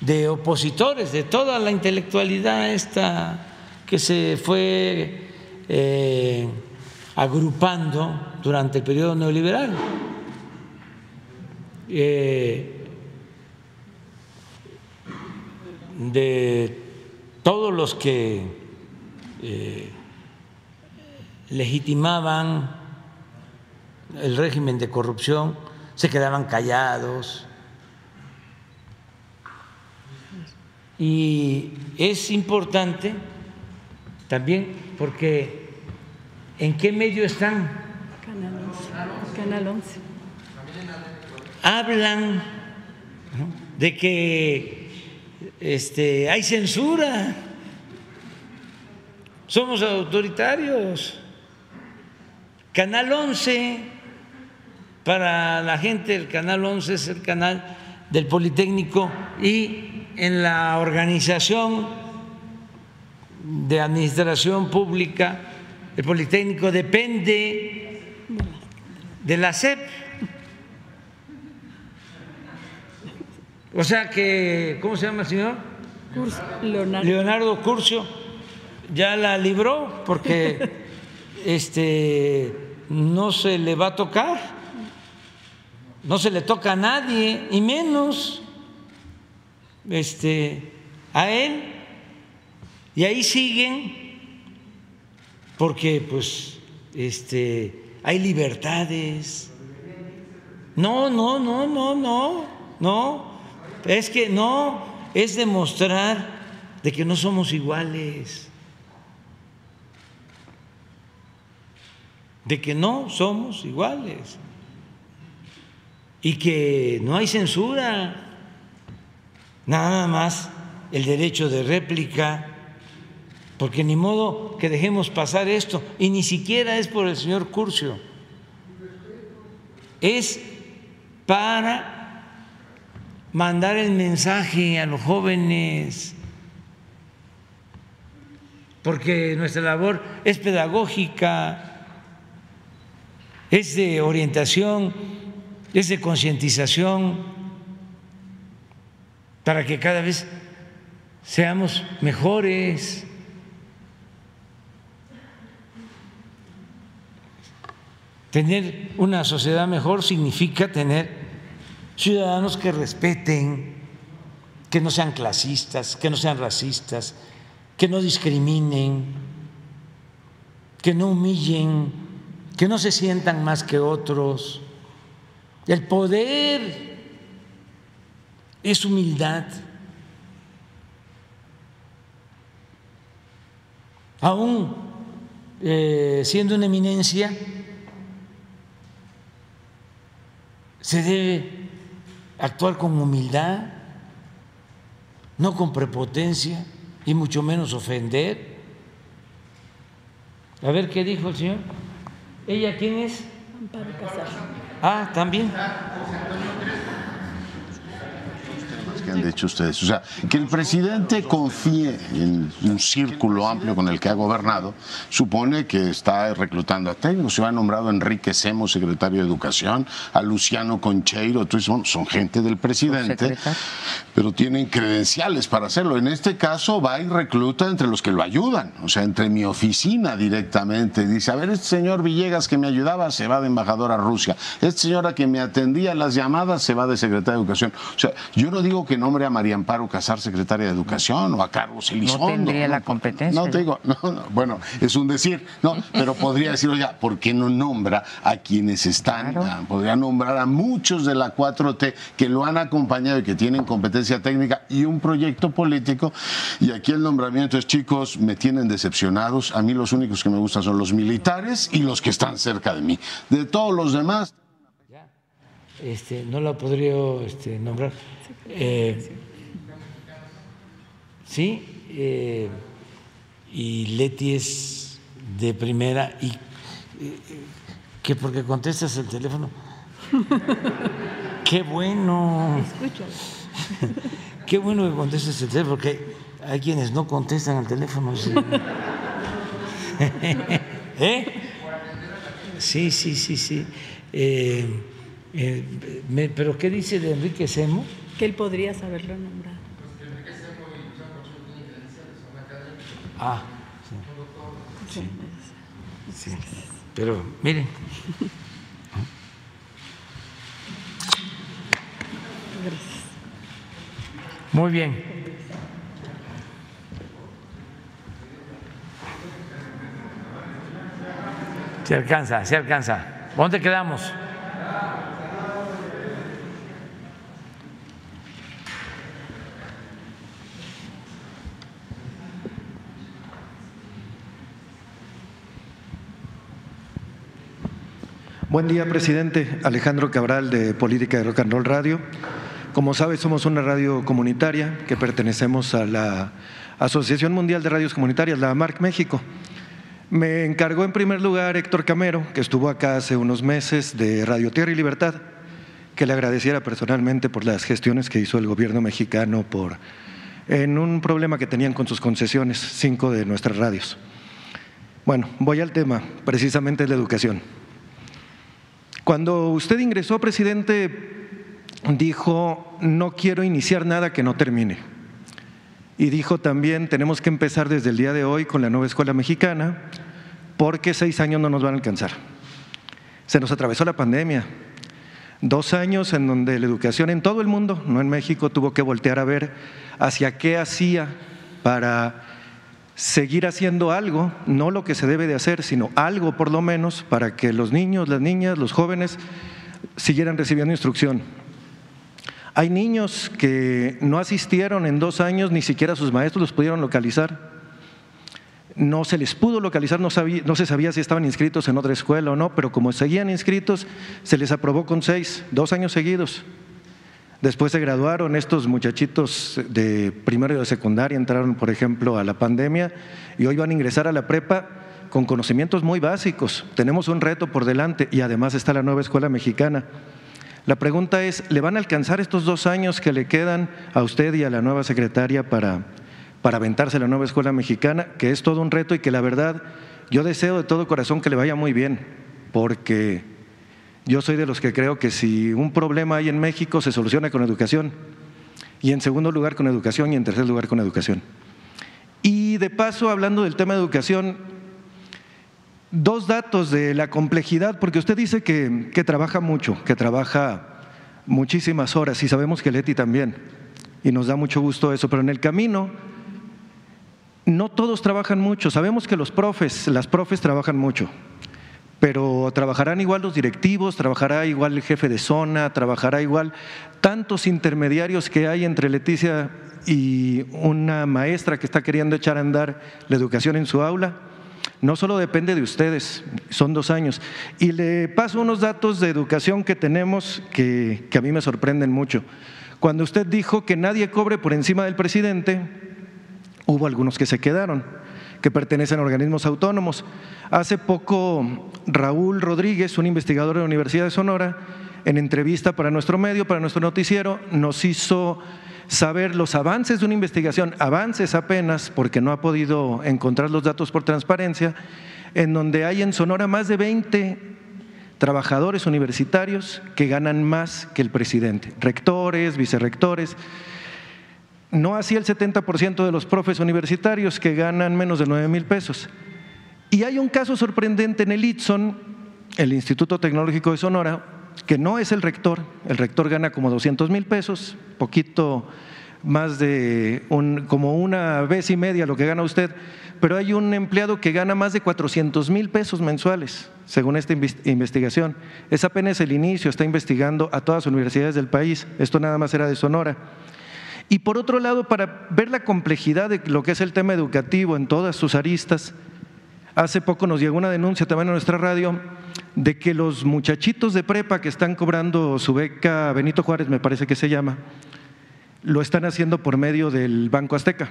de opositores, de toda la intelectualidad esta que se fue eh, agrupando durante el periodo neoliberal. Eh, de todos los que eh, legitimaban el régimen de corrupción se quedaban callados. Y es importante también porque ¿en qué medio están? Canal 11. Hablan de que este, hay censura, somos autoritarios. Canal 11, para la gente, el Canal 11 es el canal del Politécnico y en la organización de administración pública, el Politécnico depende de la SEP. O sea que, ¿cómo se llama el señor? Leonardo. Leonardo Curcio ya la libró porque <laughs> este no se le va a tocar, no se le toca a nadie, y menos este, a él. Y ahí siguen, porque pues este hay libertades. No, no, no, no, no, no. Es que no, es demostrar de que no somos iguales. De que no somos iguales. Y que no hay censura. Nada más el derecho de réplica porque ni modo que dejemos pasar esto, y ni siquiera es por el señor Curcio, es para mandar el mensaje a los jóvenes, porque nuestra labor es pedagógica, es de orientación, es de concientización, para que cada vez seamos mejores. Tener una sociedad mejor significa tener ciudadanos que respeten, que no sean clasistas, que no sean racistas, que no discriminen, que no humillen, que no se sientan más que otros. El poder es humildad. Aún eh, siendo una eminencia, se debe actuar con humildad, no con prepotencia y mucho menos ofender. A ver qué dijo el señor. ¿Ella quién es? Amparo Ah, también que han dicho ustedes. O sea, que el presidente confíe en un círculo amplio con el que ha gobernado, supone que está reclutando a técnicos. Se ha nombrado a Enrique Semo, secretario de Educación, a Luciano Concheiro, entonces son gente del presidente, pero tienen credenciales para hacerlo. En este caso va y recluta entre los que lo ayudan, o sea, entre mi oficina directamente. Dice, a ver, este señor Villegas que me ayudaba se va de embajador a Rusia. Este señor a que me atendía las llamadas se va de secretario de Educación. O sea, yo no digo que nombre a María Amparo Casar, secretaria de Educación, o a Carlos Elizondo. No tendría la competencia. No te digo, no, bueno, es un decir, no, pero podría decir, oye, ¿por qué no nombra a quienes están? Ah, podría nombrar a muchos de la 4T que lo han acompañado y que tienen competencia técnica y un proyecto político. Y aquí el nombramiento es, chicos, me tienen decepcionados. A mí los únicos que me gustan son los militares y los que están cerca de mí. De todos los demás. Este, no la podría este, nombrar. Eh, sí, eh, y Leti es de primera y eh, que porque contestas el teléfono. Qué bueno. Qué bueno que contestes el teléfono, porque hay quienes no contestan al teléfono. Sí, <laughs> ¿Eh? sí, sí, sí. sí. ¿Pero qué dice de Enrique Semo? Que él podría saberlo nombrado. Ah, sí. sí. sí. Pero miren. Muy bien. Se alcanza, se alcanza. ¿Dónde quedamos? Buen día, presidente. Alejandro Cabral, de Política de Rock and Roll Radio. Como sabe, somos una radio comunitaria que pertenecemos a la Asociación Mundial de Radios Comunitarias, la AMARC México. Me encargó en primer lugar Héctor Camero, que estuvo acá hace unos meses de Radio Tierra y Libertad, que le agradeciera personalmente por las gestiones que hizo el gobierno mexicano por, en un problema que tenían con sus concesiones, cinco de nuestras radios. Bueno, voy al tema, precisamente la educación. Cuando usted ingresó, presidente, dijo, no quiero iniciar nada que no termine. Y dijo también, tenemos que empezar desde el día de hoy con la nueva escuela mexicana, porque seis años no nos van a alcanzar. Se nos atravesó la pandemia, dos años en donde la educación en todo el mundo, no en México, tuvo que voltear a ver hacia qué hacía para seguir haciendo algo, no lo que se debe de hacer, sino algo por lo menos para que los niños, las niñas, los jóvenes siguieran recibiendo instrucción. Hay niños que no asistieron en dos años, ni siquiera sus maestros los pudieron localizar. No se les pudo localizar, no, no se sabía si estaban inscritos en otra escuela o no, pero como seguían inscritos, se les aprobó con seis, dos años seguidos. Después se graduaron estos muchachitos de primero y de secundaria, entraron, por ejemplo, a la pandemia y hoy van a ingresar a la prepa con conocimientos muy básicos. Tenemos un reto por delante y además está la nueva escuela mexicana. La pregunta es, ¿le van a alcanzar estos dos años que le quedan a usted y a la nueva secretaria para, para aventarse la nueva escuela mexicana? Que es todo un reto y que la verdad yo deseo de todo corazón que le vaya muy bien, porque yo soy de los que creo que si un problema hay en México se soluciona con educación. Y en segundo lugar con educación y en tercer lugar con educación. Y de paso, hablando del tema de educación, dos datos de la complejidad, porque usted dice que, que trabaja mucho, que trabaja muchísimas horas y sabemos que Leti también, y nos da mucho gusto eso, pero en el camino no todos trabajan mucho, sabemos que los profes, las profes trabajan mucho, pero trabajarán igual los directivos, trabajará igual el jefe de zona, trabajará igual tantos intermediarios que hay entre Leticia y una maestra que está queriendo echar a andar la educación en su aula. No solo depende de ustedes, son dos años. Y le paso unos datos de educación que tenemos que, que a mí me sorprenden mucho. Cuando usted dijo que nadie cobre por encima del presidente, hubo algunos que se quedaron que pertenecen a organismos autónomos. Hace poco Raúl Rodríguez, un investigador de la Universidad de Sonora, en entrevista para nuestro medio, para nuestro noticiero, nos hizo saber los avances de una investigación, avances apenas, porque no ha podido encontrar los datos por transparencia, en donde hay en Sonora más de 20 trabajadores universitarios que ganan más que el presidente, rectores, vicerrectores no así el 70% de los profes universitarios que ganan menos de 9 mil pesos. Y hay un caso sorprendente en el ITSON, el Instituto Tecnológico de Sonora, que no es el rector, el rector gana como 200 mil pesos, poquito más de un, como una vez y media lo que gana usted, pero hay un empleado que gana más de 400 mil pesos mensuales, según esta investigación. Es apenas el inicio, está investigando a todas las universidades del país, esto nada más era de Sonora. Y por otro lado, para ver la complejidad de lo que es el tema educativo en todas sus aristas, hace poco nos llegó una denuncia también a nuestra radio de que los muchachitos de prepa que están cobrando su beca Benito Juárez, me parece que se llama, lo están haciendo por medio del Banco Azteca.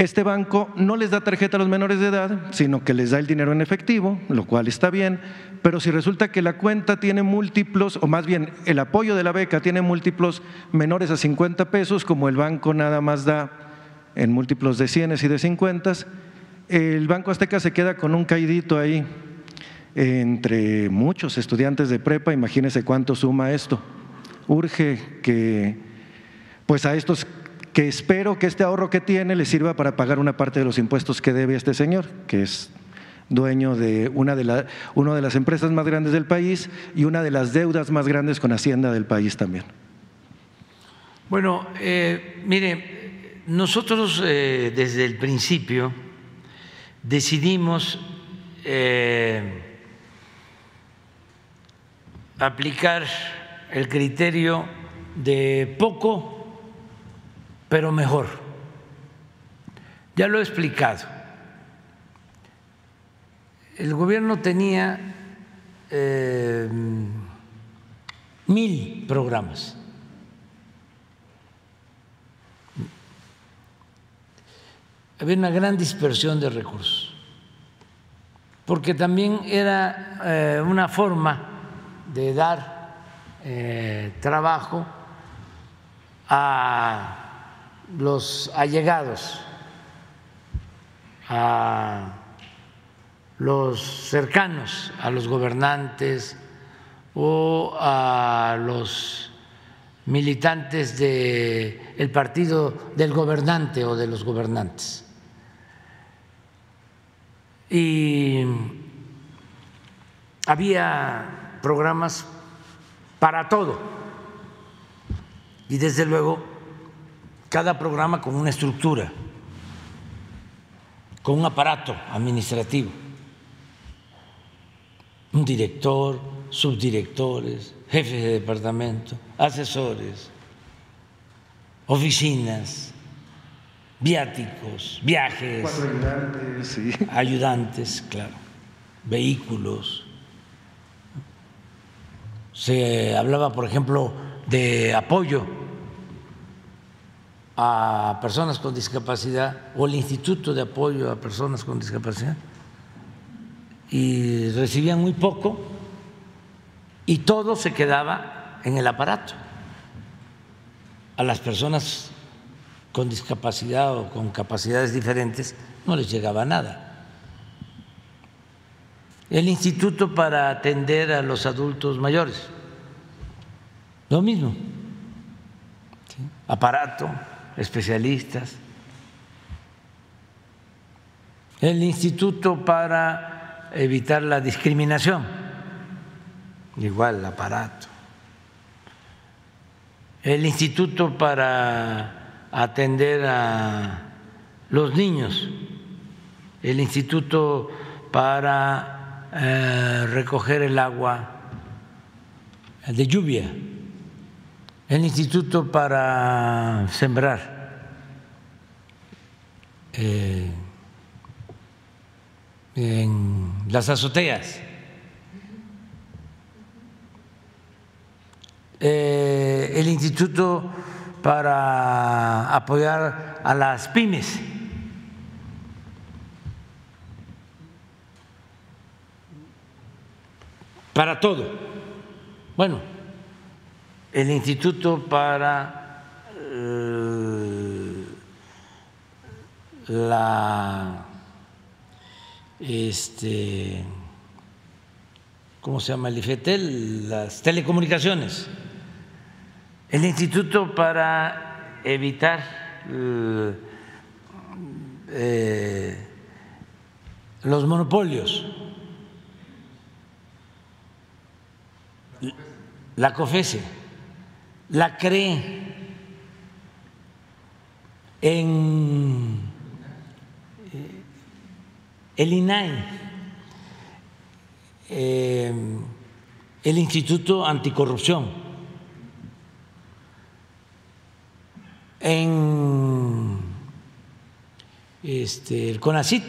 Este banco no les da tarjeta a los menores de edad, sino que les da el dinero en efectivo, lo cual está bien, pero si resulta que la cuenta tiene múltiplos, o más bien el apoyo de la beca tiene múltiplos menores a 50 pesos, como el banco nada más da en múltiplos de 100 y de 50, el Banco Azteca se queda con un caidito ahí entre muchos estudiantes de prepa, imagínense cuánto suma esto. Urge que pues a estos que espero que este ahorro que tiene le sirva para pagar una parte de los impuestos que debe este señor, que es dueño de una de, la, una de las empresas más grandes del país y una de las deudas más grandes con Hacienda del país también. Bueno, eh, mire, nosotros eh, desde el principio decidimos eh, aplicar el criterio de poco pero mejor. Ya lo he explicado. El gobierno tenía eh, mil programas. Había una gran dispersión de recursos, porque también era eh, una forma de dar eh, trabajo a los allegados, a los cercanos a los gobernantes o a los militantes del partido del gobernante o de los gobernantes. Y había programas para todo. Y desde luego cada programa con una estructura, con un aparato administrativo, un director, subdirectores, jefes de departamento, asesores, oficinas, viáticos, viajes, ayudantes, ayudantes, claro, vehículos. Se hablaba, por ejemplo, de apoyo a personas con discapacidad o el Instituto de Apoyo a Personas con Discapacidad y recibían muy poco y todo se quedaba en el aparato. A las personas con discapacidad o con capacidades diferentes no les llegaba nada. El Instituto para atender a los adultos mayores, lo mismo, aparato especialistas, el Instituto para evitar la discriminación, igual aparato, el instituto para atender a los niños, el instituto para eh, recoger el agua de lluvia, el instituto para sembrar. Eh, en las azoteas. Eh, el Instituto para apoyar a las pymes. Para todo. Bueno, el Instituto para eh, la este ¿cómo se llama el IFETEL? Las telecomunicaciones. El Instituto para evitar eh, los monopolios, la COFESE, la CRE en eh, el INAI, eh, el Instituto Anticorrupción en este, el CONACIT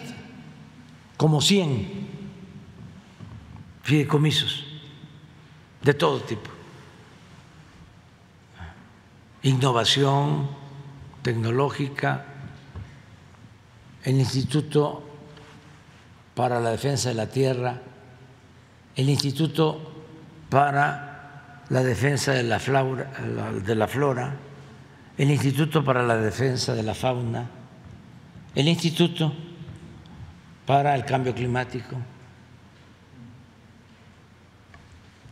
como 100 fideicomisos de todo tipo. Innovación tecnológica, el Instituto para la Defensa de la Tierra, el Instituto para la Defensa de la, flora, el Instituto para la Defensa de la Fauna, el Instituto para el Cambio Climático,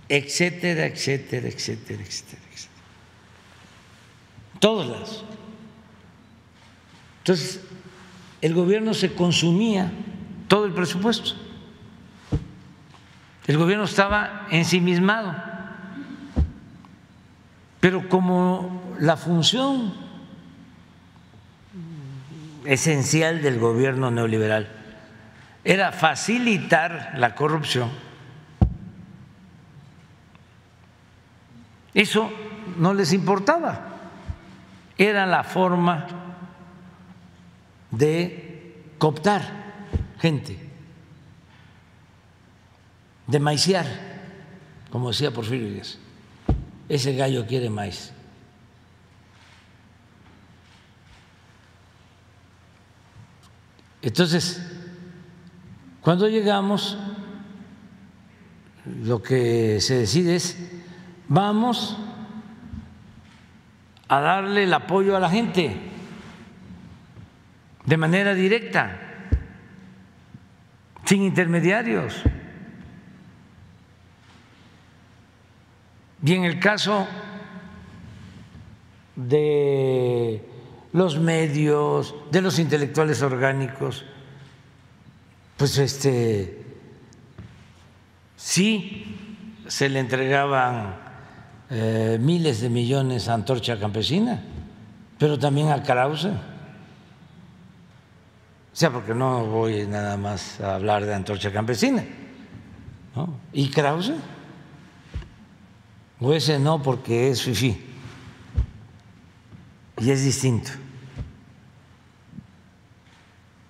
etcétera, etcétera, etcétera, etcétera. etcétera. Todos lados. Entonces, el gobierno se consumía todo el presupuesto. El gobierno estaba ensimismado. Pero como la función esencial del gobierno neoliberal era facilitar la corrupción. Eso no les importaba. Era la forma de cooptar gente, de maiciar, como decía Porfirio Díaz. Ese gallo quiere maíz. Entonces, cuando llegamos, lo que se decide es, vamos a darle el apoyo a la gente de manera directa, sin intermediarios. Y en el caso de los medios, de los intelectuales orgánicos, pues este sí se le entregaban eh, miles de millones a Antorcha Campesina, pero también a Krause. O sea, porque no voy nada más a hablar de Antorcha Campesina. ¿Y Krause? O ese no porque es FIFI y es distinto.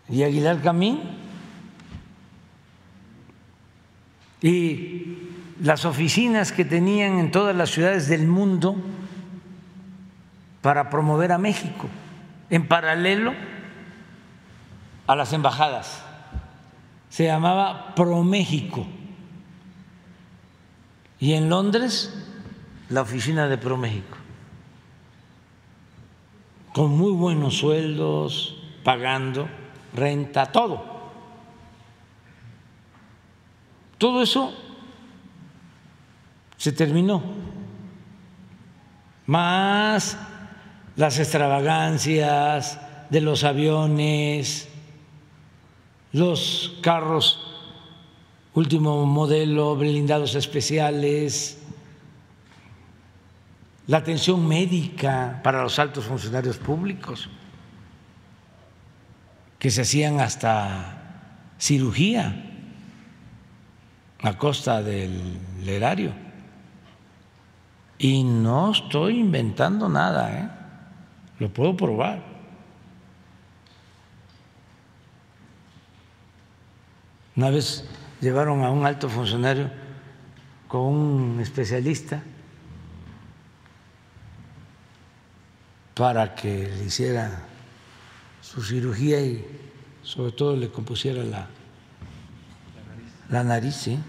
Y Aguilar Camín y las oficinas que tenían en todas las ciudades del mundo para promover a México, en paralelo a las embajadas. Se llamaba ProMéxico. Y en Londres, la oficina de ProMéxico con muy buenos sueldos, pagando renta, todo. Todo eso se terminó, más las extravagancias de los aviones, los carros último modelo, blindados especiales, la atención médica para los altos funcionarios públicos, que se hacían hasta cirugía a costa del erario. Y no estoy inventando nada, ¿eh? lo puedo probar. Una vez llevaron a un alto funcionario con un especialista para que le hiciera su cirugía y sobre todo le compusiera la, la nariz, ¿sí?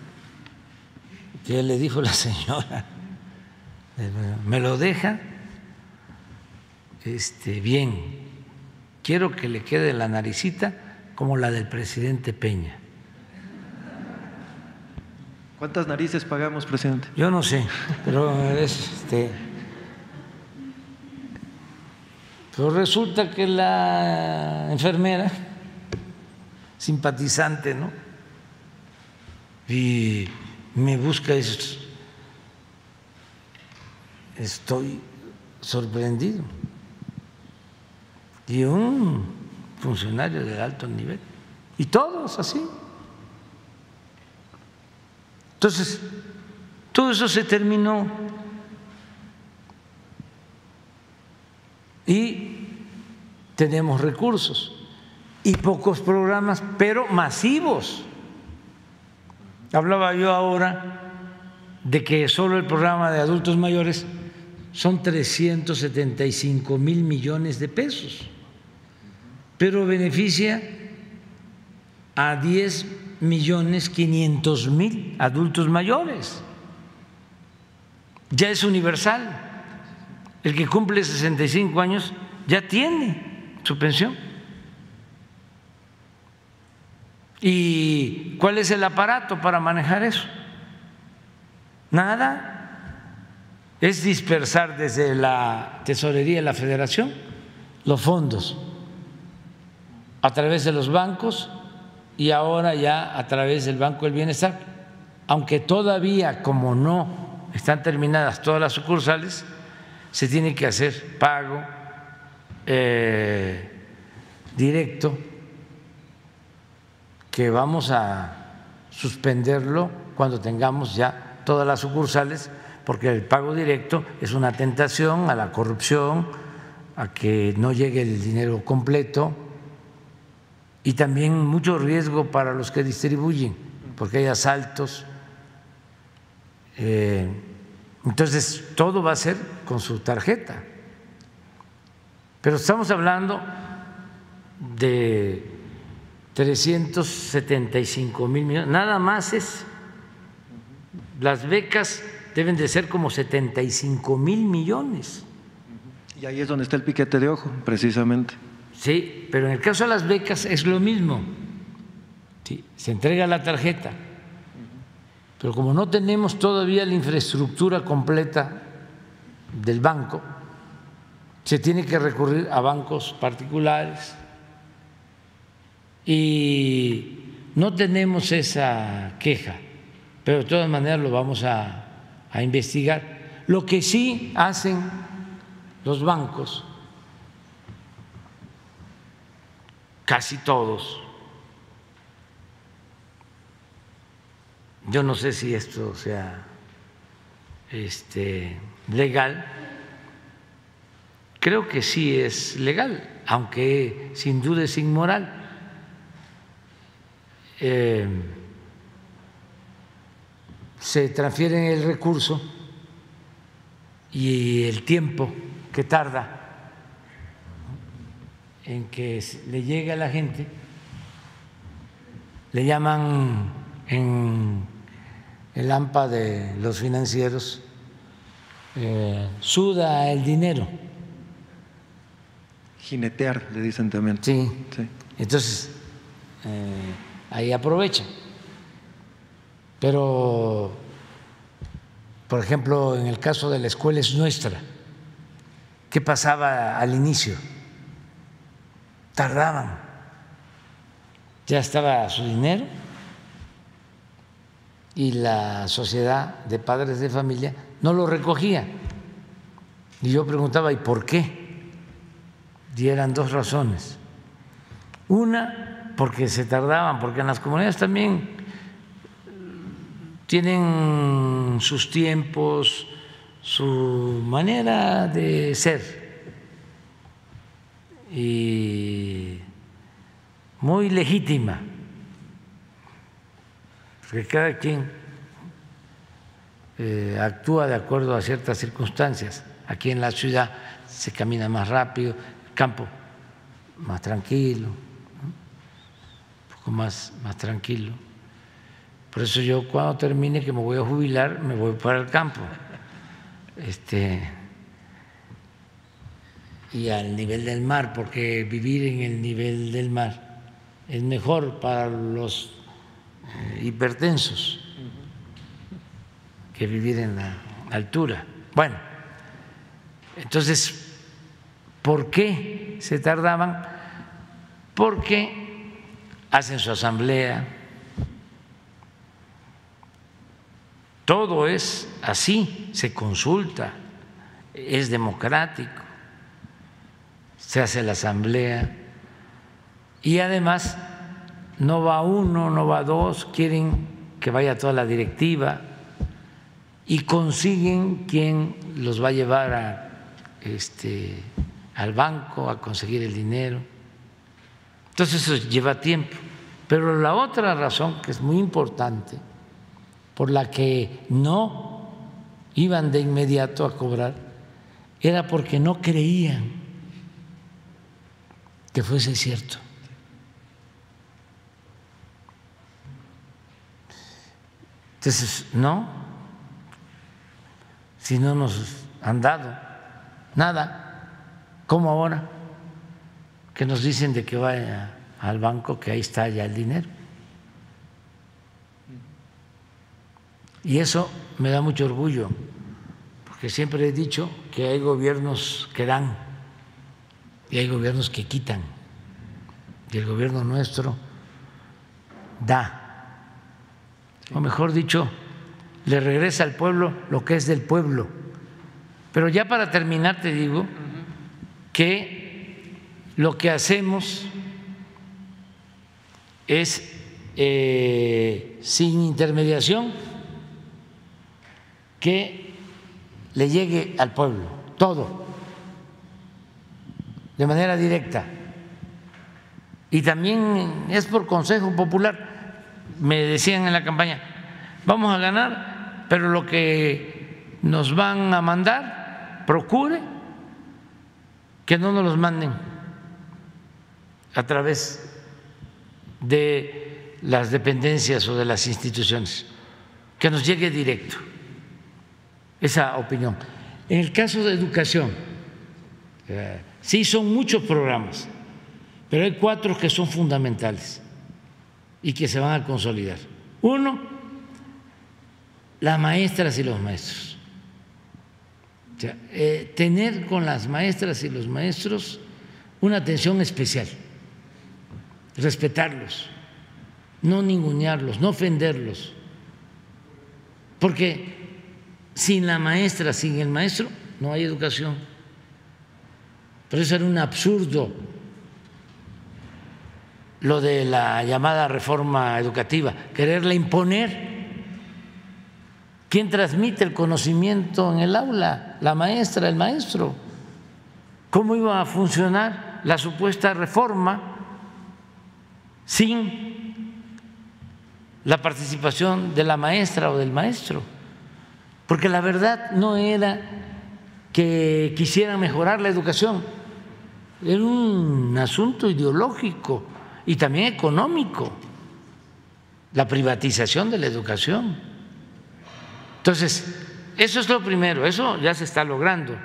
que le dijo la <laughs> señora, me lo deja este, bien, quiero que le quede la naricita como la del presidente Peña. ¿Cuántas narices pagamos, presidente? Yo no sé, pero este. Pero resulta que la enfermera, simpatizante, ¿no? Y me busca y estoy sorprendido. Y un funcionario de alto nivel. Y todos así. Entonces, todo eso se terminó y tenemos recursos y pocos programas, pero masivos. Hablaba yo ahora de que solo el programa de adultos mayores son 375 mil millones de pesos, pero beneficia a 10 millones 500 mil adultos mayores. Ya es universal. El que cumple 65 años ya tiene su pensión. ¿Y cuál es el aparato para manejar eso? Nada. Es dispersar desde la tesorería de la federación los fondos a través de los bancos y ahora ya a través del Banco del Bienestar, aunque todavía como no están terminadas todas las sucursales, se tiene que hacer pago eh, directo, que vamos a suspenderlo cuando tengamos ya todas las sucursales, porque el pago directo es una tentación a la corrupción, a que no llegue el dinero completo y también mucho riesgo para los que distribuyen, porque hay asaltos. Eh, entonces, todo va a ser con su tarjeta. Pero estamos hablando de 375 mil millones, nada más es, las becas deben de ser como 75 mil millones. Y ahí es donde está el piquete de ojo, precisamente. Sí, pero en el caso de las becas es lo mismo. se entrega la tarjeta, pero como no tenemos todavía la infraestructura completa del banco, se tiene que recurrir a bancos particulares y no tenemos esa queja, pero de todas maneras lo vamos a, a investigar. Lo que sí hacen los bancos casi todos. Yo no sé si esto sea este, legal. Creo que sí es legal, aunque sin duda es inmoral. Eh, se transfiere el recurso y el tiempo que tarda en que le llegue a la gente, le llaman en el AMPA de los financieros, eh, suda el dinero. Jinetear, le dicen también. Sí. Entonces, eh, ahí aprovecha. Pero, por ejemplo, en el caso de la escuela es nuestra. ¿Qué pasaba al inicio? tardaban. Ya estaba su dinero y la sociedad de padres de familia no lo recogía. Y yo preguntaba, ¿y por qué? Y eran dos razones. Una, porque se tardaban, porque en las comunidades también tienen sus tiempos, su manera de ser y muy legítima, porque cada quien eh, actúa de acuerdo a ciertas circunstancias. Aquí en la ciudad se camina más rápido, el campo más tranquilo, un poco más, más tranquilo. Por eso yo cuando termine que me voy a jubilar, me voy para el campo. Este, y al nivel del mar, porque vivir en el nivel del mar es mejor para los eh, hipertensos que vivir en la altura. Bueno, entonces, ¿por qué se tardaban? Porque hacen su asamblea, Todo es así, se consulta, es democrático, se hace la asamblea y además no va uno, no va dos, quieren que vaya toda la directiva y consiguen quien los va a llevar este, al banco a conseguir el dinero. Entonces eso lleva tiempo. Pero la otra razón que es muy importante por la que no iban de inmediato a cobrar era porque no creían que fuese cierto. Entonces, no, si no nos han dado nada, como ahora que nos dicen de que vaya al banco, que ahí está ya el dinero. Y eso me da mucho orgullo, porque siempre he dicho que hay gobiernos que dan y hay gobiernos que quitan. Y el gobierno nuestro da. O mejor dicho, le regresa al pueblo lo que es del pueblo. Pero ya para terminar te digo que lo que hacemos es eh, sin intermediación que le llegue al pueblo, todo, de manera directa. Y también es por consejo popular. Me decían en la campaña, vamos a ganar, pero lo que nos van a mandar, procure que no nos los manden a través de las dependencias o de las instituciones, que nos llegue directo esa opinión. En el caso de educación, eh, sí son muchos programas, pero hay cuatro que son fundamentales y que se van a consolidar. Uno, las maestras y los maestros. Eh, tener con las maestras y los maestros una atención especial, respetarlos, no ningunearlos, no ofenderlos, porque sin la maestra, sin el maestro, no hay educación. Pero eso era un absurdo lo de la llamada reforma educativa, quererla imponer. ¿Quién transmite el conocimiento en el aula? La maestra, el maestro. ¿Cómo iba a funcionar la supuesta reforma sin la participación de la maestra o del maestro? Porque la verdad no era que quisieran mejorar la educación, era un asunto ideológico y también económico, la privatización de la educación. Entonces, eso es lo primero, eso ya se está logrando.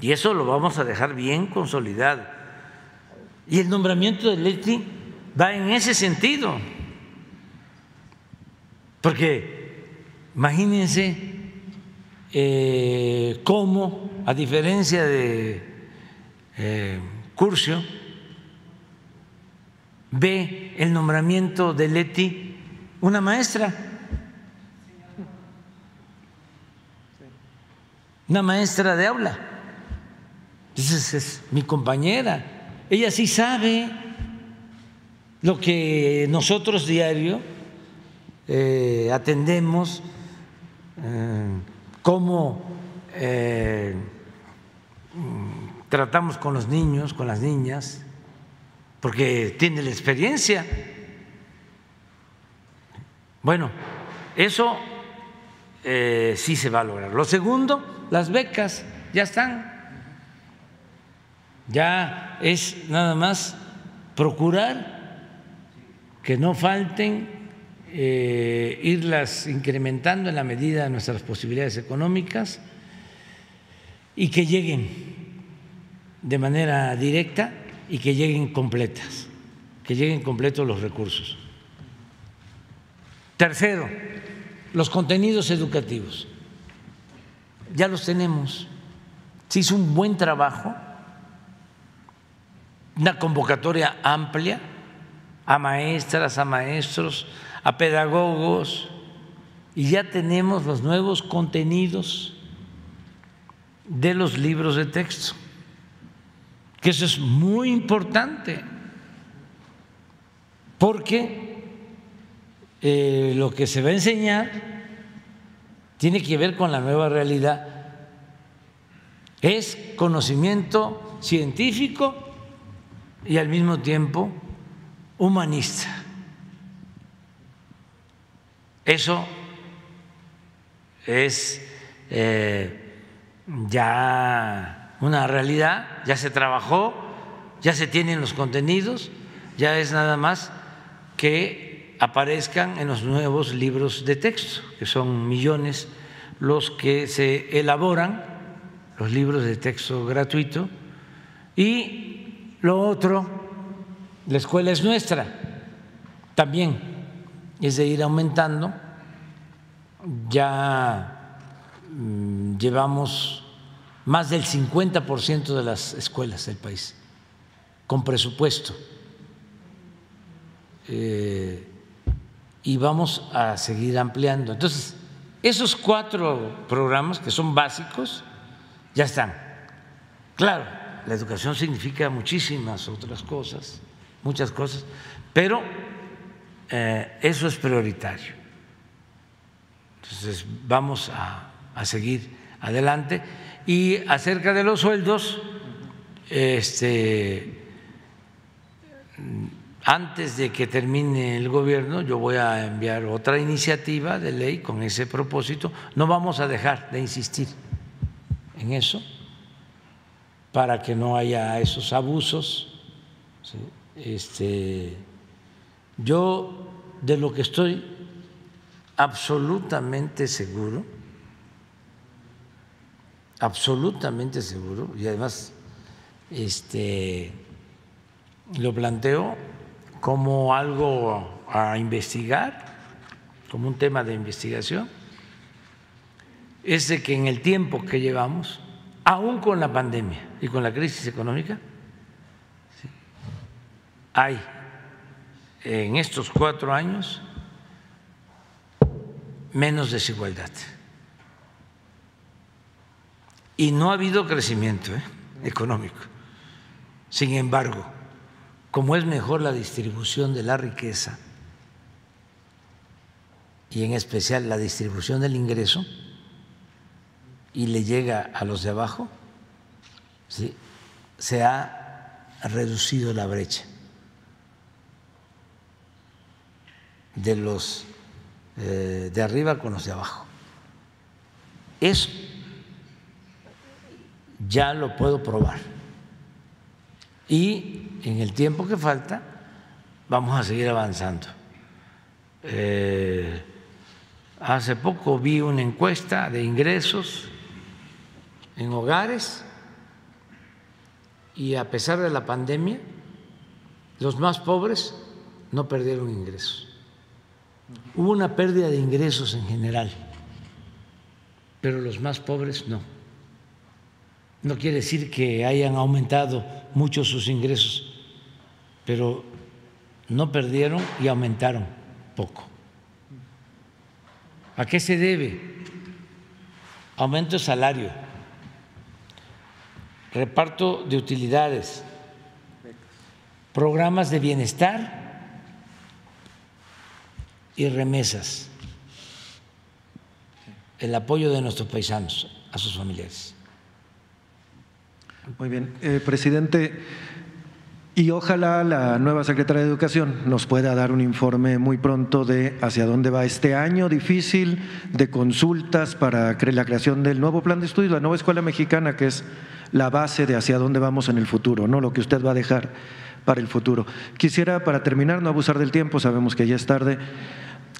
Y eso lo vamos a dejar bien consolidado. Y el nombramiento de Leti va en ese sentido, porque Imagínense eh, cómo, a diferencia de eh, Curcio, ve el nombramiento de Leti una maestra. una maestra de aula. Esa es mi compañera. Ella sí sabe lo que nosotros diario eh, atendemos, cómo eh, tratamos con los niños, con las niñas, porque tiene la experiencia. Bueno, eso sí se va a lograr. Lo segundo, las becas ya están. Ya es nada más procurar que no falten, eh, irlas incrementando en la medida de nuestras posibilidades económicas y que lleguen de manera directa y que lleguen completas, que lleguen completos los recursos. Tercero, los contenidos educativos. Ya los tenemos. Se hizo un buen trabajo, una convocatoria amplia a maestras, a maestros, a pedagogos, y ya tenemos los nuevos contenidos de los libros de texto, que eso es muy importante, porque eh, lo que se va a enseñar tiene que ver con la nueva realidad, es conocimiento científico y al mismo tiempo humanista. Eso es eh, ya una realidad, ya se trabajó, ya se tienen los contenidos, ya es nada más que aparezcan en los nuevos libros de texto, que son millones los que se elaboran, los libros de texto gratuito, y lo otro la escuela es nuestra, también es de ir aumentando. Ya mm, llevamos más del 50% de las escuelas del país con presupuesto. Eh, y vamos a seguir ampliando. Entonces, esos cuatro programas que son básicos ya están. Claro, la educación significa muchísimas otras cosas muchas cosas, pero eh, eso es prioritario. Entonces vamos a, seguir adelante. Y acerca de los sueldos, este, antes de que termine el gobierno, yo voy a enviar otra iniciativa de ley con ese propósito. No vamos a dejar de insistir en eso para que no haya esos abusos. Este, yo de lo que estoy absolutamente seguro, absolutamente seguro, y además este, lo planteo como algo a investigar, como un tema de investigación, es de que en el tiempo que llevamos, aún con la pandemia y con la crisis económica, hay en estos cuatro años menos desigualdad. Y no ha habido crecimiento ¿eh? económico. Sin embargo, como es mejor la distribución de la riqueza y en especial la distribución del ingreso, y le llega a los de abajo, se ha reducido la brecha. De los eh, de arriba con los de abajo. Eso ya lo puedo probar. Y en el tiempo que falta vamos a seguir avanzando. Eh, hace poco vi una encuesta de ingresos en hogares y a pesar de la pandemia, los más pobres no perdieron ingresos. Hubo una pérdida de ingresos en general, pero los más pobres no. No quiere decir que hayan aumentado mucho sus ingresos, pero no perdieron y aumentaron poco. ¿A qué se debe? Aumento de salario, reparto de utilidades, programas de bienestar remesas, el apoyo de nuestros paisanos a sus familiares. Muy bien, eh, presidente. Y ojalá la nueva secretaria de Educación nos pueda dar un informe muy pronto de hacia dónde va este año difícil de consultas para la creación del nuevo plan de estudios, la nueva escuela mexicana, que es la base de hacia dónde vamos en el futuro, no lo que usted va a dejar para el futuro. Quisiera, para terminar, no abusar del tiempo, sabemos que ya es tarde.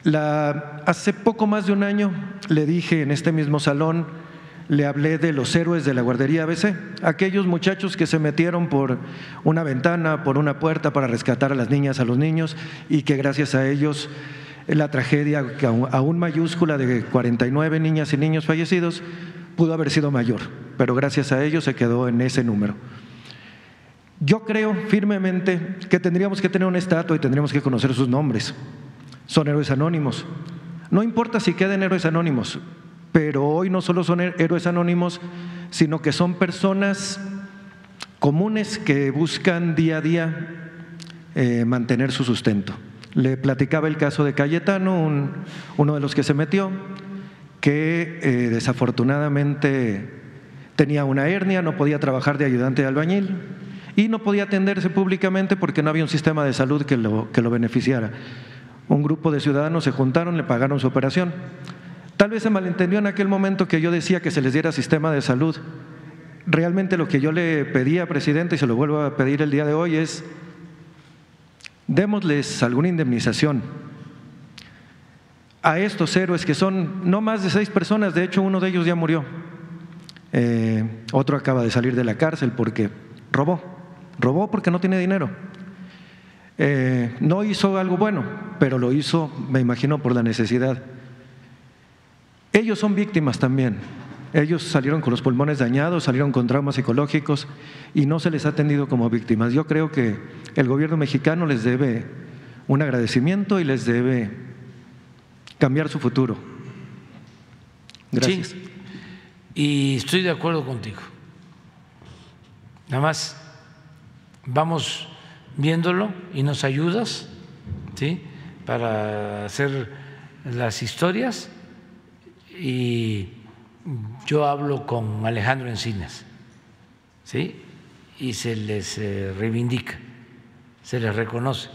La, hace poco más de un año le dije en este mismo salón le hablé de los héroes de la guardería ABC, aquellos muchachos que se metieron por una ventana, por una puerta para rescatar a las niñas, a los niños y que gracias a ellos la tragedia aún mayúscula de 49 niñas y niños fallecidos pudo haber sido mayor, pero gracias a ellos se quedó en ese número. Yo creo firmemente que tendríamos que tener una estatua y tendríamos que conocer sus nombres. Son héroes anónimos. No importa si queden héroes anónimos, pero hoy no solo son héroes anónimos, sino que son personas comunes que buscan día a día eh, mantener su sustento. Le platicaba el caso de Cayetano, uno de los que se metió, que eh, desafortunadamente tenía una hernia, no podía trabajar de ayudante de albañil y no podía atenderse públicamente porque no había un sistema de salud que lo, que lo beneficiara. Un grupo de ciudadanos se juntaron, le pagaron su operación. Tal vez se malentendió en aquel momento que yo decía que se les diera sistema de salud. Realmente lo que yo le pedía, presidente, y se lo vuelvo a pedir el día de hoy, es démosles alguna indemnización a estos héroes que son no más de seis personas, de hecho uno de ellos ya murió, eh, otro acaba de salir de la cárcel porque robó, robó porque no tiene dinero. Eh, no hizo algo bueno, pero lo hizo, me imagino, por la necesidad. Ellos son víctimas también. Ellos salieron con los pulmones dañados, salieron con traumas psicológicos y no se les ha atendido como víctimas. Yo creo que el gobierno mexicano les debe un agradecimiento y les debe cambiar su futuro. Gracias. Y estoy de acuerdo contigo. Nada más vamos viéndolo y nos ayudas, ¿sí? Para hacer las historias y yo hablo con Alejandro Encinas, ¿sí? Y se les eh, reivindica, se les reconoce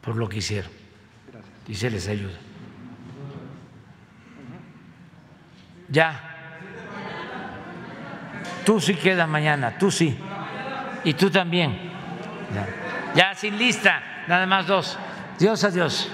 por lo que hicieron y se les ayuda. Ya. Tú sí quedas mañana, tú sí. Y tú también. Ya, sin lista, nada más dos. Dios, adiós.